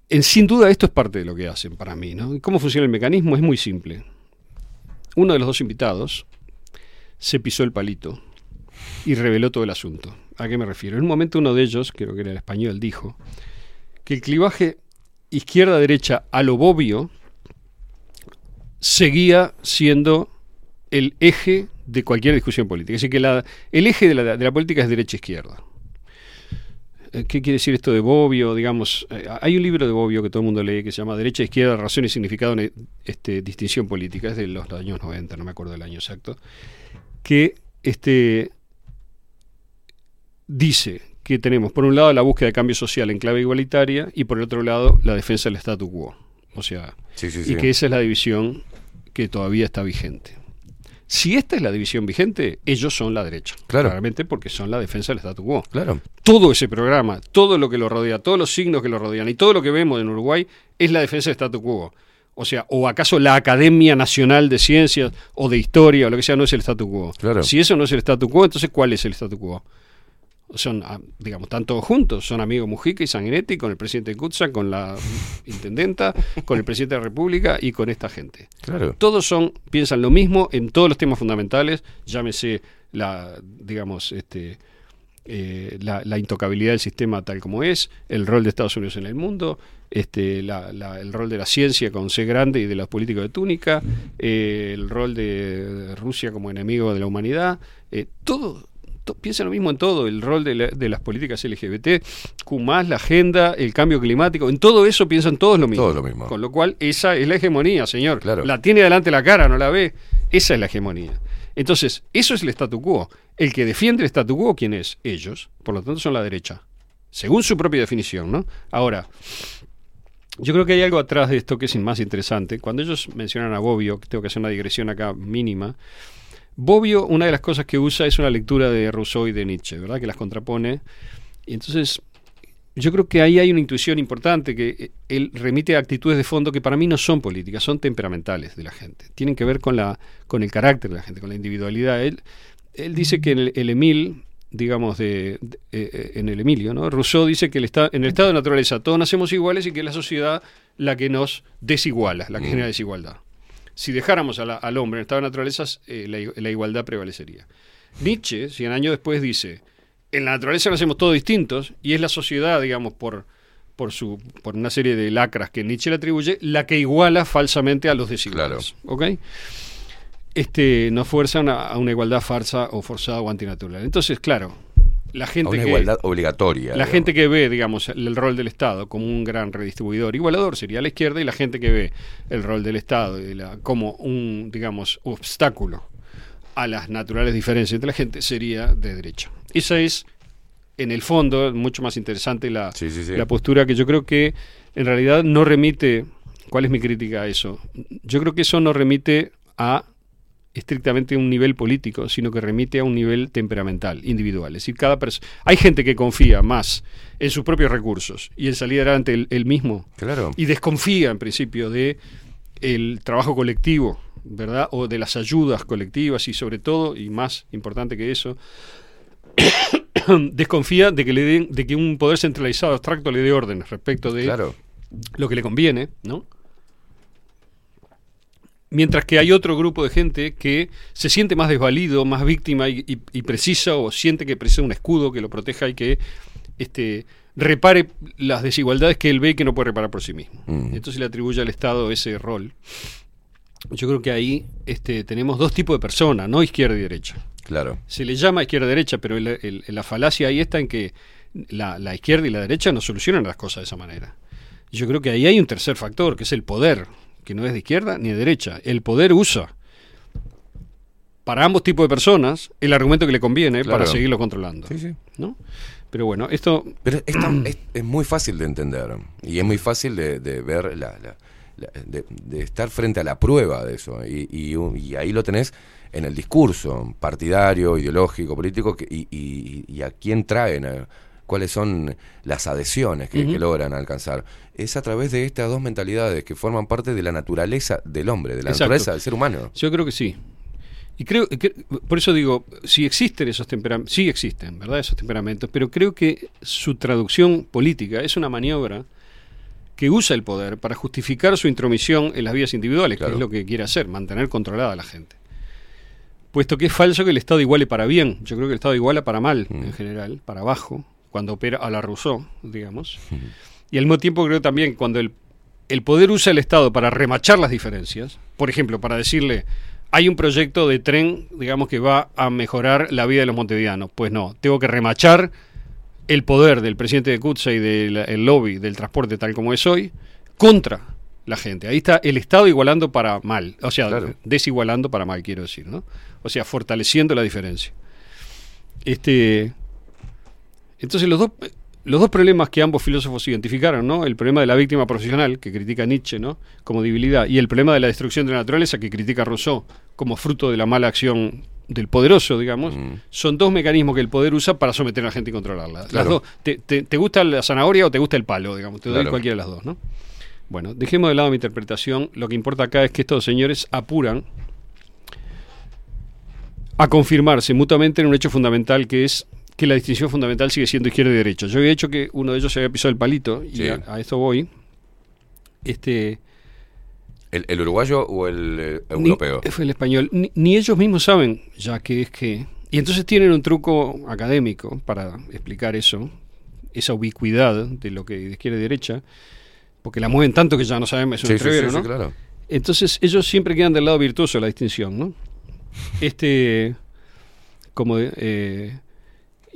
Sin duda esto es parte de lo que hacen para mí. ¿no? ¿Y ¿Cómo funciona el mecanismo? Es muy simple. Uno de los dos invitados se pisó el palito y reveló todo el asunto. ¿A qué me refiero? En un momento uno de ellos, creo que era el español, dijo que el clivaje izquierda-derecha a lo bobio seguía siendo el eje de cualquier discusión política. Es decir, que la, el eje de la, de la política es derecha-izquierda. Eh, ¿Qué quiere decir esto de Bobbio? Digamos, eh, hay un libro de Bobbio que todo el mundo lee que se llama Derecha, Izquierda, Razón y Significado este, Distinción Política, es de los años 90, no me acuerdo del año exacto, que este, dice que tenemos por un lado la búsqueda de cambio social en clave igualitaria y por el otro lado la defensa del statu quo. O sea, Sí, sí, y sí. que esa es la división que todavía está vigente. Si esta es la división vigente, ellos son la derecha. Claro. Claramente porque son la defensa del statu quo. Claro. Todo ese programa, todo lo que lo rodea, todos los signos que lo rodean y todo lo que vemos en Uruguay es la defensa del statu quo. O sea, o acaso la Academia Nacional de Ciencias o de Historia o lo que sea no es el statu quo. Claro. Si eso no es el statu quo, entonces ¿cuál es el statu quo? Son, ah, digamos, están todos juntos. Son amigos Mujica y Sanguinetti con el presidente Kutza, con la intendenta, con el presidente de la República y con esta gente. Claro. Todos son, piensan lo mismo en todos los temas fundamentales, llámese la, digamos, este, eh, la, la intocabilidad del sistema tal como es, el rol de Estados Unidos en el mundo, este, la- la- el rol de la ciencia con C grande y de los políticos de túnica, eh, el rol de Rusia como enemigo de la humanidad, eh, todo, to- piensa lo mismo en todo, el rol de, la- de las políticas LGBT, Q+, la agenda, el cambio climático, en todo eso piensan todos lo mismo. Todo lo mismo. Con lo cual, esa es la hegemonía, señor. Claro. La tiene delante la cara, no la ve. Esa es la hegemonía. Entonces, eso es el statu quo. El que defiende el statu quo, ¿quién es? Ellos. Por lo tanto, son la derecha. Según su propia definición, ¿no? Ahora, yo creo que hay algo atrás de esto que es más interesante. Cuando ellos mencionan a Bobbio, que tengo que hacer una digresión acá mínima, Bobbio, una de las cosas que usa es una lectura de Rousseau y de Nietzsche, ¿verdad? Que las contrapone. Y entonces, yo creo que ahí hay una intuición importante que eh, él remite a actitudes de fondo que para mí no son políticas, son temperamentales de la gente. Tienen que ver con, la, con el carácter de la gente, con la individualidad. Él, él dice que el, el Emil, digamos, de, de- eh, en el Emilio, ¿no? Rousseau dice que el esta- en el estado de naturaleza todos nacemos iguales y que es la sociedad la que nos desiguala, la que genera desigualdad. Si dejáramos a la- al hombre en estado de naturaleza, eh, la, igualdad prevalecería. Nietzsche, 100 años después, dice, en la naturaleza nacemos todos distintos y es la sociedad, digamos, por, por, su, por una serie de lacras que Nietzsche le atribuye, la que iguala falsamente a los desiguales. ¿Ok? Este, nos fuerzan a, a una igualdad farsa o forzada o antinatural. Entonces, claro, la A gente una que... igualdad obligatoria. La digamos. gente que ve, digamos, el, el rol del Estado como un gran redistribuidor, igualador sería la izquierda, y la gente que ve el rol del Estado y la- como un, digamos, obstáculo a las naturales diferencias entre la gente sería de derecha. Esa es, en el fondo, mucho más interesante la, Sí, sí, sí. la postura que yo creo que en realidad no remite. ¿Cuál es mi crítica a eso? Yo creo que eso no remite a estrictamente un nivel político, sino que remite a un nivel temperamental, individual. Es decir, cada. Hay gente que confía más en sus propios recursos y en salir adelante él, él mismo. Claro. Y desconfía, en principio, de el trabajo colectivo, ¿verdad? O de las ayudas colectivas y sobre todo, y más importante que eso, desconfía de que le den, de que un poder centralizado abstracto le dé órdenes respecto de Claro. lo que le conviene, ¿no? Mientras que hay otro grupo de gente que se siente más desvalido, más víctima y, y- y precisa o siente que precisa un escudo que lo proteja y que este, repare las desigualdades que él ve y que no puede reparar por sí mismo. Mm. Entonces le atribuye al Estado ese rol. Yo creo que ahí este, tenemos dos tipos de personas, no izquierda y derecha. Claro. Se le llama izquierda-derecha, pero el- el- la falacia ahí está en que la, la izquierda y la derecha no solucionan las cosas de esa manera. Yo creo que ahí hay un tercer factor, que es el poder, que no es de izquierda ni de derecha. El poder usa para ambos tipos de personas el argumento que le conviene Claro. para seguirlo controlando. Sí, sí. ¿no? Pero bueno, esto Pero es, tan- es- es muy fácil de entender y es muy fácil de, de ver, la, la- la- de, de estar frente a la prueba de eso. Y, y y ahí lo tenés en el discurso partidario, ideológico, político, que- y, y- y a quién traen, a- cuáles son las adhesiones que, logran alcanzar. Es a través de estas dos mentalidades que forman parte de la naturaleza del hombre, de la Exacto. naturaleza del ser humano. Yo creo que sí. Y creo que, por eso digo, si existen esos temperamentos, sí existen, ¿verdad? Esos temperamentos, pero creo que su traducción política es una maniobra que usa el poder para justificar su intromisión en las vidas individuales, que es lo que quiere hacer, mantener controlada a la gente. Puesto que es falso que el Estado iguale para bien, yo creo que el Estado iguala para mal, en general, para abajo, cuando opera a la Rousseau, digamos. Y al mismo tiempo creo también cuando el, el poder usa el Estado para remachar las diferencias, por ejemplo, para decirle, hay un proyecto de tren, digamos, que va a mejorar la vida de los montevideanos. Pues no, tengo que remachar el poder del presidente de Kutza y del el lobby del transporte tal como es hoy contra la gente. Ahí está el Estado igualando para mal, o sea, Claro. desigualando para mal, quiero decir, ¿no? O sea, fortaleciendo la diferencia. Este, entonces los dos, los dos problemas que ambos filósofos identificaron, ¿no? El problema de la víctima profesional, que critica Nietzsche, ¿no? Como debilidad, y el problema de la destrucción de la naturaleza, que critica Rousseau, como fruto de la mala acción del poderoso, digamos, son dos mecanismos que el poder usa para someter a la gente y controlarla. Las dos, te, te- te gusta la zanahoria o te gusta el palo, digamos? Te doy Claro. cualquiera de las dos, ¿no? Bueno, dejemos de lado mi interpretación. Lo que importa acá es que estos señores apuran a confirmarse mutuamente en un hecho fundamental que es que la distinción fundamental sigue siendo izquierda y derecha. Yo había dicho que uno de ellos se había pisado el palito y Sí. a, a esto voy. Este, ¿El, el uruguayo o el eh, ni- europeo? fue el español. Ni, ni ellos mismos saben ya que es que... Y entonces tienen un truco académico para explicar eso, esa ubicuidad de lo que de izquierda y derecha, porque la mueven tanto que ya no saben, es un Sí, entrevero, sí, sí, ¿no? claro. Entonces ellos siempre quedan del lado virtuoso de la distinción, ¿no? Este, como de, eh,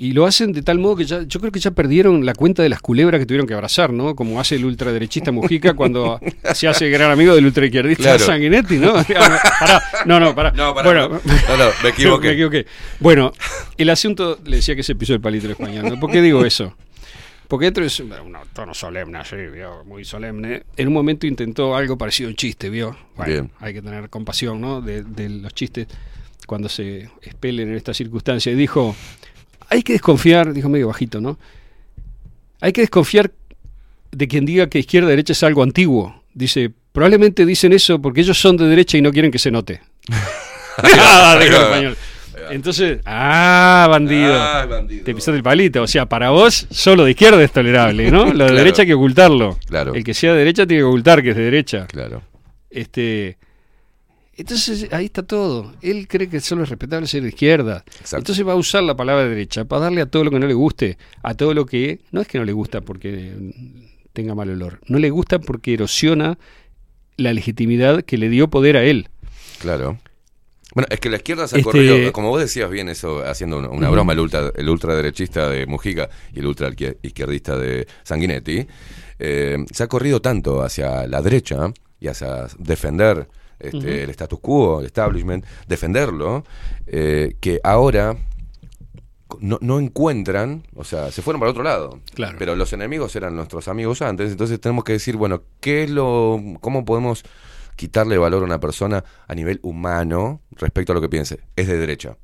y lo hacen de tal modo que ya, yo creo que ya perdieron la cuenta de las culebras que tuvieron que abrazar, ¿no? Como hace el ultraderechista Mujica cuando se hace gran amigo del ultraizquierdista Claro. Sanguinetti, ¿no? Pará, no, no, pará. No, pará, bueno, no. No, me equivoqué. me equivoqué. Bueno, el asunto, le decía que se pisó el palito español, ¿no? ¿Por qué digo eso? Porque dentro es un tono solemne, así, ¿vio? muy solemne. En un momento intentó algo parecido a un chiste, ¿vio? Bueno, Bien. hay que tener compasión, ¿no? De, de los chistes cuando se expelen en esta circunstancia. Y dijo, hay que desconfiar, dijo medio bajito, ¿no? Hay que desconfiar de quien diga que izquierda derecha es algo antiguo. Dice, probablemente dicen eso porque ellos son de derecha y no quieren que se note. Entonces, ah, bandido. Ah, bandido. Te pisaste el palito. O sea, para vos, solo de izquierda es tolerable, ¿no? Lo de Claro. derecha hay que ocultarlo. Claro. El que sea de derecha tiene que ocultar que es de derecha. Claro. Este. Entonces ahí está todo. Él cree que solo es respetable ser de izquierda. Entonces va a usar la palabra derecha para darle a todo lo que no le guste, a todo lo que no es que no le gusta porque tenga mal olor, no le gusta porque erosiona la legitimidad que le dio poder a él. Claro. Bueno, es que la izquierda se ha Este- corrido, como vos decías bien eso, haciendo una, broma, el, ultra, el ultraderechista de Mujica y el ultraizquierdista de Sanguinetti, eh, se ha corrido tanto hacia la derecha y hacia defender este, el status quo, el establishment, defenderlo, eh, que ahora no, no encuentran, o sea, se fueron para otro lado. Claro. Pero los enemigos eran nuestros amigos antes, entonces tenemos que decir, bueno, ¿qué es lo, cómo podemos quitarle valor a una persona a nivel humano respecto a lo que piense? Es de derecha.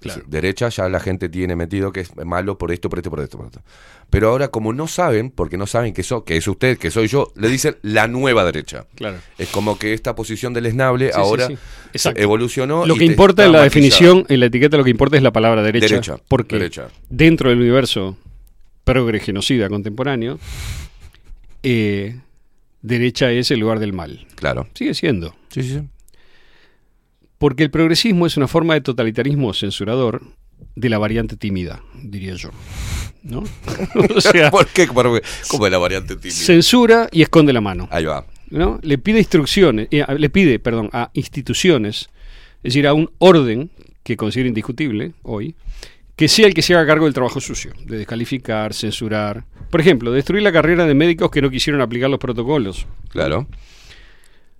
Claro. Derecha ya la gente tiene metido que es malo por esto, por esto, por esto, por esto. Pero ahora, como no saben, porque no saben que, so, que es usted, que soy yo, le dicen la nueva derecha. Claro. Es como que esta posición del esnable Sí, ahora sí. evolucionó. Lo que importa en la definición, en la etiqueta, lo que importa es la palabra derecha. Derecha, porque derecha. dentro del universo progre genocida contemporáneo, eh, derecha es el lugar del mal. Claro. Sigue siendo. Sí, sí, sí. Porque el progresismo es una forma de totalitarismo censurador de la variante tímida, diría yo. ¿No? o sea, ¿Por qué? ¿Cómo es la variante tímida? censura y esconde la mano. Ahí va. ¿no? Le pide instrucciones, eh, le pide, perdón, a instituciones, es decir, a un orden que considera indiscutible hoy, que sea el que se haga cargo del trabajo sucio, de descalificar, censurar. Por ejemplo, destruir la carrera de médicos que no quisieron aplicar los protocolos. Claro.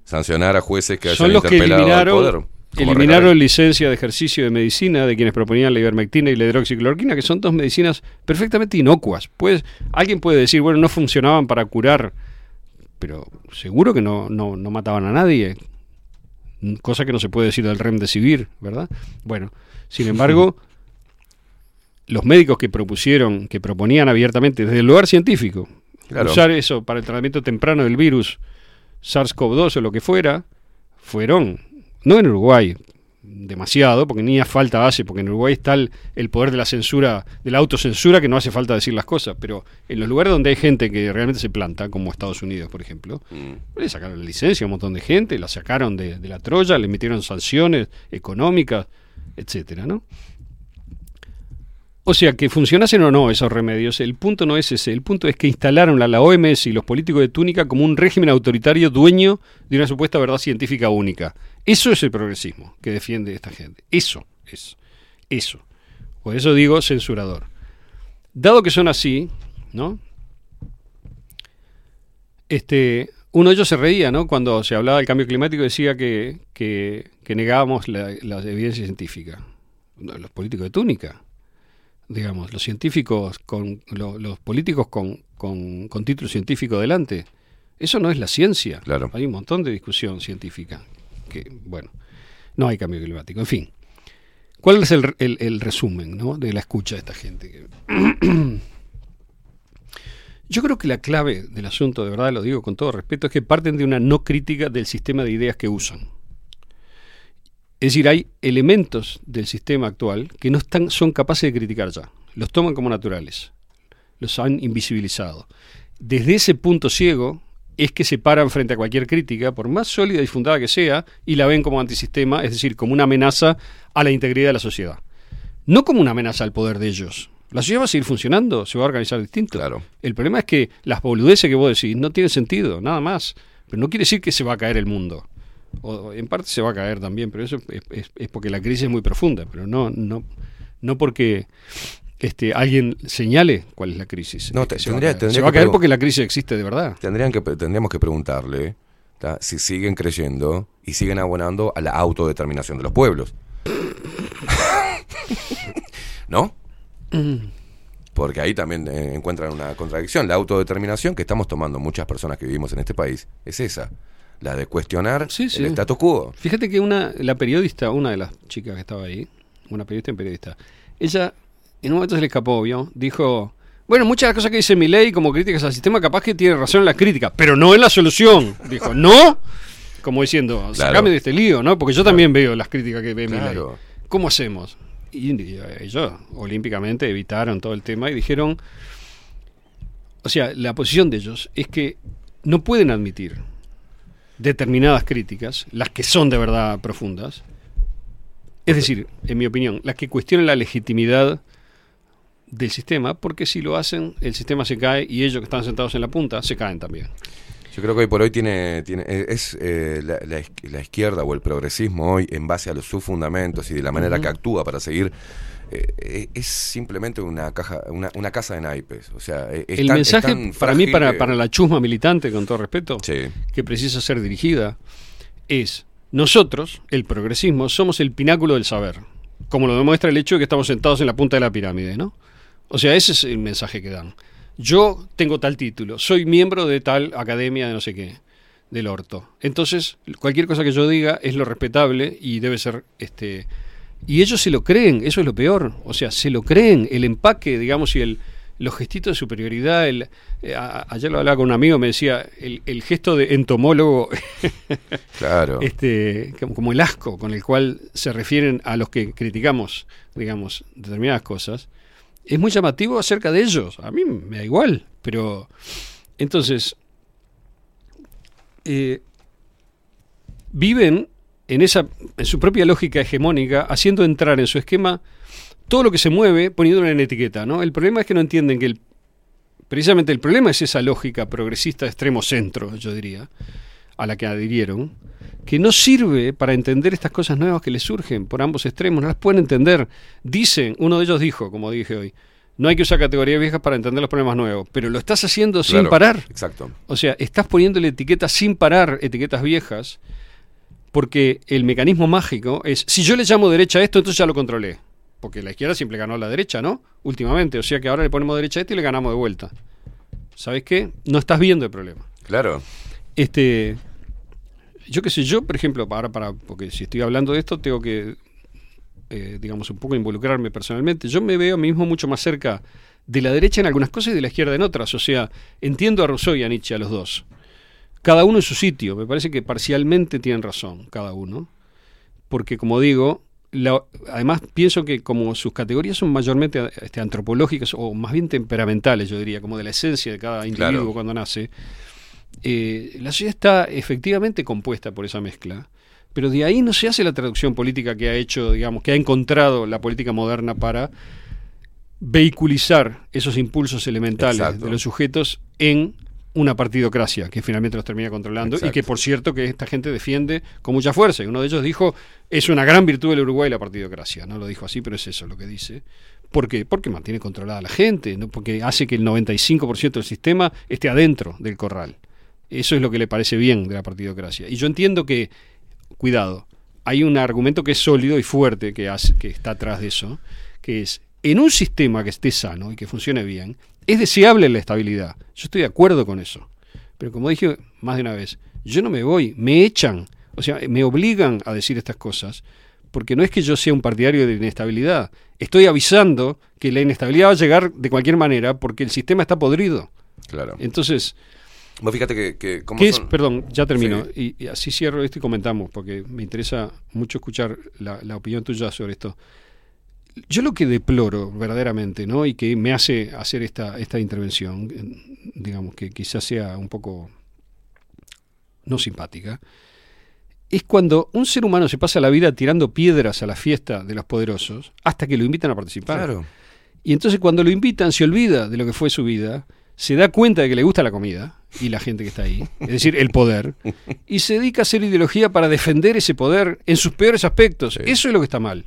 Sancionar a jueces que hayan Son los que interpelado al eliminaron, poder. Eliminaron Recarey. licencia de ejercicio de medicina de quienes proponían la ivermectina y la hidroxicloroquina, que son dos medicinas perfectamente inocuas. Pues, alguien puede decir, bueno, no funcionaban para curar, pero seguro que no, no, no mataban a nadie. Cosa que no se puede decir del remdesivir, ¿verdad? Bueno, sin embargo, los médicos que propusieron, que proponían abiertamente desde el lugar científico, Claro. usar eso para el tratamiento temprano del virus SARS-CoV-2 o lo que fuera, fueron, no en Uruguay, demasiado, porque ni a falta hace, porque en Uruguay está el, el poder de la censura, de la autocensura, que no hace falta decir las cosas, pero en los lugares donde hay gente que realmente se planta, como Estados Unidos, por ejemplo, Mm. le sacaron la licencia a un montón de gente, la sacaron de, de la Troya, le metieron sanciones económicas, etcétera, ¿no? O sea, que funcionasen o no esos remedios, el punto no es ese, el punto es que instalaron a la OMS y los políticos de Túnica como un régimen autoritario dueño de una supuesta verdad científica única. Eso es el progresismo que defiende esta gente. Eso es. Eso. Por eso digo censurador. Dado que son así, ¿no? Este, uno de ellos se reía, ¿no? Cuando se hablaba del cambio climático decía que, que, negábamos la, la evidencia científica. Los políticos de túnica, digamos, los científicos con lo- los políticos con, con, con título científico delante. Eso no es la ciencia. Claro. Hay un montón de discusión científica. Que, bueno, no hay cambio climático. En fin. ¿Cuál es el, el- el resumen ¿no? de la escucha de esta gente? Yo creo que la clave del asunto, de verdad lo digo con todo respeto, es que parten de una no crítica del sistema de ideas que usan. Es decir, hay elementos del sistema actual que no están, son capaces de criticar ya. Los toman como naturales. Los han invisibilizado. Desde ese punto ciego es que se paran frente a cualquier crítica, por más sólida y fundada que sea, y la ven como antisistema, es decir, como una amenaza a la integridad de la sociedad. No como una amenaza al poder de ellos. La sociedad va a seguir funcionando, se va a organizar distinto. Claro. El problema es que las boludeces que vos decís no tienen sentido, nada más. Pero no quiere decir que se va a caer el mundo. O, en parte se va a caer también, pero eso es, es- es porque la crisis es muy profunda, pero no, no, no porque este, alguien señale cuál es la crisis. No, se, va a caer. tendría Se va a que caer pregun- porque la crisis existe de verdad. Tendrían que, tendríamos que preguntarle ¿tá? si siguen creyendo y siguen abonando a la autodeterminación de los pueblos. ¿No? Porque ahí también eh, encuentran una contradicción. La autodeterminación que estamos tomando muchas personas que vivimos en este país es esa, la de cuestionar Sí, sí. el status quo. Fíjate que una, la periodista, una de las chicas que estaba ahí, una periodista y periodista, ella en un momento se le escapó, ¿vio? Dijo, bueno, muchas de las cosas que dice mi ley como críticas al sistema, capaz que tiene razón en la crítica, pero no en la solución. Dijo, ¿no? Como diciendo, Claro. sacame de este lío, ¿no? Porque yo también veo las críticas que ve mi ley. Claro. ¿Cómo hacemos? Y ellos olímpicamente evitaron todo el tema y dijeron, o sea, la posición de ellos es que no pueden admitir determinadas críticas, las que son de verdad profundas, es decir, en mi opinión, las que cuestionan la legitimidad del sistema, porque si lo hacen, el sistema se cae y ellos que están sentados en la punta se caen también. Yo creo que hoy por hoy tiene, tiene eh, es eh, la, la iz- la izquierda o el progresismo hoy en base a los, sus fundamentos y de la manera que actúa para seguir eh, eh, es simplemente una caja una, una casa de naipes o sea eh, es el tan- es mensaje tan para mí, para, para la chusma militante, con todo respeto, Sí. que precisa ser dirigida, es nosotros, el progresismo, somos el pináculo del saber, como lo demuestra el hecho de que estamos sentados en la punta de la pirámide, ¿no? O sea, ese es el mensaje que dan. Yo tengo tal título, soy miembro de tal academia de no sé qué, del orto. Entonces, cualquier cosa que yo diga es lo respetable y debe ser este y ellos se lo creen, eso es lo peor. O sea, se lo creen, el empaque, digamos, y el, los gestitos de superioridad. El, eh, a- ayer lo hablaba con un amigo, me decía, el, el gesto de entomólogo, Claro. este, como, el asco con el cual se refieren a los que criticamos, digamos, determinadas cosas, es muy llamativo acerca de ellos. A mí me da igual, pero entonces eh, viven en esa en su propia lógica hegemónica, haciendo entrar en su esquema todo lo que se mueve, poniéndolo en etiqueta, ¿no? El problema es que no entienden que el precisamente el problema es esa lógica progresista de extremo centro, yo diría, a la que adhirieron, que no sirve para entender estas cosas nuevas que les surgen por ambos extremos, no las pueden entender. Dicen, uno de ellos dijo, como dije hoy, no hay que usar categorías viejas para entender los problemas nuevos, pero lo estás haciendo sin parar. exacto O sea, estás poniéndole etiquetas sin parar, etiquetas viejas, porque el mecanismo mágico es, si yo le llamo derecha a esto, entonces ya lo controlé. Porque la izquierda siempre ganó a la derecha, ¿no? Últimamente. O sea que ahora le ponemos derecha a esto y le ganamos de vuelta. ¿Sabes qué? No estás viendo el problema. claro Este, yo qué sé, yo, por ejemplo, para, para, porque si estoy hablando de esto, tengo que, eh, digamos, un poco involucrarme personalmente. Yo me veo a mí mismo mucho más cerca de la derecha en algunas cosas y de la izquierda en otras. O sea, entiendo a Rousseau y a Nietzsche, a los dos. Cada uno en su sitio. Me parece que parcialmente tienen razón, cada uno. Porque, como digo, la- además pienso que como sus categorías son mayormente este, antropológicas o más bien temperamentales, yo diría, como de la esencia de cada individuo Claro. cuando nace, eh, la sociedad está efectivamente compuesta por esa mezcla, pero de ahí no se hace la traducción política que ha hecho, digamos, que ha encontrado la política moderna para vehiculizar esos impulsos elementales Exacto. de los sujetos en una partidocracia que finalmente los termina controlando y que por cierto que esta gente defiende con mucha fuerza y uno de ellos dijo es una gran virtud del Uruguay la partidocracia no lo dijo así pero es eso lo que dice ¿Por qué? Porque mantiene controlada a la gente, ¿no? porque hace que el 95% del sistema esté adentro del corral. Eso es lo que le parece bien de la partidocracia. Y yo entiendo que, cuidado, hay un argumento que es sólido y fuerte que, hace, que está atrás de eso, que es, en un sistema que esté sano y que funcione bien, es deseable la estabilidad. Yo estoy de acuerdo con eso. Pero como dije más de una vez, yo no me voy, me echan, o sea, me obligan a decir estas cosas, porque no es que yo sea un partidario de inestabilidad, estoy avisando que la inestabilidad va a llegar de cualquier manera porque el sistema está podrido. Claro. Entonces, Vos fíjate que, que cómo ¿qué es? son- Perdón, ya termino. Sí. Y, y así cierro esto y comentamos, porque me interesa mucho escuchar la, la opinión tuya sobre esto. Yo lo que deploro verdaderamente, ¿no? Y que me hace hacer esta, esta intervención, digamos que quizás sea un poco no simpática, es cuando un ser humano se pasa la vida tirando piedras a la fiesta de los poderosos hasta que lo invitan a participar. Claro. Y entonces cuando lo invitan se olvida de lo que fue su vida, se da cuenta de que le gusta la comida y la gente que está ahí, es decir, el poder, y se dedica a hacer ideología para defender ese poder en sus peores aspectos. Eso es lo que está mal.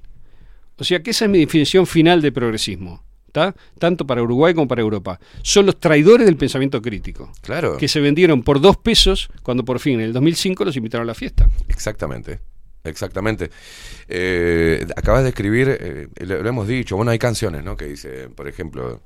O sea que esa es mi definición final de progresismo. ¿tá? Tanto para Uruguay como para Europa. Son los traidores del pensamiento crítico. Claro. Que se vendieron por dos pesos cuando por fin en el 2005 los invitaron a la fiesta. Exactamente. Exactamente. Eh, acabas de escribir, eh, lo, lo hemos dicho, bueno, hay canciones, ¿no? Que dice, por ejemplo,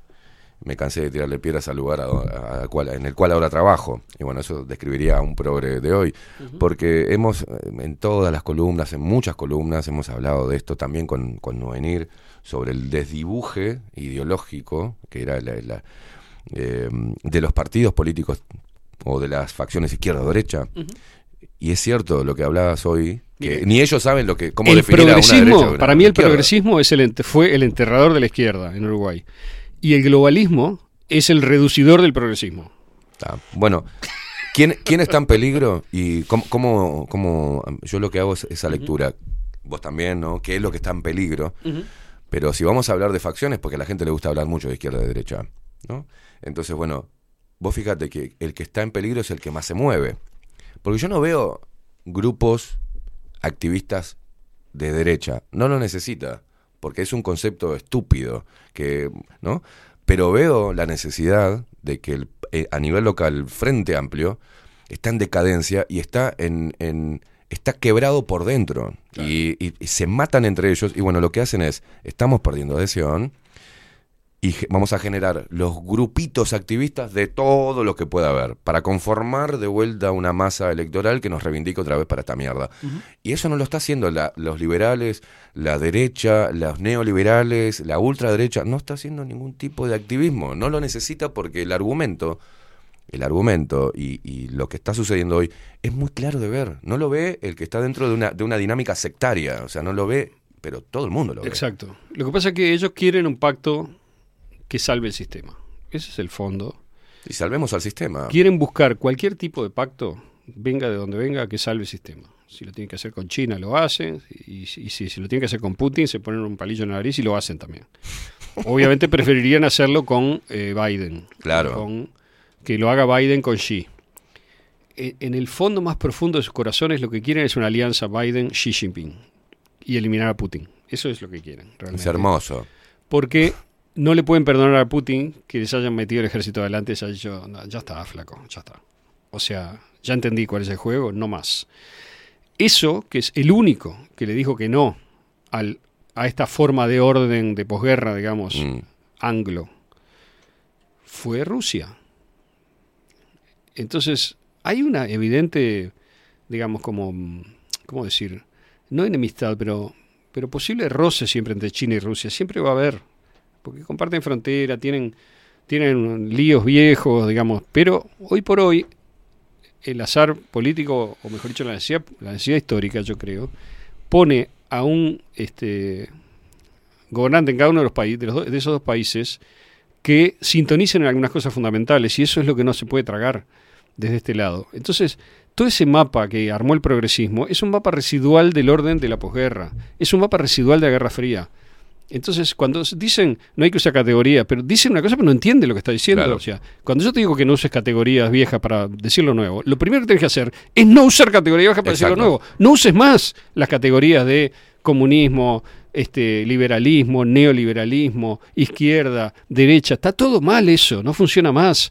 me cansé de tirarle piedras al lugar a- a cual- en el cual ahora trabajo. Y bueno, eso describiría a un progre de hoy. Porque hemos, eh, en todas las columnas, en muchas columnas, hemos hablado de esto también con, con Nuvenir, sobre el desdibuje ideológico, que era la, la, eh, de los partidos políticos o de las facciones izquierda o derecha. Y es cierto lo que hablabas hoy, que ni ellos saben lo que cómo el definir a una progresismo, derecha una para mí el izquierda. progresismo es el ente- fue el enterrador de la izquierda en Uruguay. Y el globalismo es el reducidor del progresismo. Ah, bueno, ¿quién, ¿quién está en peligro? Y cómo, cómo, cómo- yo lo que hago es esa lectura. Vos también, ¿no? ¿Qué es lo que está en peligro? Pero si vamos a hablar de facciones, porque a la gente le gusta hablar mucho de izquierda y de derecha, ¿no? Entonces, bueno, vos fíjate que el que está en peligro es el que más se mueve. Porque yo no veo grupos activistas de derecha. No lo necesita, porque es un concepto estúpido, que, ¿no? Pero veo la necesidad de que el- eh, a nivel local el Frente Amplio está en decadencia y está en, en- está quebrado por dentro y, y- y se matan entre ellos y bueno lo que hacen es estamos perdiendo adhesión y vamos a generar los grupitos activistas de todo lo que pueda haber para conformar de vuelta una masa electoral que nos reivindique otra vez para esta mierda. Y eso no lo está haciendo la- los liberales, la derecha, los neoliberales, la ultraderecha, no está haciendo ningún tipo de activismo, no lo necesita porque el argumento, el argumento y, y lo que está sucediendo hoy es muy claro de ver, no lo ve el que está dentro de una, de una dinámica sectaria, o sea, no lo ve, pero todo el mundo lo ve. Exacto. Lo que pasa es que ellos quieren un pacto que salve el sistema. Ese es el fondo. Y salvemos al sistema. Quieren buscar cualquier tipo de pacto, venga de donde venga, que salve el sistema. Si lo tienen que hacer con China, lo hacen. Y, si- y si, si lo tienen que hacer con Putin, se ponen un palillo en la nariz y lo hacen también. Obviamente preferirían hacerlo con eh, Biden. Claro. Con- que lo haga Biden con Xi. E- En el fondo más profundo de sus corazones lo que quieren es una alianza Biden-Xi Jinping y eliminar a Putin. Eso es lo que quieren. Realmente. Es hermoso. Porque no le pueden perdonar a Putin que les hayan metido el ejército adelante y se haya dicho, "No, ya está, flaco, ya está. O sea, ya entendí cuál es el juego, no más. Eso, que es el único que le dijo que no al, a esta forma de orden de posguerra, digamos, Mm. anglo, fue Rusia. Entonces, hay una evidente, digamos, como, ¿cómo decir? No enemistad, pero, pero posible roce siempre entre China y Rusia. Siempre va a haber, porque comparten frontera, tienen, tienen líos viejos, digamos, pero hoy por hoy el azar político, o mejor dicho, la necesidad, histórica, yo creo, pone a un este, gobernante en cada uno de los países, de, los de esos dos países, que sintonicen en algunas cosas fundamentales, y eso es lo que no se puede tragar desde este lado. Entonces, todo ese mapa que armó el progresismo es un mapa residual del orden de la posguerra, es un mapa residual de la Guerra Fría. Entonces, cuando dicen, no hay que usar categoría, pero dicen una cosa pero no entiende lo que está diciendo. Claro. O sea, cuando yo te digo que no uses categorías viejas para decir lo nuevo, lo primero que tienes que hacer es no usar categorías viejas para decir lo Exacto. nuevo. No uses más las categorías de comunismo, este, liberalismo, neoliberalismo, izquierda, derecha. Está todo mal eso, no funciona más.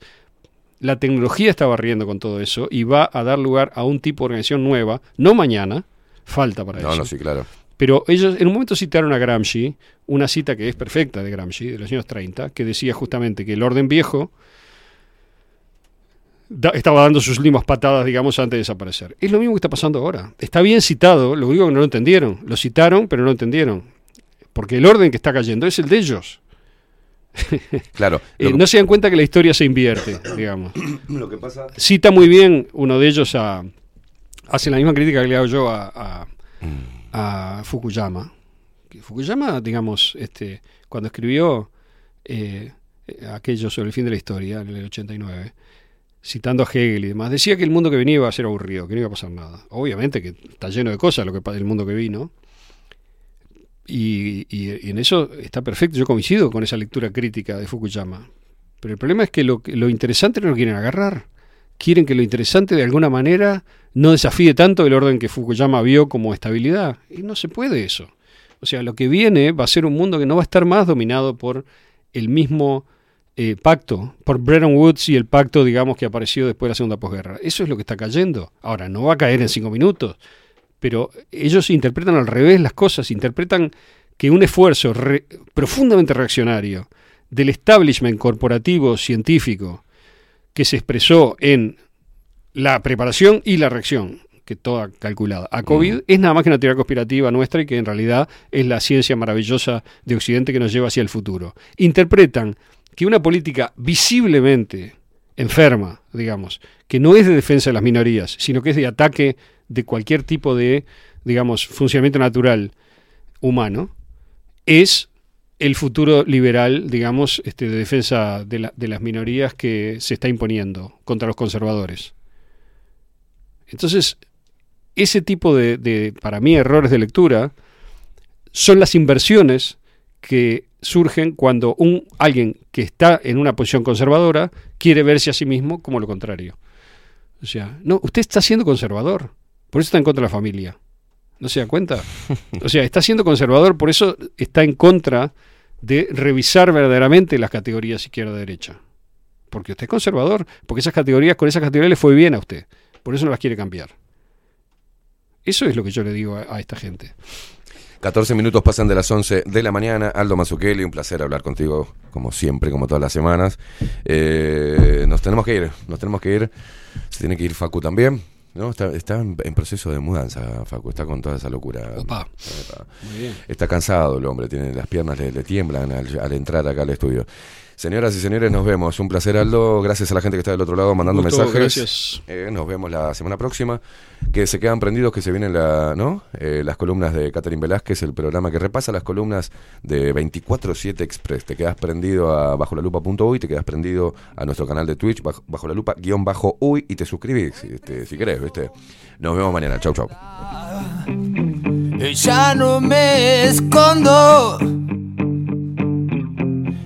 La tecnología está barriendo con todo eso y va a dar lugar a un tipo de organización nueva, no mañana, falta para No, eso. no, sí, claro. Pero ellos en un momento citaron a Gramsci, una cita que es perfecta de Gramsci, de los años 30, que decía justamente que el orden viejo da- estaba dando sus últimas patadas, digamos, antes de desaparecer. Es lo mismo que está pasando ahora. Está bien citado, lo único que no lo entendieron. Lo citaron, pero no lo entendieron. Porque el orden que está cayendo es el de ellos. Claro. Eh, que- no se dan cuenta que la historia se invierte, digamos. Lo que pasa. Cita muy bien uno de ellos a. Hace la misma crítica que le hago yo a, a- a Fukuyama. Fukuyama, digamos, este, cuando escribió eh, aquello sobre el fin de la historia, en el 89, citando a Hegel y demás, decía que el mundo que venía iba a ser aburrido, que no iba a pasar nada. Obviamente que está lleno de cosas lo que el mundo que vino. Y, y- y en eso está perfecto, yo coincido con esa lectura crítica de Fukuyama. Pero el problema es que lo, lo interesante no lo quieren agarrar. Quieren que lo interesante de alguna manera no desafíe tanto el orden que Fukuyama vio como estabilidad. Y no se puede eso. O sea, lo que viene va a ser un mundo que no va a estar más dominado por el mismo eh, pacto, por Bretton Woods y el pacto, digamos, que apareció después de la segunda posguerra. Eso es lo que está cayendo. Ahora, no va a caer en cinco minutos, pero ellos interpretan al revés las cosas, interpretan que un esfuerzo re- profundamente reaccionario del establishment corporativo científico que se expresó en la preparación y la reacción, que toda calculada, a COVID, es nada más que una teoría conspirativa nuestra y que en realidad es la ciencia maravillosa de Occidente que nos lleva hacia el futuro. Interpretan que una política visiblemente enferma, digamos, que no es de defensa de las minorías, sino que es de ataque de cualquier tipo de, digamos, funcionamiento natural humano, es el futuro liberal, digamos, este, de defensa de, la- de las minorías que se está imponiendo contra los conservadores. Entonces, ese tipo de, de, para mí, errores de lectura son las inversiones que surgen cuando un alguien que está en una posición conservadora quiere verse a sí mismo como lo contrario. O sea, no, usted está siendo conservador, por eso está en contra de la familia. ¿No se da cuenta? O sea, está siendo conservador, por eso está en contra de revisar verdaderamente las categorías izquierda-derecha. Porque usted es conservador, porque esas categorías, con esas categorías le fue bien a usted. Por eso no las quiere cambiar. Eso es lo que yo le digo a, a esta gente. 14 minutos pasan de las 11 de la mañana. Aldo Mazzucchelli, un placer hablar contigo, como siempre, como todas las semanas. Eh, nos tenemos que ir, nos tenemos que ir. Se tiene que ir Facu también. ¿No? Está, está en, en proceso de mudanza, Facu, está con toda esa locura. Opa. Epa. Muy bien. Está cansado el hombre, tiene las piernas le, le tiemblan al, al entrar acá al estudio. Señoras y señores, nos vemos. Un placer, Aldo. Gracias a la gente que está del otro lado mandando Gusto, mensajes. gracias. Eh, nos vemos la semana próxima. Que se quedan prendidos, que se vienen la, ¿no? Eh, las columnas de Catherine Velázquez, el programa que repasa las columnas de 24-7 Express. Te quedas prendido a bajo la lupa.uy, te quedas prendido a nuestro canal de Twitch, bajo, bajo la lupa, guion bajo uy, y te suscribís si, este, si querés, ¿viste? Nos vemos mañana. Chau, chau. Ya no me escondo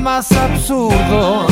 más absurdo.